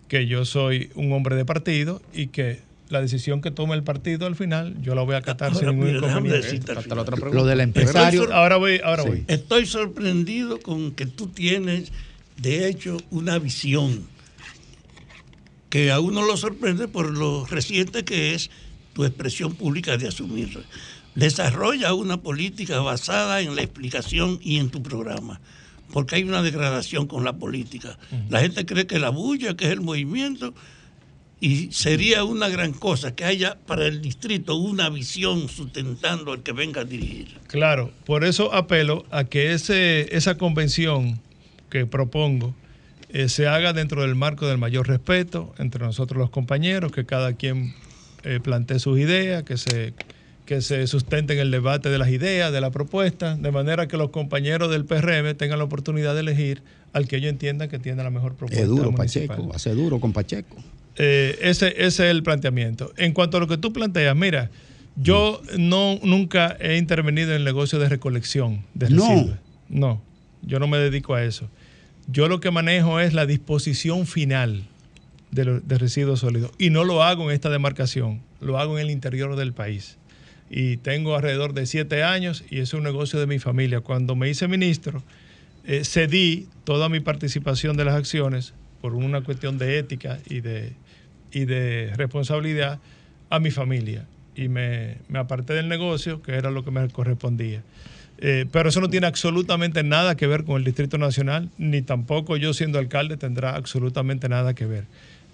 que yo soy un hombre de partido y que la decisión que tome el partido al final, yo la voy a acatar Ahora, sin ningún mira, déjame inconveniente. Hasta la otra Lo del empresario. Ahora voy, ahora voy. Estoy sorprendido con que tú tienes, de hecho, una visión que a uno lo sorprende por lo reciente que es tu expresión pública de asumir. Desarrolla una política basada en la explicación y en tu programa, porque hay una degradación con la política. La gente cree que la bulla, que es el movimiento, y sería una gran cosa que haya para el distrito una visión sustentando al que venga a dirigir. Claro, por eso apelo a que ese, esa convención que propongo eh, se haga dentro del marco del mayor respeto entre nosotros los compañeros, que cada quien eh, plantee sus ideas, que se, que se sustenten el debate de las ideas, de la propuesta, de manera que los compañeros del PRM tengan la oportunidad de elegir al que ellos entiendan que tiene la mejor propuesta. Es duro, municipal. Pacheco. Hace duro con Pacheco. Eh, ese, ese es el planteamiento. En cuanto a lo que tú planteas, mira, yo no nunca he intervenido en el negocio de recolección de No. residuos. No, yo no me dedico a eso. Yo lo que manejo es la disposición final de, lo- de residuos sólidos y no lo hago en esta demarcación, lo hago en el interior del país. Y tengo alrededor de siete años y es un negocio de mi familia. Cuando me hice ministro, eh, cedí toda mi participación de las acciones por una cuestión de ética y de, y de responsabilidad a mi familia. Y me, me aparté del negocio, que era lo que me correspondía. Eh, pero eso no tiene absolutamente nada que ver con el Distrito Nacional, ni tampoco yo siendo alcalde tendrá absolutamente nada que ver.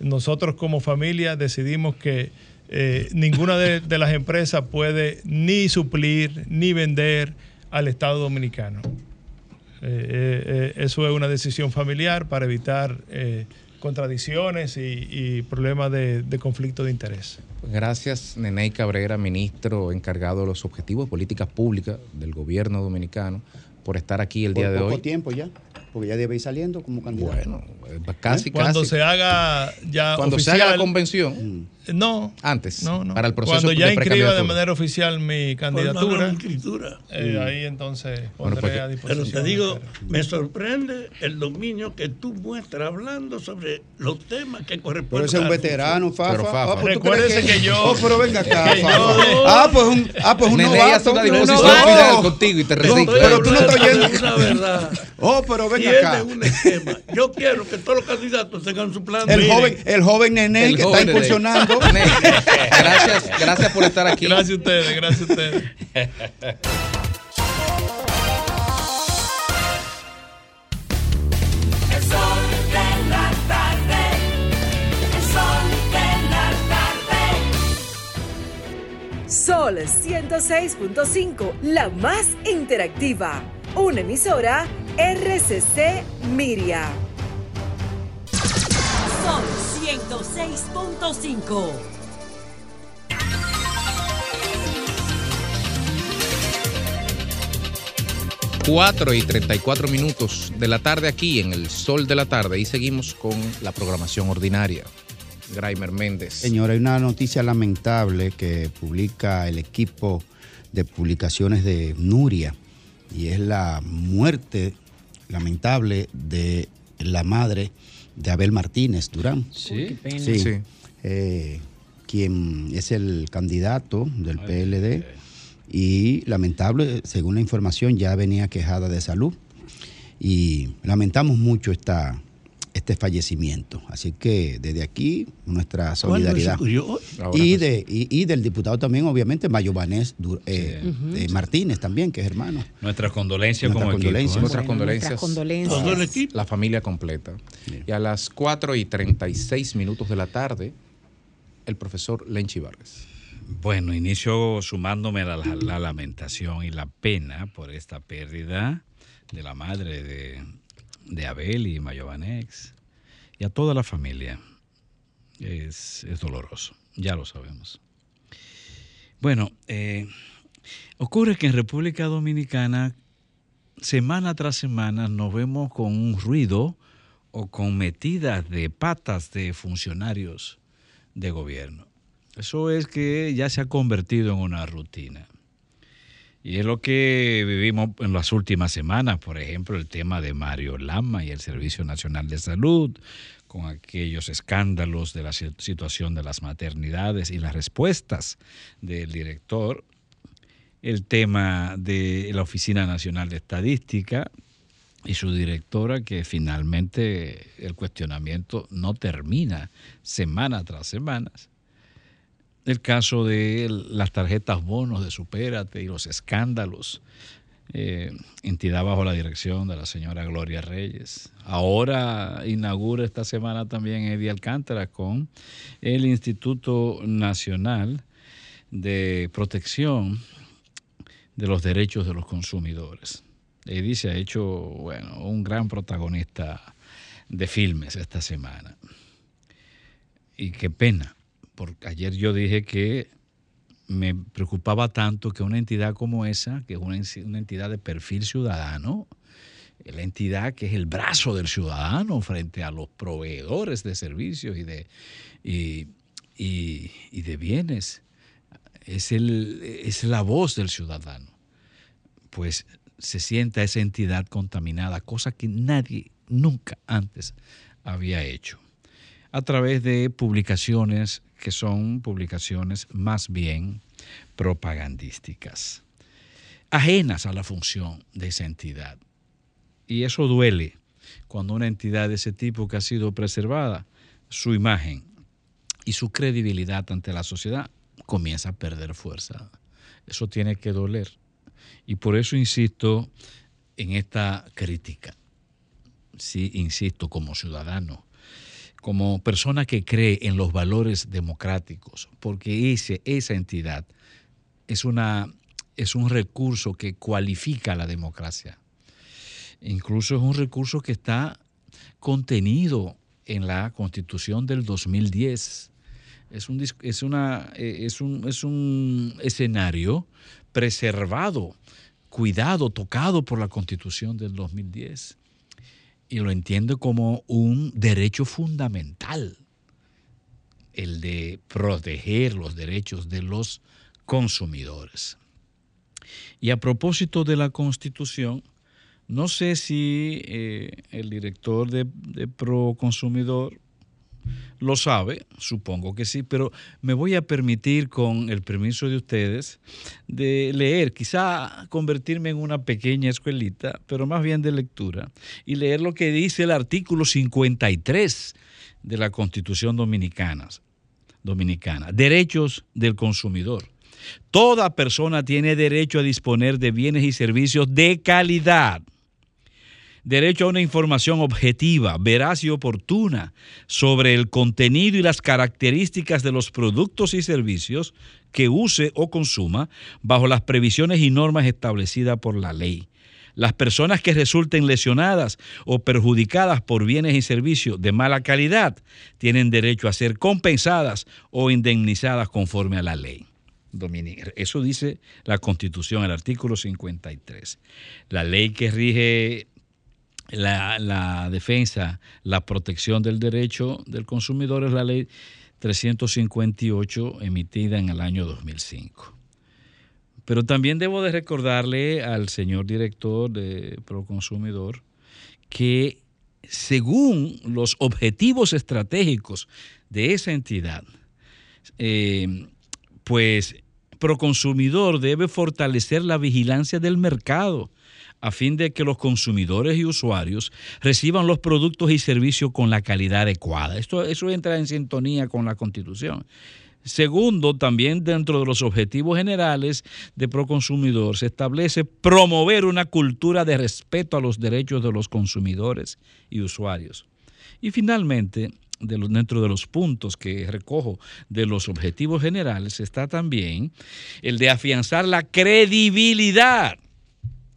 Nosotros como familia decidimos que eh, ninguna de, de las empresas puede ni suplir ni vender al Estado Dominicano. Eh, eh, eso es una decisión familiar para evitar eh, contradicciones y, y problemas de, de conflicto de interés. Gracias, Neney Cabrera, ministro encargado de los objetivos de políticas públicas del gobierno dominicano, por estar aquí el Por día de poco hoy. tiempo ya, porque ya debe ir saliendo como candidato. Bueno, casi, Cuando casi. se haga ya Cuando se haga la convención. No. Antes. No, no. Para el proceso Cuando ya de inscriba de manera oficial mi candidatura, eh, Mm. ahí entonces Bueno, pondré pues, a Pero disposición. te digo, me sorprende el dominio que tú muestras hablando sobre los temas que corresponden. Pero ese es un veterano, Fafa. Pero, Fafa. Ah, pues, ¿tú Recuérdese que yo- Oh, pero venga acá, Fafa. yo- Ah, pues un, ah, pues un disposición final contigo y te No, recicla. Pero tú no estás oyendo. Una verdad. Oh, pero venga Tiene acá. un esquema. Yo quiero que todos los candidatos tengan su plan. El joven, el joven Nene El que joven está incursionando. Gracias, gracias por estar aquí. Gracias a ustedes, gracias a ustedes. El sol de la tarde, el sol de la tarde. Sol 106.5, la más interactiva. Una emisora RCC Miria. Sol 106.5. 4 y 34 minutos de la tarde aquí en el sol de la tarde y seguimos con la programación ordinaria. Graimer Méndez. Señora, hay una noticia lamentable que publica el equipo de publicaciones de Nuria y es la muerte lamentable de la madre de Abel Martínez Durán. Sí. Uy, qué pena. Sí. Sí. Eh, quien es el candidato del PLD y lamentable, según la información, ya venía quejada de salud y lamentamos mucho esta, este fallecimiento. Así que desde aquí nuestra solidaridad. ¿Cuándo se murió? Y, de, y, y del diputado también, obviamente, Mayo Vanés eh, eh, Martínez también, que es hermano. Nuestras condolencias Nuestras como equipo. ¿eh? Nuestras Bueno, condolencias. nuestras condolencias. La familia completa. Y a las 4 y 36 minutos de la tarde, el profesor Lenchi Vargas. Bueno, inicio sumándome a la, la lamentación y la pena por esta pérdida de la madre de, de Abel y Mayovanex y a toda la familia. Es, es doloroso, ya lo sabemos. Bueno, eh, ocurre que en República Dominicana, semana tras semana, nos vemos con un ruido o con metidas de patas de funcionarios de gobierno. Eso es que ya se ha convertido en una rutina. Y es lo que vivimos en las últimas semanas, por ejemplo, el tema de Mario Lama y el Servicio Nacional de Salud, con aquellos escándalos de la si- situación de las maternidades y las respuestas del director, el tema de la Oficina Nacional de Estadística y su directora, que finalmente el cuestionamiento no termina semana tras semana. El caso de las tarjetas bonos de Supérate y los escándalos. eh, entidad bajo la dirección de la señora Gloria Reyes. Ahora inaugura esta semana también Eddie Alcántara con el Instituto Nacional de Protección de los Derechos de los Consumidores. Eddie se ha hecho bueno, un gran protagonista de filmes esta semana. Y qué pena, porque ayer yo dije que me preocupaba tanto que una entidad como esa, que es una, entidad de perfil ciudadano, la entidad que es el brazo del ciudadano frente a los proveedores de servicios y de, y de bienes, es, el, es la voz del ciudadano. Pues se sienta esa entidad contaminada, cosa que nadie nunca antes había hecho, a través de publicaciones que son publicaciones más bien propagandísticas, ajenas a la función de esa entidad. Y eso duele cuando una entidad de ese tipo que ha sido preservada, su imagen y su credibilidad ante la sociedad comienza a perder fuerza. Eso tiene que doler. Y por eso insisto en esta crítica. Sí, insisto, como ciudadano, como persona que cree en los valores democráticos, porque ese, esa entidad es, una, es un recurso que cualifica la democracia. Incluso es un recurso que está contenido en la Constitución del 2010. Es un, es una, eh, es un, es un escenario preservado, cuidado, tocado por la Constitución del 2010. Y lo entiendo como un derecho fundamental, el de proteger los derechos de los consumidores. Y a propósito de la Constitución, no sé si eh, el director de, de Proconsumidor lo sabe, supongo que sí, pero me voy a permitir, con el permiso de ustedes, de leer, quizá convertirme en una pequeña escuelita, pero más bien de lectura, y leer lo que dice el artículo 53 de la Constitución Dominicana. Dominicana. Derechos del consumidor. Toda persona tiene derecho a disponer de bienes y servicios de calidad. Derecho a una información objetiva, veraz y oportuna sobre el contenido y las características de los productos y servicios que use o consuma bajo las previsiones y normas establecidas por la ley. Las personas que resulten lesionadas o perjudicadas por bienes y servicios de mala calidad tienen derecho a ser compensadas o indemnizadas conforme a la ley. Domini- Eso dice la Constitución, el artículo 53. La ley que rige la, defensa, la protección del derecho del consumidor es la ley 358 emitida en el año 2005. Pero también debo de recordarle al señor director de Proconsumidor que según los objetivos estratégicos de esa entidad, eh, pues Proconsumidor debe fortalecer la vigilancia del mercado a fin de que los consumidores y usuarios reciban los productos y servicios con la calidad adecuada. Esto, eso entra en sintonía con la Constitución. Segundo, también dentro de los objetivos generales de Proconsumidor se establece promover una cultura de respeto a los derechos de los consumidores y usuarios. Y finalmente, dentro de los puntos que recojo de los objetivos generales está también el de afianzar la credibilidad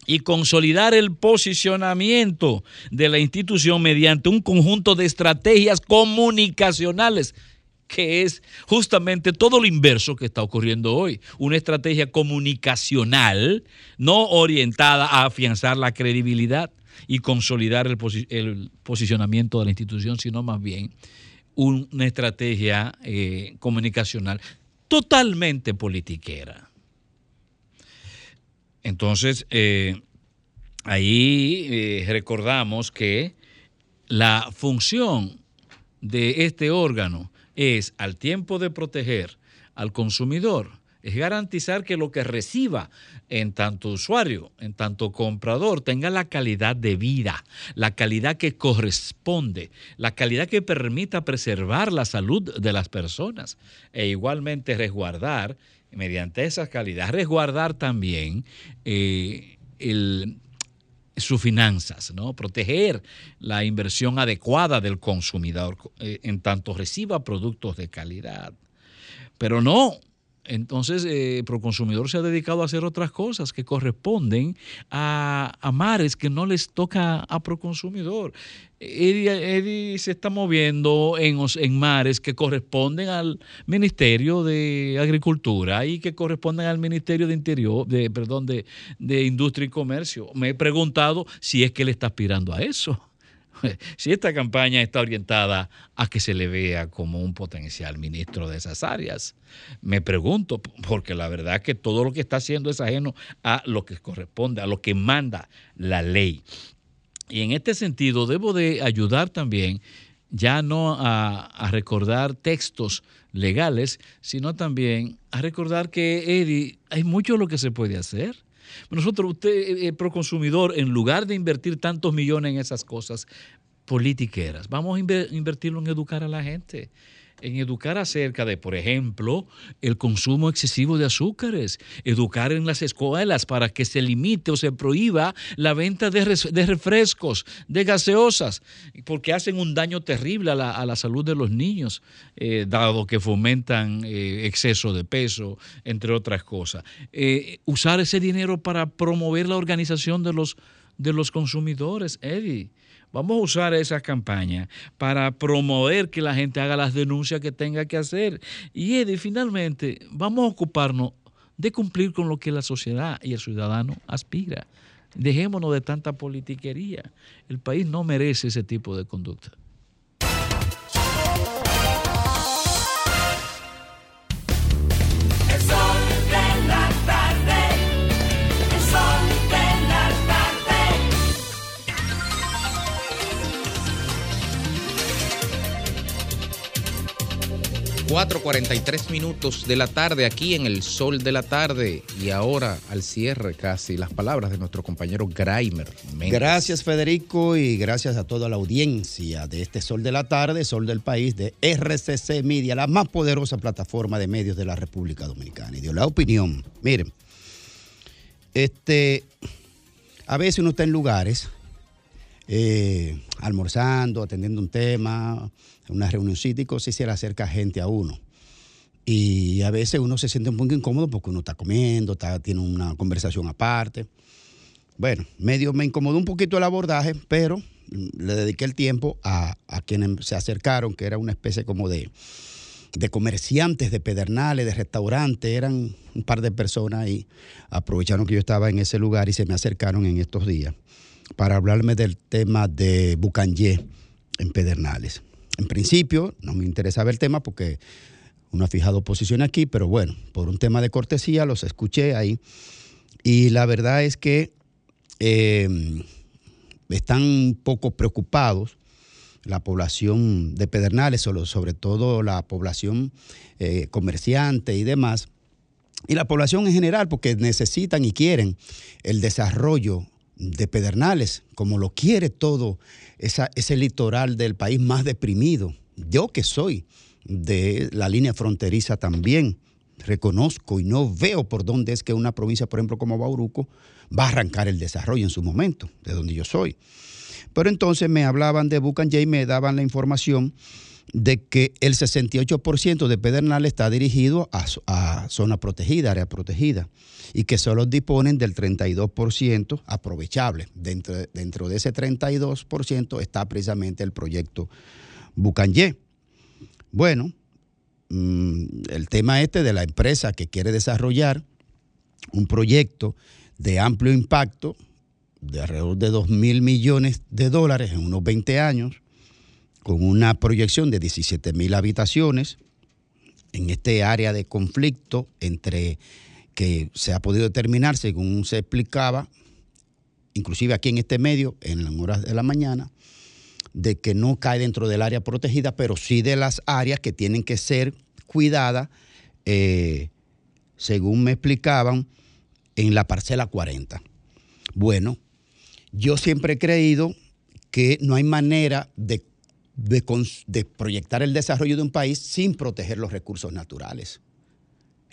y consolidar el posicionamiento de la institución mediante un conjunto de estrategias comunicacionales que es justamente todo lo inverso que está ocurriendo hoy. Una estrategia comunicacional no orientada a afianzar la credibilidad y consolidar el, posi- el posicionamiento de la institución, sino más bien un- una estrategia eh, comunicacional totalmente politiquera. Entonces, eh, ahí eh, recordamos que la función de este órgano es, al tiempo de proteger al consumidor, es garantizar que lo que reciba en tanto usuario, en tanto comprador, tenga la calidad de vida, la calidad que corresponde, la calidad que permita preservar la salud de las personas e igualmente resguardar, mediante esa calidad, resguardar también eh, sus finanzas, ¿no? Proteger la inversión adecuada del consumidor eh, en tanto reciba productos de calidad. Pero no, entonces eh, Proconsumidor se ha dedicado a hacer otras cosas que corresponden a, mares que no les toca a Proconsumidor. Eddie, Eddie se está moviendo en, en mares que corresponden al Ministerio de Agricultura y que corresponden al Ministerio de Interior, de, perdón, de, de Industria y Comercio. Me he preguntado si es que él está aspirando a eso. Si esta campaña está orientada a que se le vea como un potencial ministro de esas áreas, me pregunto, porque la verdad que todo lo que está haciendo es ajeno a lo que corresponde, a lo que manda la ley. Y en este sentido debo de ayudar también ya no a, a recordar textos legales, sino también a recordar que, Eddie, hay mucho lo que se puede hacer. Nosotros, usted, eh, eh, proconsumidor, en lugar de invertir tantos millones en esas cosas politiqueras, vamos a inver- invertirlo en educar a la gente en educar acerca de, por ejemplo, el consumo excesivo de azúcares, educar en las escuelas para que se limite o se prohíba la venta de, res- de refrescos, de gaseosas, porque hacen un daño terrible a la, a la salud de los niños, eh, dado que fomentan eh, exceso de peso, entre otras cosas. Eh, usar ese dinero para promover la organización de los, de los consumidores, Eddie. Vamos a usar esa campaña para promover que la gente haga las denuncias que tenga que hacer. Y finalmente, vamos a ocuparnos de cumplir con lo que la sociedad y el ciudadano aspira. Dejémonos de tanta politiquería. El país no merece ese tipo de conducta. 4.43 minutos de la tarde aquí en el sol de la tarde y ahora al cierre casi las palabras de nuestro compañero Graimer. Méndez. Gracias Federico y gracias a toda la audiencia de este Sol de la Tarde, Sol del País, de RCC Media, la más poderosa plataforma de medios de la República Dominicana. Y dio la opinión. Miren, este, a veces uno está en lugares eh, almorzando, atendiendo un tema, una reunioncita y y se le acerca gente a uno. Y a veces uno se siente un poco incómodo porque uno está comiendo, está, tiene una conversación aparte. Bueno, medio me incomodó un poquito el abordaje, pero le dediqué el tiempo a, a quienes se acercaron, que era una especie como de, de comerciantes de pedernales, de restaurantes, eran un par de personas y aprovecharon que yo estaba en ese lugar y se me acercaron en estos días para hablarme del tema de Bucanyé en Pedernales. En principio, no me interesaba el tema porque uno ha fijado posición aquí, pero bueno, por un tema de cortesía los escuché ahí. Y la verdad es que eh, están un poco preocupados la población de Pedernales, sobre, todo la población eh, comerciante y demás, y la población en general, porque necesitan y quieren el desarrollo de Pedernales, como lo quiere todo ese litoral del país más deprimido. Yo que soy de la línea fronteriza también, reconozco y no veo por dónde es que una provincia, por ejemplo, como Bauruco, va a arrancar el desarrollo en su momento, de donde yo soy. Pero entonces me hablaban de Bucanyé y me daban la información de que el 68% de Pedernales está dirigido a zona protegida, área protegida, y que solo disponen del 32% aprovechable. Dentro, dentro de ese 32% está precisamente el proyecto Bucanyé. Bueno, mm, el tema este de la empresa que quiere desarrollar un proyecto de amplio impacto de alrededor de 2 mil millones de dólares en unos 20 años, con una proyección de 17 mil habitaciones en este área de conflicto entre que se ha podido determinar, según se explicaba, inclusive aquí en este medio, en las horas de la mañana, de que no cae dentro del área protegida, pero sí de las áreas que tienen que ser cuidadas, eh, según me explicaban, en la parcela 40. Bueno, yo siempre he creído que no hay manera de, de proyectar el desarrollo de un país sin proteger los recursos naturales.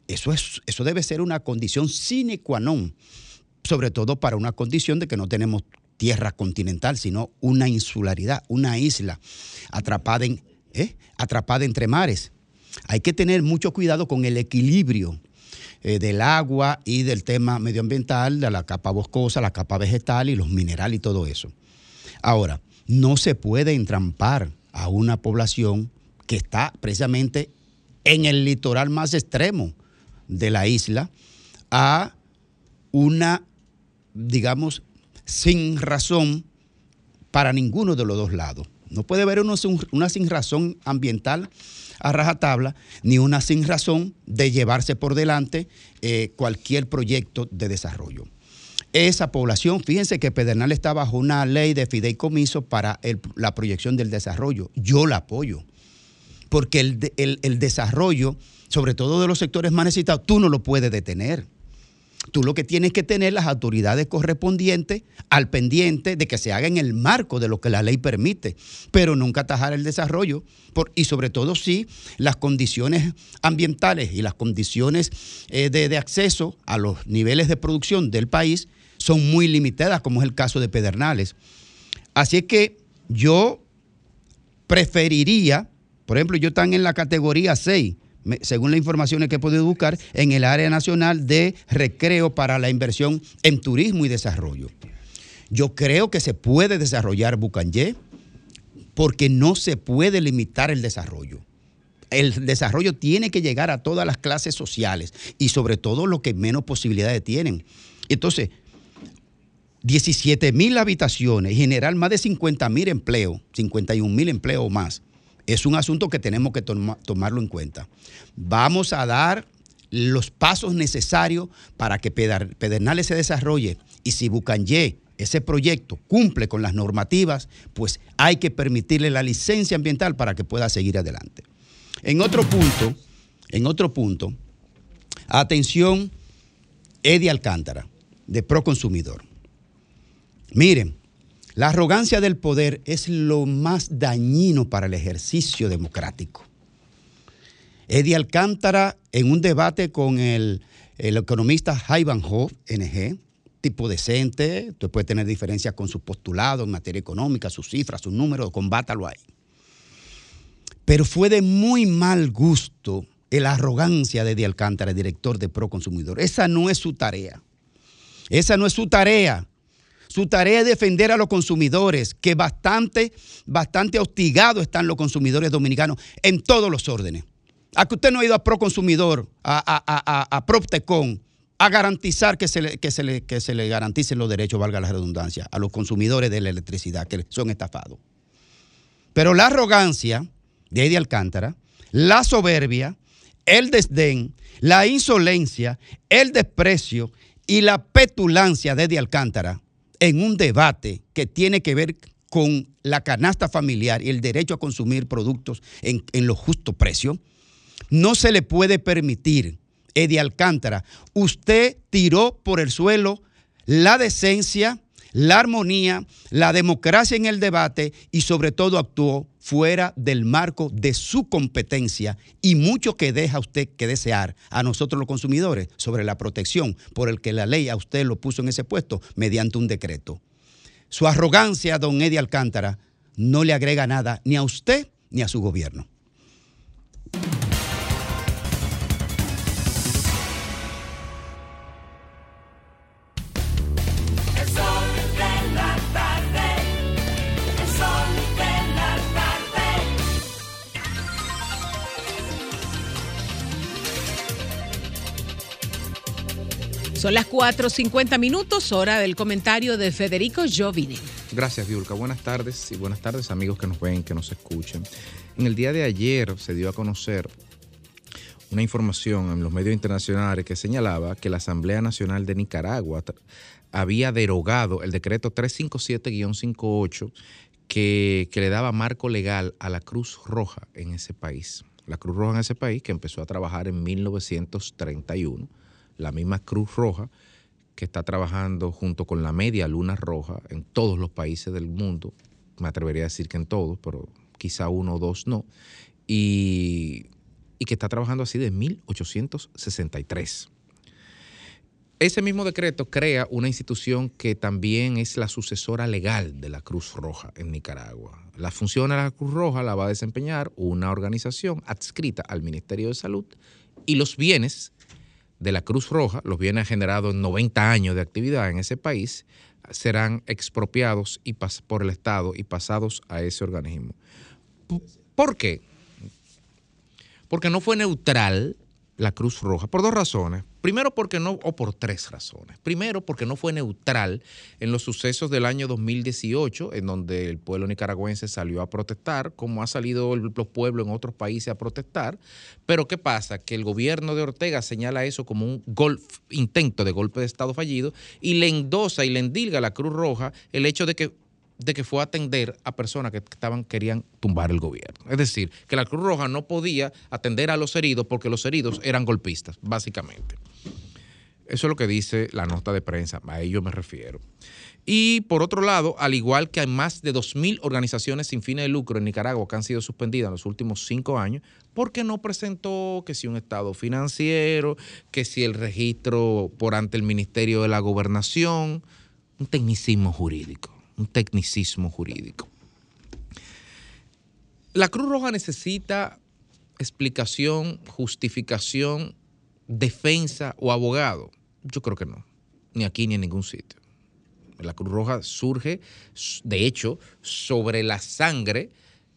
Eso, es, eso debe ser una condición sine qua non, sobre todo para una condición de que no tenemos tierra continental, sino una insularidad, una isla atrapada, en, ¿eh? atrapada entre mares. Hay que tener mucho cuidado con el equilibrio eh, del agua y del tema medioambiental, de la capa boscosa, la capa vegetal y los minerales y todo eso. Ahora, no se puede entrampar a una población que está precisamente en el litoral más extremo de la isla a una, digamos, sin razón para ninguno de los dos lados. No puede haber uno una sin razón ambiental a rajatabla, ni una sin razón de llevarse por delante eh, cualquier proyecto de desarrollo. Esa población, fíjense que Pedernal está bajo una ley de fideicomiso para la proyección del desarrollo. Yo la apoyo, porque el, el- desarrollo, sobre todo de los sectores más necesitados, tú no lo puedes detener. Tú lo que tienes que tener las autoridades correspondientes al pendiente de que se haga en el marco de lo que la ley permite, pero nunca atajar el desarrollo. Y sobre todo si las condiciones ambientales y las condiciones eh, de acceso a los niveles de producción del país son muy limitadas, como es el caso de Pedernales. Así es que yo preferiría, por ejemplo, yo están en la categoría 6, me- según las informaciones que he podido buscar, en el área nacional de recreo para la inversión en turismo y desarrollo. Yo creo que se puede desarrollar Bucanyé porque no se puede limitar el desarrollo. El desarrollo tiene que llegar a todas las clases sociales y sobre todo los que menos posibilidades tienen. Entonces, 17 mil habitaciones y generar más de 50 mil empleos, 51 mil empleos más, es un asunto que tenemos que toma- tomarlo en cuenta. Vamos a dar los pasos necesarios para que Pedernales se desarrolle y si Bucanyé, ese proyecto, cumple con las normativas, pues hay que permitirle la licencia ambiental para que pueda seguir adelante. En otro punto, en otro punto, atención, Eddie Alcántara, de Proconsumidor. Miren, la arrogancia del poder es lo más dañino para el ejercicio democrático. Eddie Alcántara, en un debate con el, el economista Ivanhoe, NG, tipo decente, usted puede tener diferencias con sus postulados en materia económica, sus cifras, sus números, combátalo ahí. Pero fue de muy mal gusto la arrogancia de Eddie Alcántara, director de Proconsumidor. Esa no es su tarea. Esa no es su tarea. Su tarea es defender a los consumidores, que bastante, bastante hostigados están los consumidores dominicanos en todos los órdenes. A que usted no ha ido a Proconsumidor, a, a, a, a, Proptecon, a garantizar que se, le, que, se le, que se le garanticen los derechos, valga la redundancia, a los consumidores de la electricidad que son estafados. Pero la arrogancia de Eddie Alcántara, la soberbia, el desdén, la insolencia, el desprecio y la petulancia de Eddie Alcántara en un debate que tiene que ver con la canasta familiar y el derecho a consumir productos en, en los justos precios, no se le puede permitir, Eddie Alcántara, usted tiró por el suelo la decencia, la armonía, la democracia en el debate y sobre todo actuó fuera del marco de su competencia y mucho que deja usted que desear a nosotros los consumidores sobre la protección por el que la ley a usted lo puso en ese puesto mediante un decreto. Su arrogancia, don Eddie Alcántara, no le agrega nada ni a usted ni a su gobierno. Son las 4.50 minutos, hora del comentario de Federico Jovini. Gracias, Viulca. Buenas tardes y buenas tardes, amigos que nos ven, que nos escuchen. En el día de ayer se dio a conocer una información en los medios internacionales que señalaba que la Asamblea Nacional de Nicaragua había derogado el decreto 357-58 que, que le daba marco legal a la Cruz Roja en ese país. La Cruz Roja en ese país que empezó a trabajar en 1931, la misma Cruz Roja que está trabajando junto con la Media Luna Roja en todos los países del mundo, me atrevería a decir que en todos, pero quizá uno o dos no, y, y que está trabajando así de 1863. Ese mismo decreto crea una institución que también es la sucesora legal de la Cruz Roja en Nicaragua. La función de la Cruz Roja la va a desempeñar una organización adscrita al Ministerio de Salud y los bienes de la Cruz Roja, los bienes generados en 90 años de actividad en ese país, serán expropiados y por el Estado y pasados a ese organismo. ¿Por qué? Porque no fue neutral la Cruz Roja, por dos razones. Primero porque no, o por tres razones. Primero porque no fue neutral en los sucesos del año 2018, en donde el pueblo nicaragüense salió a protestar, como ha salido el- los pueblos en otros países a protestar. Pero ¿qué pasa? Que el gobierno de Ortega señala eso como un golf- intento de golpe de Estado fallido y le endosa y le endilga a la Cruz Roja el hecho de que de que fue a atender a personas que estaban, querían tumbar el gobierno. Es decir, que la Cruz Roja no podía atender a los heridos porque los heridos eran golpistas, básicamente. Eso es lo que dice la nota de prensa, a ello me refiero. Y por otro lado, al igual que hay más de 2.000 organizaciones sin fines de lucro en Nicaragua que han sido suspendidas en los últimos cinco años, porque no presentó que si un estado financiero, que si el registro por ante el Ministerio de la Gobernación, un tecnicismo jurídico, un tecnicismo jurídico. La Cruz Roja necesita explicación, justificación, defensa o abogado. Yo creo que no, ni aquí ni en ningún sitio. La Cruz Roja surge, de hecho, sobre la sangre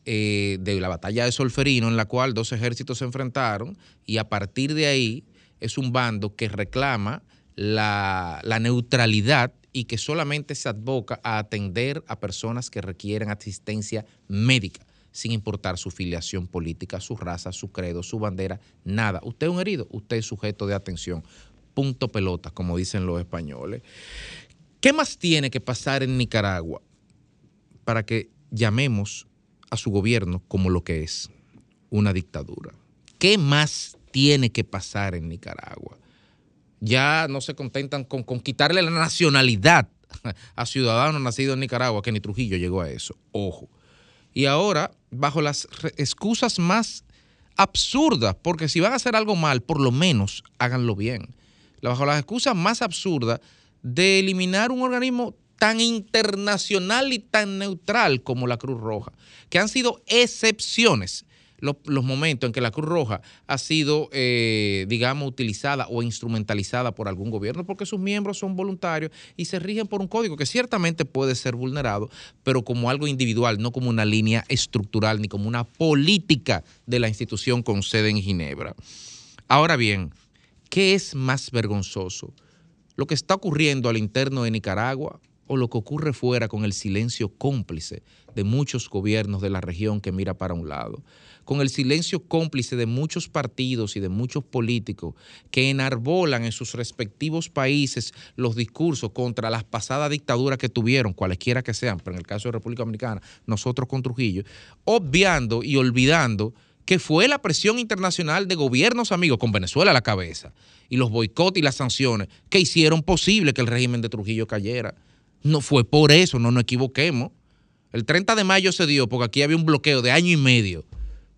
eh, de la batalla de Solferino, en la cual dos ejércitos se enfrentaron, y a partir de ahí es un bando que reclama la, la neutralidad y que solamente se advoca a atender a personas que requieren asistencia médica, sin importar su filiación política, su raza, su credo, su bandera, nada. Usted es un herido, usted es sujeto de atención. Punto pelota, como dicen los españoles. ¿Qué más tiene que pasar en Nicaragua para que llamemos a su gobierno como lo que es una dictadura? ¿Qué más tiene que pasar en Nicaragua? Ya no se contentan con, quitarle la nacionalidad a ciudadanos nacidos en Nicaragua, que ni Trujillo llegó a eso. Ojo. Y ahora, bajo las excusas más absurdas, porque si van a hacer algo mal, por lo menos háganlo bien. Bajo las excusas más absurdas de eliminar un organismo tan internacional y tan neutral como la Cruz Roja, que han sido excepciones lo- los, momentos en que la Cruz Roja ha sido, eh, digamos, utilizada o instrumentalizada por algún gobierno, porque sus miembros son voluntarios y se rigen por un código que ciertamente puede ser vulnerado, pero como algo individual, no como una línea estructural ni como una política de la institución con sede en Ginebra. Ahora bien, ¿qué es más vergonzoso? ¿Lo que está ocurriendo al interno de Nicaragua o lo que ocurre fuera con el silencio cómplice de muchos gobiernos de la región que mira para un lado? Con el silencio cómplice de muchos partidos y de muchos políticos que enarbolan en sus respectivos países los discursos contra las pasadas dictaduras que tuvieron, cualesquiera que sean, pero en el caso de República Dominicana, nosotros con Trujillo, obviando y olvidando que fue la presión internacional de gobiernos amigos con Venezuela a la cabeza y los boicots y las sanciones que hicieron posible que el régimen de Trujillo cayera. No fue por eso, no nos equivoquemos. El 30 de mayo se dio porque aquí había un bloqueo de año y medio,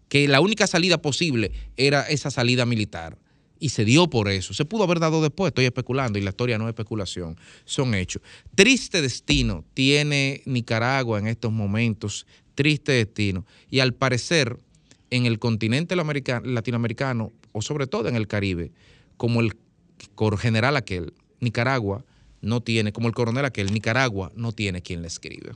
que la única salida posible era esa salida militar. Y se dio por eso. Se pudo haber dado después, estoy especulando, y la historia no es especulación, son hechos. Triste destino tiene Nicaragua en estos momentos, triste destino. Y al parecer, en el continente latinoamericano, o sobre todo en el Caribe, como el general aquel, Nicaragua no tiene, como el coronel aquel, Nicaragua no tiene quien le escribe.